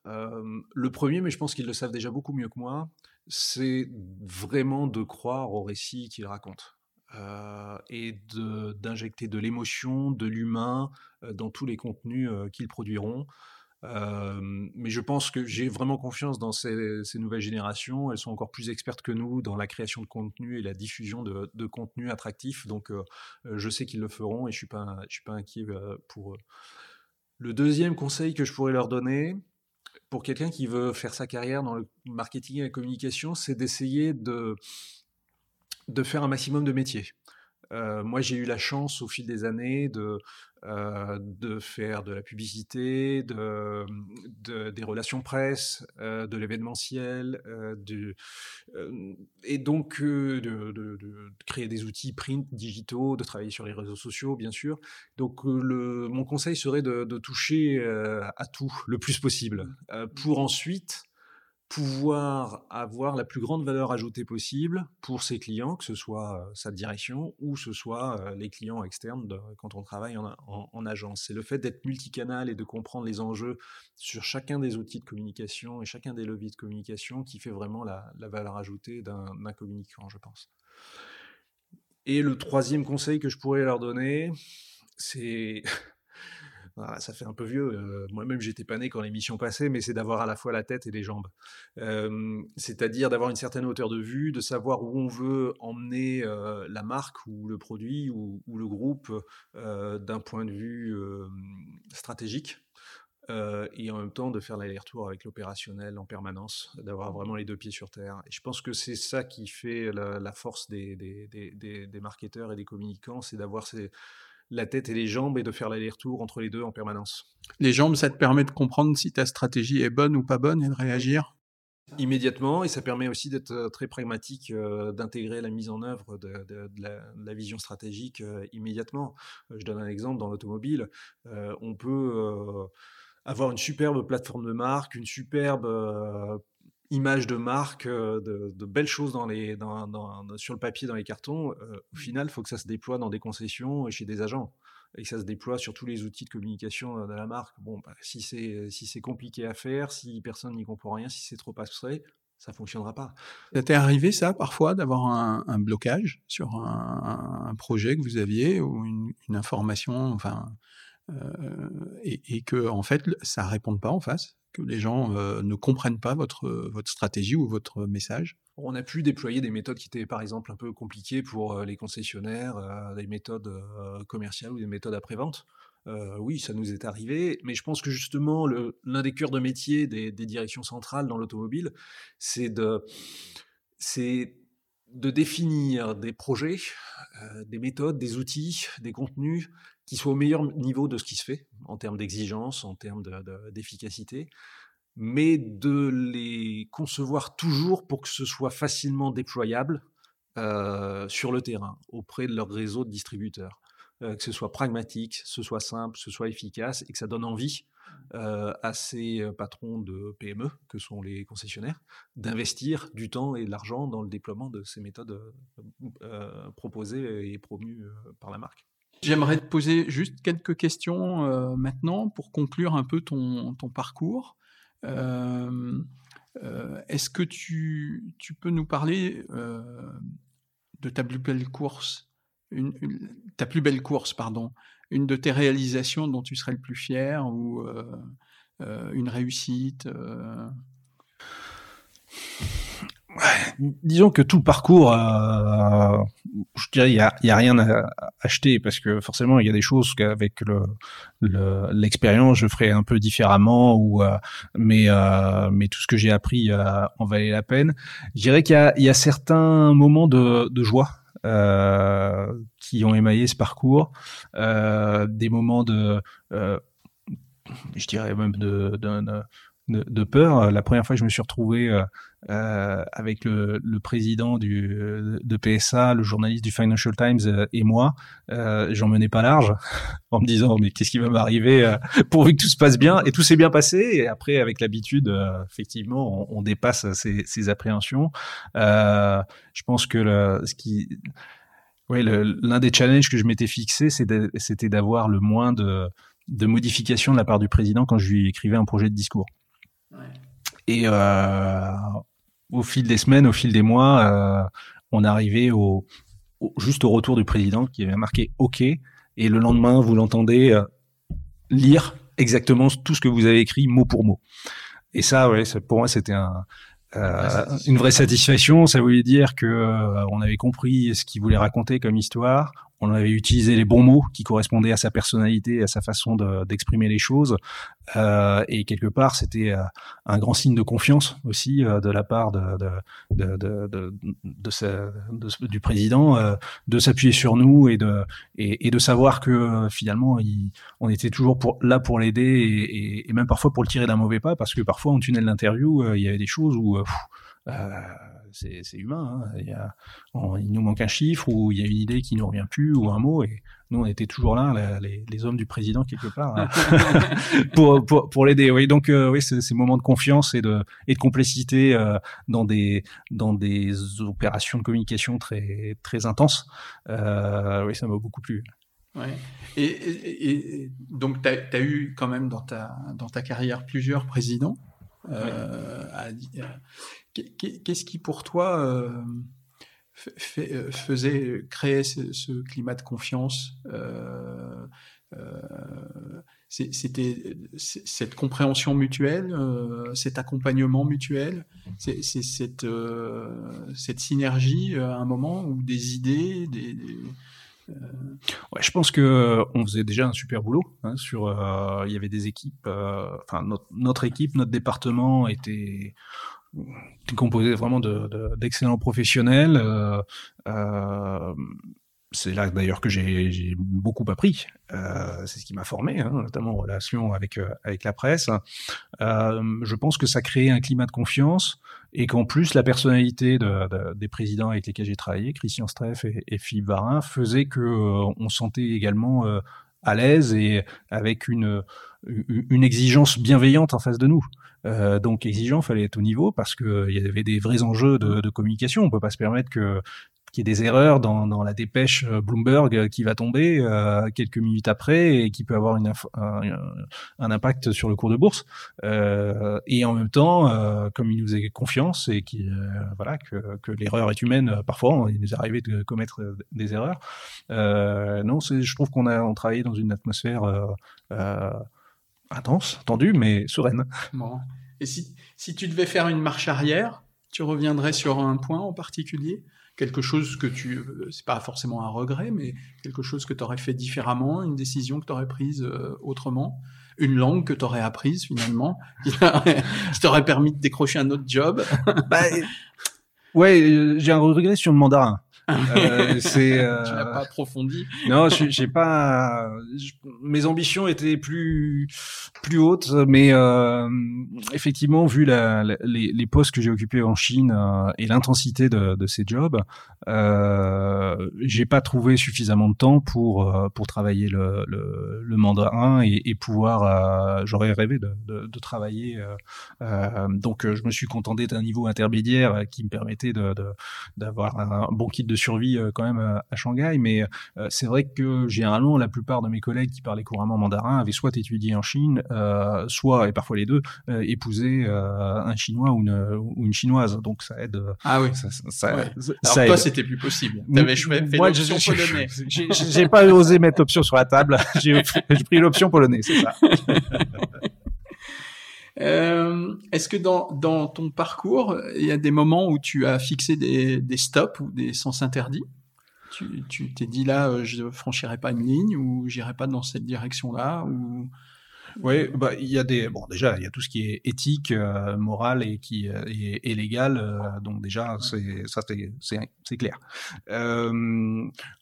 Euh, le premier, mais je pense qu'ils le savent déjà beaucoup mieux que moi, c'est vraiment de croire au récit qu'ils racontent. Euh, et d'injecter de, l'émotion, de l'humain euh, dans tous les contenus euh, qu'ils produiront. Euh, mais je pense que j'ai vraiment confiance dans ces, ces, nouvelles générations. Elles sont encore plus expertes que nous dans la création de contenu et la diffusion de, de contenu attractif. Donc, je sais qu'ils le feront et je suis suis pas inquiet pour eux. Le deuxième conseil que je pourrais leur donner, pour quelqu'un qui veut faire sa carrière dans le marketing et la communication, c'est d'essayer de de faire un maximum de métiers. Euh, moi, j'ai eu la chance au fil des années de, euh, de faire de la publicité, de, de des relations presse, euh, de l'événementiel, et donc de, de, créer des outils print, digitaux, de travailler sur les réseaux sociaux, bien sûr. Donc, le, mon conseil serait de, toucher à tout le plus possible, pour ensuite pouvoir avoir la plus grande valeur ajoutée possible pour ses clients, que ce soit sa direction ou ce soit les clients externes quand on travaille en, en, en agence. C'est le fait d'être multicanal et de comprendre les enjeux sur chacun des outils de communication et chacun des leviers de communication qui fait vraiment la, la valeur ajoutée d'un communicant, je pense. Et le troisième conseil que je pourrais leur donner, c'est Voilà, ça fait un peu vieux. Euh, Moi-même, j'étais pas né quand l'émission passait, mais c'est d'avoir à la fois la tête et les jambes. Euh, C'est-à-dire d'avoir une certaine hauteur de vue, de savoir où on veut emmener euh, la marque ou le produit ou, le groupe d'un point de vue stratégique. et en même temps de faire l'aller-retour avec l'opérationnel en permanence, d'avoir vraiment les deux pieds sur terre. Je pense que c'est ça qui fait la, force des, marketeurs et des communicants, c'est d'avoir ces la tête et les jambes et de faire l'aller-retour entre les deux en permanence. Les jambes, ça te permet de comprendre si ta stratégie est bonne ou pas bonne et de réagir? Immédiatement et ça permet aussi d'être très pragmatique, euh, d'intégrer la mise en œuvre de, de, de, la, de la, vision stratégique euh, immédiatement. Je donne un exemple dans l'automobile. Euh, on peut avoir une superbe plateforme de marque, une superbe image de marque, euh, de, de, belles choses dans les, dans, dans, sur le papier, dans les cartons. Euh, au final, il faut que ça se déploie dans des concessions et chez des agents. Et que ça se déploie sur tous les outils de communication de la marque. Bon, bah, si c'est si c'est compliqué à faire, si personne n'y comprend rien, si c'est trop abstrait, ça fonctionnera pas. Ça t'est arrivé ça parfois d'avoir un, un, blocage sur un, un, projet que vous aviez ou une, une information, enfin, euh, et, et, que en fait ça réponde pas en face? Que les gens euh, ne comprennent pas votre, votre stratégie ou votre message On a pu déployer des méthodes qui étaient par exemple un peu compliquées pour euh, les concessionnaires, euh, des méthodes euh, commerciales ou des méthodes après-vente. Euh, oui, ça nous est arrivé, mais je pense que justement, l'un des cœurs de métier des, directions centrales dans l'automobile, c'est de, de définir des projets, euh, des méthodes, des outils, des contenus qui soient au meilleur niveau de ce qui se fait en termes d'exigence, en termes d'efficacité, de, de, mais de les concevoir toujours pour que ce soit facilement déployable euh, sur le terrain auprès de leur réseau de distributeurs. Euh, que ce soit pragmatique, que ce soit simple, que ce soit efficace et que ça donne envie à ces patrons de PME, que sont les concessionnaires, d'investir du temps et de l'argent dans le déploiement de ces méthodes proposées et promues par la marque. J'aimerais te poser juste quelques questions maintenant pour conclure un peu ton, parcours. Est-ce que tu, peux nous parler de ta plus belle course, ta plus belle course, pardon, une de tes réalisations dont tu serais le plus fier ou une réussite disons que tout le parcours, euh, je dirais, il y a, a, rien à acheter parce que forcément, il y a des choses qu'avec le l'expérience, je ferais un peu différemment ou euh, mais euh, mais tout ce que j'ai appris euh, en valait la peine. Je dirais qu'il y y a certains moments de, de joie. Euh, qui ont émaillé ce parcours, des moments de, je dirais même de, de, de de, peur. La première fois que je me suis retrouvé euh, euh, avec le, le, président du, de PSA, le journaliste du Financial Times euh, et moi, euh, j'en menais pas large en me disant mais qu'est-ce qui va m'arriver euh, pourvu que tout se passe bien et tout s'est bien passé et après avec l'habitude effectivement on, on, dépasse ces, ces appréhensions. je pense que le, ce qui oui, l'un des challenges que je m'étais fixé, c'était d'avoir le moins de, de modifications de la part du président quand je lui écrivais un projet de discours. Et euh, au fil des semaines, au fil des mois, euh, on arrivait au, juste au retour du président qui avait marqué OK. Et le lendemain, vous l'entendez euh, lire exactement tout ce que vous avez écrit mot pour mot. Et ça, ouais, pour moi, c'était un, euh, une vraie satisfaction. Ça voulait dire que euh, on avait compris ce qu'il voulait raconter comme histoire on avait utilisé les bons mots qui correspondaient à sa personnalité, à sa façon d'exprimer les choses, euh, et quelque part c'était euh, un grand signe de confiance aussi euh, de la part de, de, de, du président, euh, de s'appuyer sur nous et de et, de savoir que finalement on était toujours là pour l'aider et, et, même parfois pour le tirer d'un mauvais pas parce que parfois en tunnel d'interview il y avait des choses où c'est humain. Hein. Il, y a, il, nous manque un chiffre ou il y a une idée qui nous revient plus ou un mot et nous on était toujours là, les, les hommes du président quelque part, hein, pour, pour, pour l'aider. Oui, donc euh, oui, ces moments de confiance et de et de complicité euh, dans des dans des opérations de communication très très intenses. Euh, oui, ça m'a beaucoup plu. Ouais. Et, et, et, donc, tu as, as, eu quand même dans ta, dans ta carrière plusieurs présidents. Euh, qu'est-ce qui pour toi euh, fait, euh, faisait créer ce, climat de confiance C'était cette compréhension mutuelle, cet accompagnement mutuel, c'est cette, cette synergie à un moment où des idées, des, des euh, ouais, je pense que euh, on faisait déjà un super boulot. Hein, sur, euh, il y avait des équipes. Enfin, notre, équipe, notre département était composé vraiment d'excellents de, professionnels. Euh, c'est là d'ailleurs que j'ai beaucoup appris. Euh, c'est ce qui m'a formé, hein, notamment en relation avec euh, avec la presse. Euh, je pense que ça crée un climat de confiance et qu'en plus la personnalité de, de, des présidents avec lesquels j'ai travaillé, Christian Streff et, et, Philippe Varin, faisait que euh, on sentait également euh, à l'aise et avec une une exigence bienveillante en face de nous. Euh, donc exigeant, fallait être au niveau parce que il y avait des vrais enjeux de, de communication. On peut pas se permettre que qu'il des erreurs dans, dans, la dépêche euh, Bloomberg euh, qui va tomber euh, quelques minutes après et qui peut avoir une un, impact sur le cours de bourse. Et en même temps, comme il nous a confiance et qui voilà que, que l'erreur est humaine, parfois il nous est arrivé de commettre des erreurs. non, je trouve qu'on a travaillé dans une atmosphère intense, tendue, mais sereine. Bon. Et si, si tu devais faire une marche arrière, tu reviendrais sur un point en particulier? Quelque chose que tu, euh, c'est pas forcément un regret, mais quelque chose que tu aurais fait différemment, une décision que tu aurais prise euh, autrement, une langue que tu aurais apprise finalement, qui t'aurait permis de décrocher un autre job? bah, ouais, j'ai un regret sur le mandarin. Euh, c'est. Euh... tu n'as pas approfondi. non, j'ai pas. mes ambitions étaient plus plus hautes, mais euh, effectivement, vu la, les, les, postes que j'ai occupés en Chine euh, et l'intensité de, de, ces jobs, euh, j'ai pas trouvé suffisamment de temps pour pour travailler le, le, le mandarin et, et pouvoir. J'aurais rêvé de, de, de travailler. donc, je me suis contenté d'un niveau intermédiaire qui me permettait de d'avoir un bon kit de survie euh, quand même euh, à Shanghai. Mais euh, c'est vrai que généralement, la plupart de mes collègues qui parlaient couramment mandarin avaient soit étudié en Chine, soit, et parfois les deux, épousé un Chinois ou une, ou une Chinoise. Donc ça aide. Ah oui. Ça, ça, Alors toi, c'était plus possible. T'avais fait l'option polonais. J'ai pas osé mettre l'option sur la table. J'ai pris l'option polonais, c'est ça. Euh, Est-ce que dans, dans ton parcours, il y a des moments où tu as fixé des, des stops ou des sens interdits? Tu t'es dit là, euh, je ne franchirai pas une ligne ou j'irai pas dans cette direction-là ou... Oui, bah il y a des bon déjà il y a tout ce qui est éthique, euh, moral et qui euh, est, légal, euh, donc déjà c'est ça c'est clair.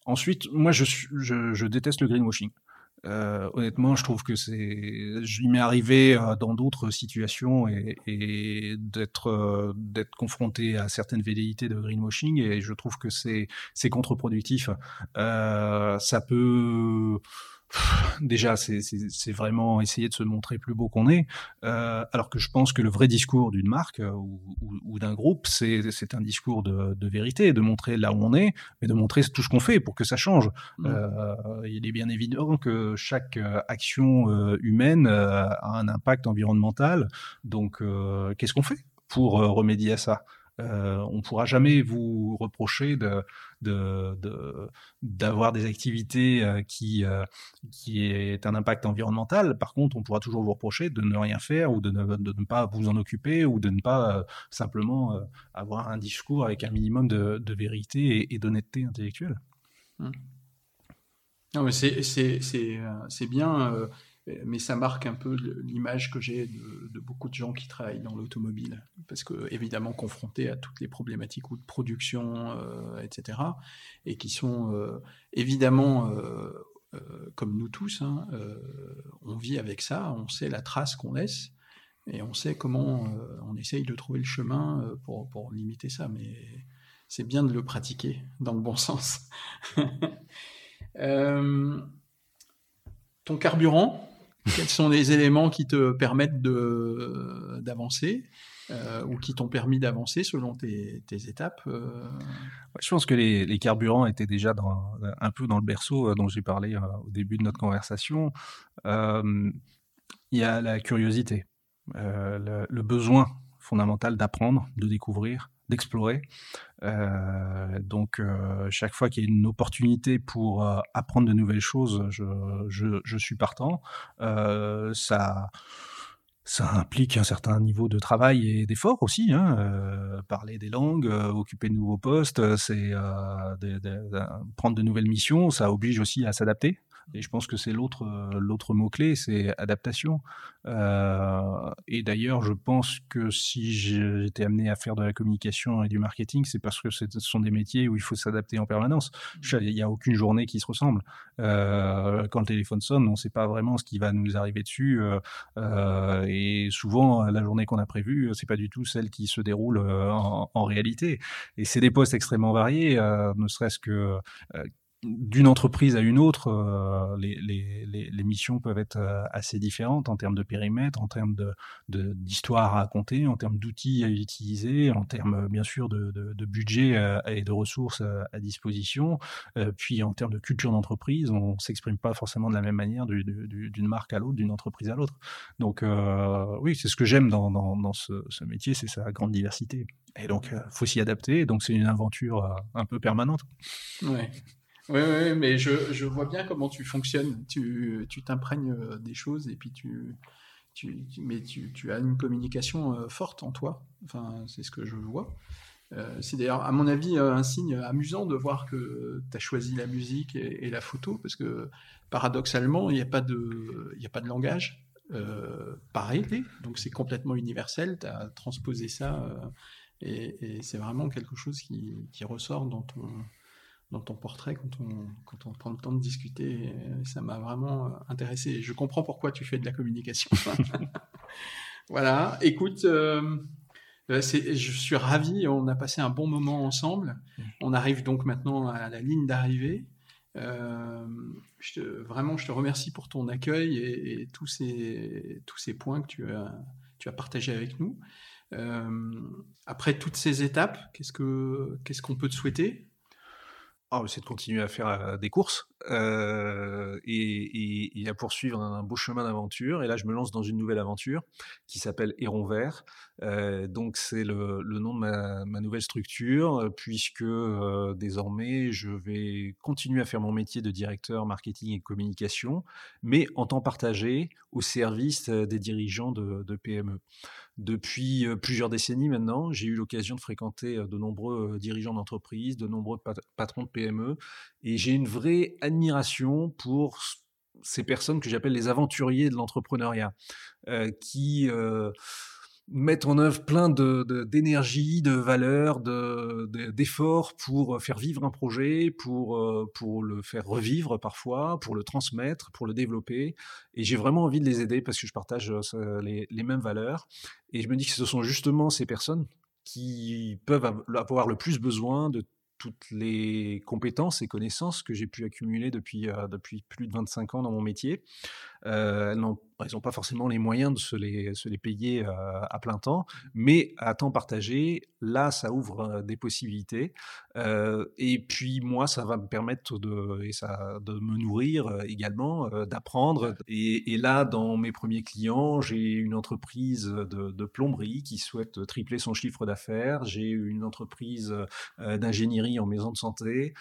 ensuite, moi je, je, je déteste le greenwashing. Euh, honnêtement, je trouve que c'est, je m'est arrivé euh, dans d'autres situations et, et d'être euh, d'être confronté à certaines velléités de greenwashing et je trouve que c'est c'est contre-productif. Euh, ça peut déjà, c'est vraiment essayer de se montrer plus beau qu'on est, euh, alors que je pense que le vrai discours d'une marque euh, ou, ou, d'un groupe, c'est un discours de, de, vérité, de montrer là où on est, mais de montrer tout ce qu'on fait pour que ça change. Mmh. Euh, il est bien évident que chaque euh, action euh, humaine a un impact environnemental, donc qu'est-ce qu'on fait pour remédier à ça? Euh, on ne pourra jamais vous reprocher de, d'avoir des activités euh, qui, euh, qui est un impact environnemental. Par contre, on pourra toujours vous reprocher de ne rien faire ou de ne, pas vous en occuper ou de ne pas simplement avoir un discours avec un minimum de, vérité et, d'honnêteté intellectuelle. Mmh. Non, mais c'est bien mais ça marque un peu l'image que j'ai de, beaucoup de gens qui travaillent dans l'automobile, parce que évidemment confrontés à toutes les problématiques de production, euh, etc., et qui sont euh, évidemment, euh, comme nous tous, hein, on vit avec ça, on sait la trace qu'on laisse, et on sait comment on essaye de trouver le chemin pour limiter ça, mais c'est bien de le pratiquer dans le bon sens. ton carburant, quels sont les éléments qui te permettent d'avancer euh, ou qui t'ont permis d'avancer selon tes, étapes euh? Je pense que les, carburants étaient déjà un peu dans le berceau euh, dont j'ai parlé au début de notre conversation. Il y a la curiosité, le, besoin fondamental d'apprendre, de découvrir, d'explorer. Euh, donc, euh, chaque fois qu'il y a une opportunité pour euh, apprendre de nouvelles choses, je, je, suis partant. ça ça implique un certain niveau de travail et d'effort aussi. Hein. parler des langues, occuper de nouveaux postes, c'est prendre de nouvelles missions, ça oblige aussi à s'adapter. Et je pense que c'est l'autre euh, l'autre mot clé, c'est adaptation. Euh, et d'ailleurs, je pense que si j'étais amené à faire de la communication et du marketing, c'est parce que ce sont des métiers où il faut s'adapter en permanence. Mmh. Il n'y a aucune journée qui se ressemble. Euh, quand le téléphone sonne, on ne sait pas vraiment ce qui va nous arriver dessus. Euh, et souvent, la journée qu'on a prévue, c'est pas du tout celle qui se déroule en, en réalité. Et c'est des postes extrêmement variés, ne serait-ce que d'une entreprise à une autre, euh, les, les, les, missions peuvent être euh, assez différentes en termes de périmètre, en termes de, d'histoire à raconter, en termes d'outils à utiliser, en termes bien sûr de, de, budget euh, et de ressources à disposition, puis en termes de culture d'entreprise, on s'exprime pas forcément de la même manière d'une marque à l'autre, d'une entreprise à l'autre. Donc oui, c'est ce que j'aime dans, dans, dans ce, ce, métier, c'est sa grande diversité. Et donc, faut s'y adapter. Donc, c'est une aventure un peu permanente. Ouais. Oui, mais je, vois bien comment tu fonctionnes. Tu t'imprègnes euh, des choses et puis tu, mais tu, as une communication euh, forte en toi. Enfin, c'est ce que je vois. Euh, c'est d'ailleurs, à mon avis, un signe amusant de voir que tu as choisi la musique et, la photo, parce que paradoxalement, il n'y a, pas de, a pas langage euh, pareil, donc c'est complètement universel. Tu as transposé ça et, c'est vraiment quelque chose qui ressort dans ton, dans ton portrait quand on, prend le temps de discuter. ça m'a vraiment intéressé. Je comprends pourquoi tu fais de la communication. voilà, écoute, je suis ravi, on a passé un bon moment ensemble. On arrive donc maintenant à la ligne d'arrivée. vraiment, je te remercie pour ton accueil et, tous, ces, points que tu as, partagés avec nous. après toutes ces étapes, qu'est-ce qu'on ce qu'on peut te souhaiter? Ah, c'est de continuer à faire des courses et, à poursuivre un, beau chemin d'aventure. Et là, je me lance dans une nouvelle aventure qui s'appelle Héron Vert. Donc, c'est le, nom de ma, nouvelle structure, puisque désormais, je vais continuer à faire mon métier de directeur marketing et communication, mais en temps partagé au service des dirigeants de PME. Depuis plusieurs décennies maintenant, j'ai eu l'occasion de fréquenter de nombreux dirigeants d'entreprise, de nombreux patrons de PME, et j'ai une vraie admiration pour ces personnes que j'appelle les aventuriers de l'entrepreneuriat, qui mettent en œuvre plein d'énergie, de, de, valeurs, d'efforts pour faire vivre un projet, pour, euh, pour le faire revivre parfois, pour le transmettre, pour le développer. Et j'ai vraiment envie de les aider parce que je partage euh, les, les mêmes valeurs. Et je me dis que ce sont justement ces personnes qui peuvent avoir le plus besoin de toutes les compétences et connaissances que j'ai pu accumuler depuis, euh, depuis plus de 25 ans dans mon métier. Euh, elles n'ont pas forcément les moyens de se les, se les payer euh, à plein temps, mais à temps partagé, là, ça ouvre des possibilités. et puis, moi, ça va me permettre de, et ça, de me nourrir également, d'apprendre. Et, là, dans mes premiers clients, j'ai une entreprise de, de, plomberie qui souhaite tripler son chiffre d'affaires. J'ai une entreprise d'ingénierie en maison de santé.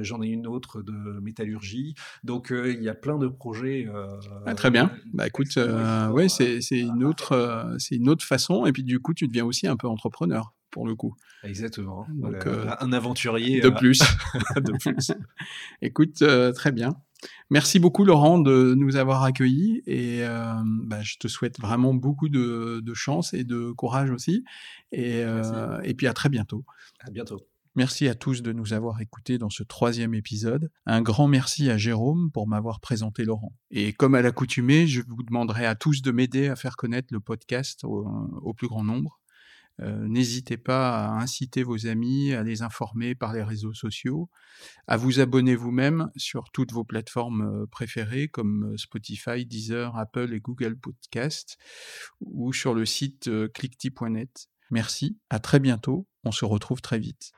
J'en ai une autre de métallurgie. Donc, il y a plein de projets ah, très bien. Bah écoute, euh, ouais, c'est une autre, euh, c'est une autre façon. Et puis du coup, tu deviens aussi un peu entrepreneur pour le coup. Exactement. Donc euh, un aventurier de plus. de plus. écoute, très bien. Merci beaucoup Laurent de nous avoir accueillis et bah, je te souhaite vraiment beaucoup de, de, chance et de courage aussi. Et, et puis à très bientôt. À bientôt. Merci à tous de nous avoir écoutés dans ce troisième épisode. Un grand merci à Jérôme pour m'avoir présenté Laurent. Et comme à l'accoutumée, je vous demanderai à tous de m'aider à faire connaître le podcast au, plus grand nombre. Euh, n'hésitez pas à inciter vos amis, à les informer par les réseaux sociaux, à vous abonner vous-même sur toutes vos plateformes euh, préférées comme euh, Spotify, Deezer, Apple et Google Podcast ou sur le site clickty.net. Merci, à très bientôt, on se retrouve très vite.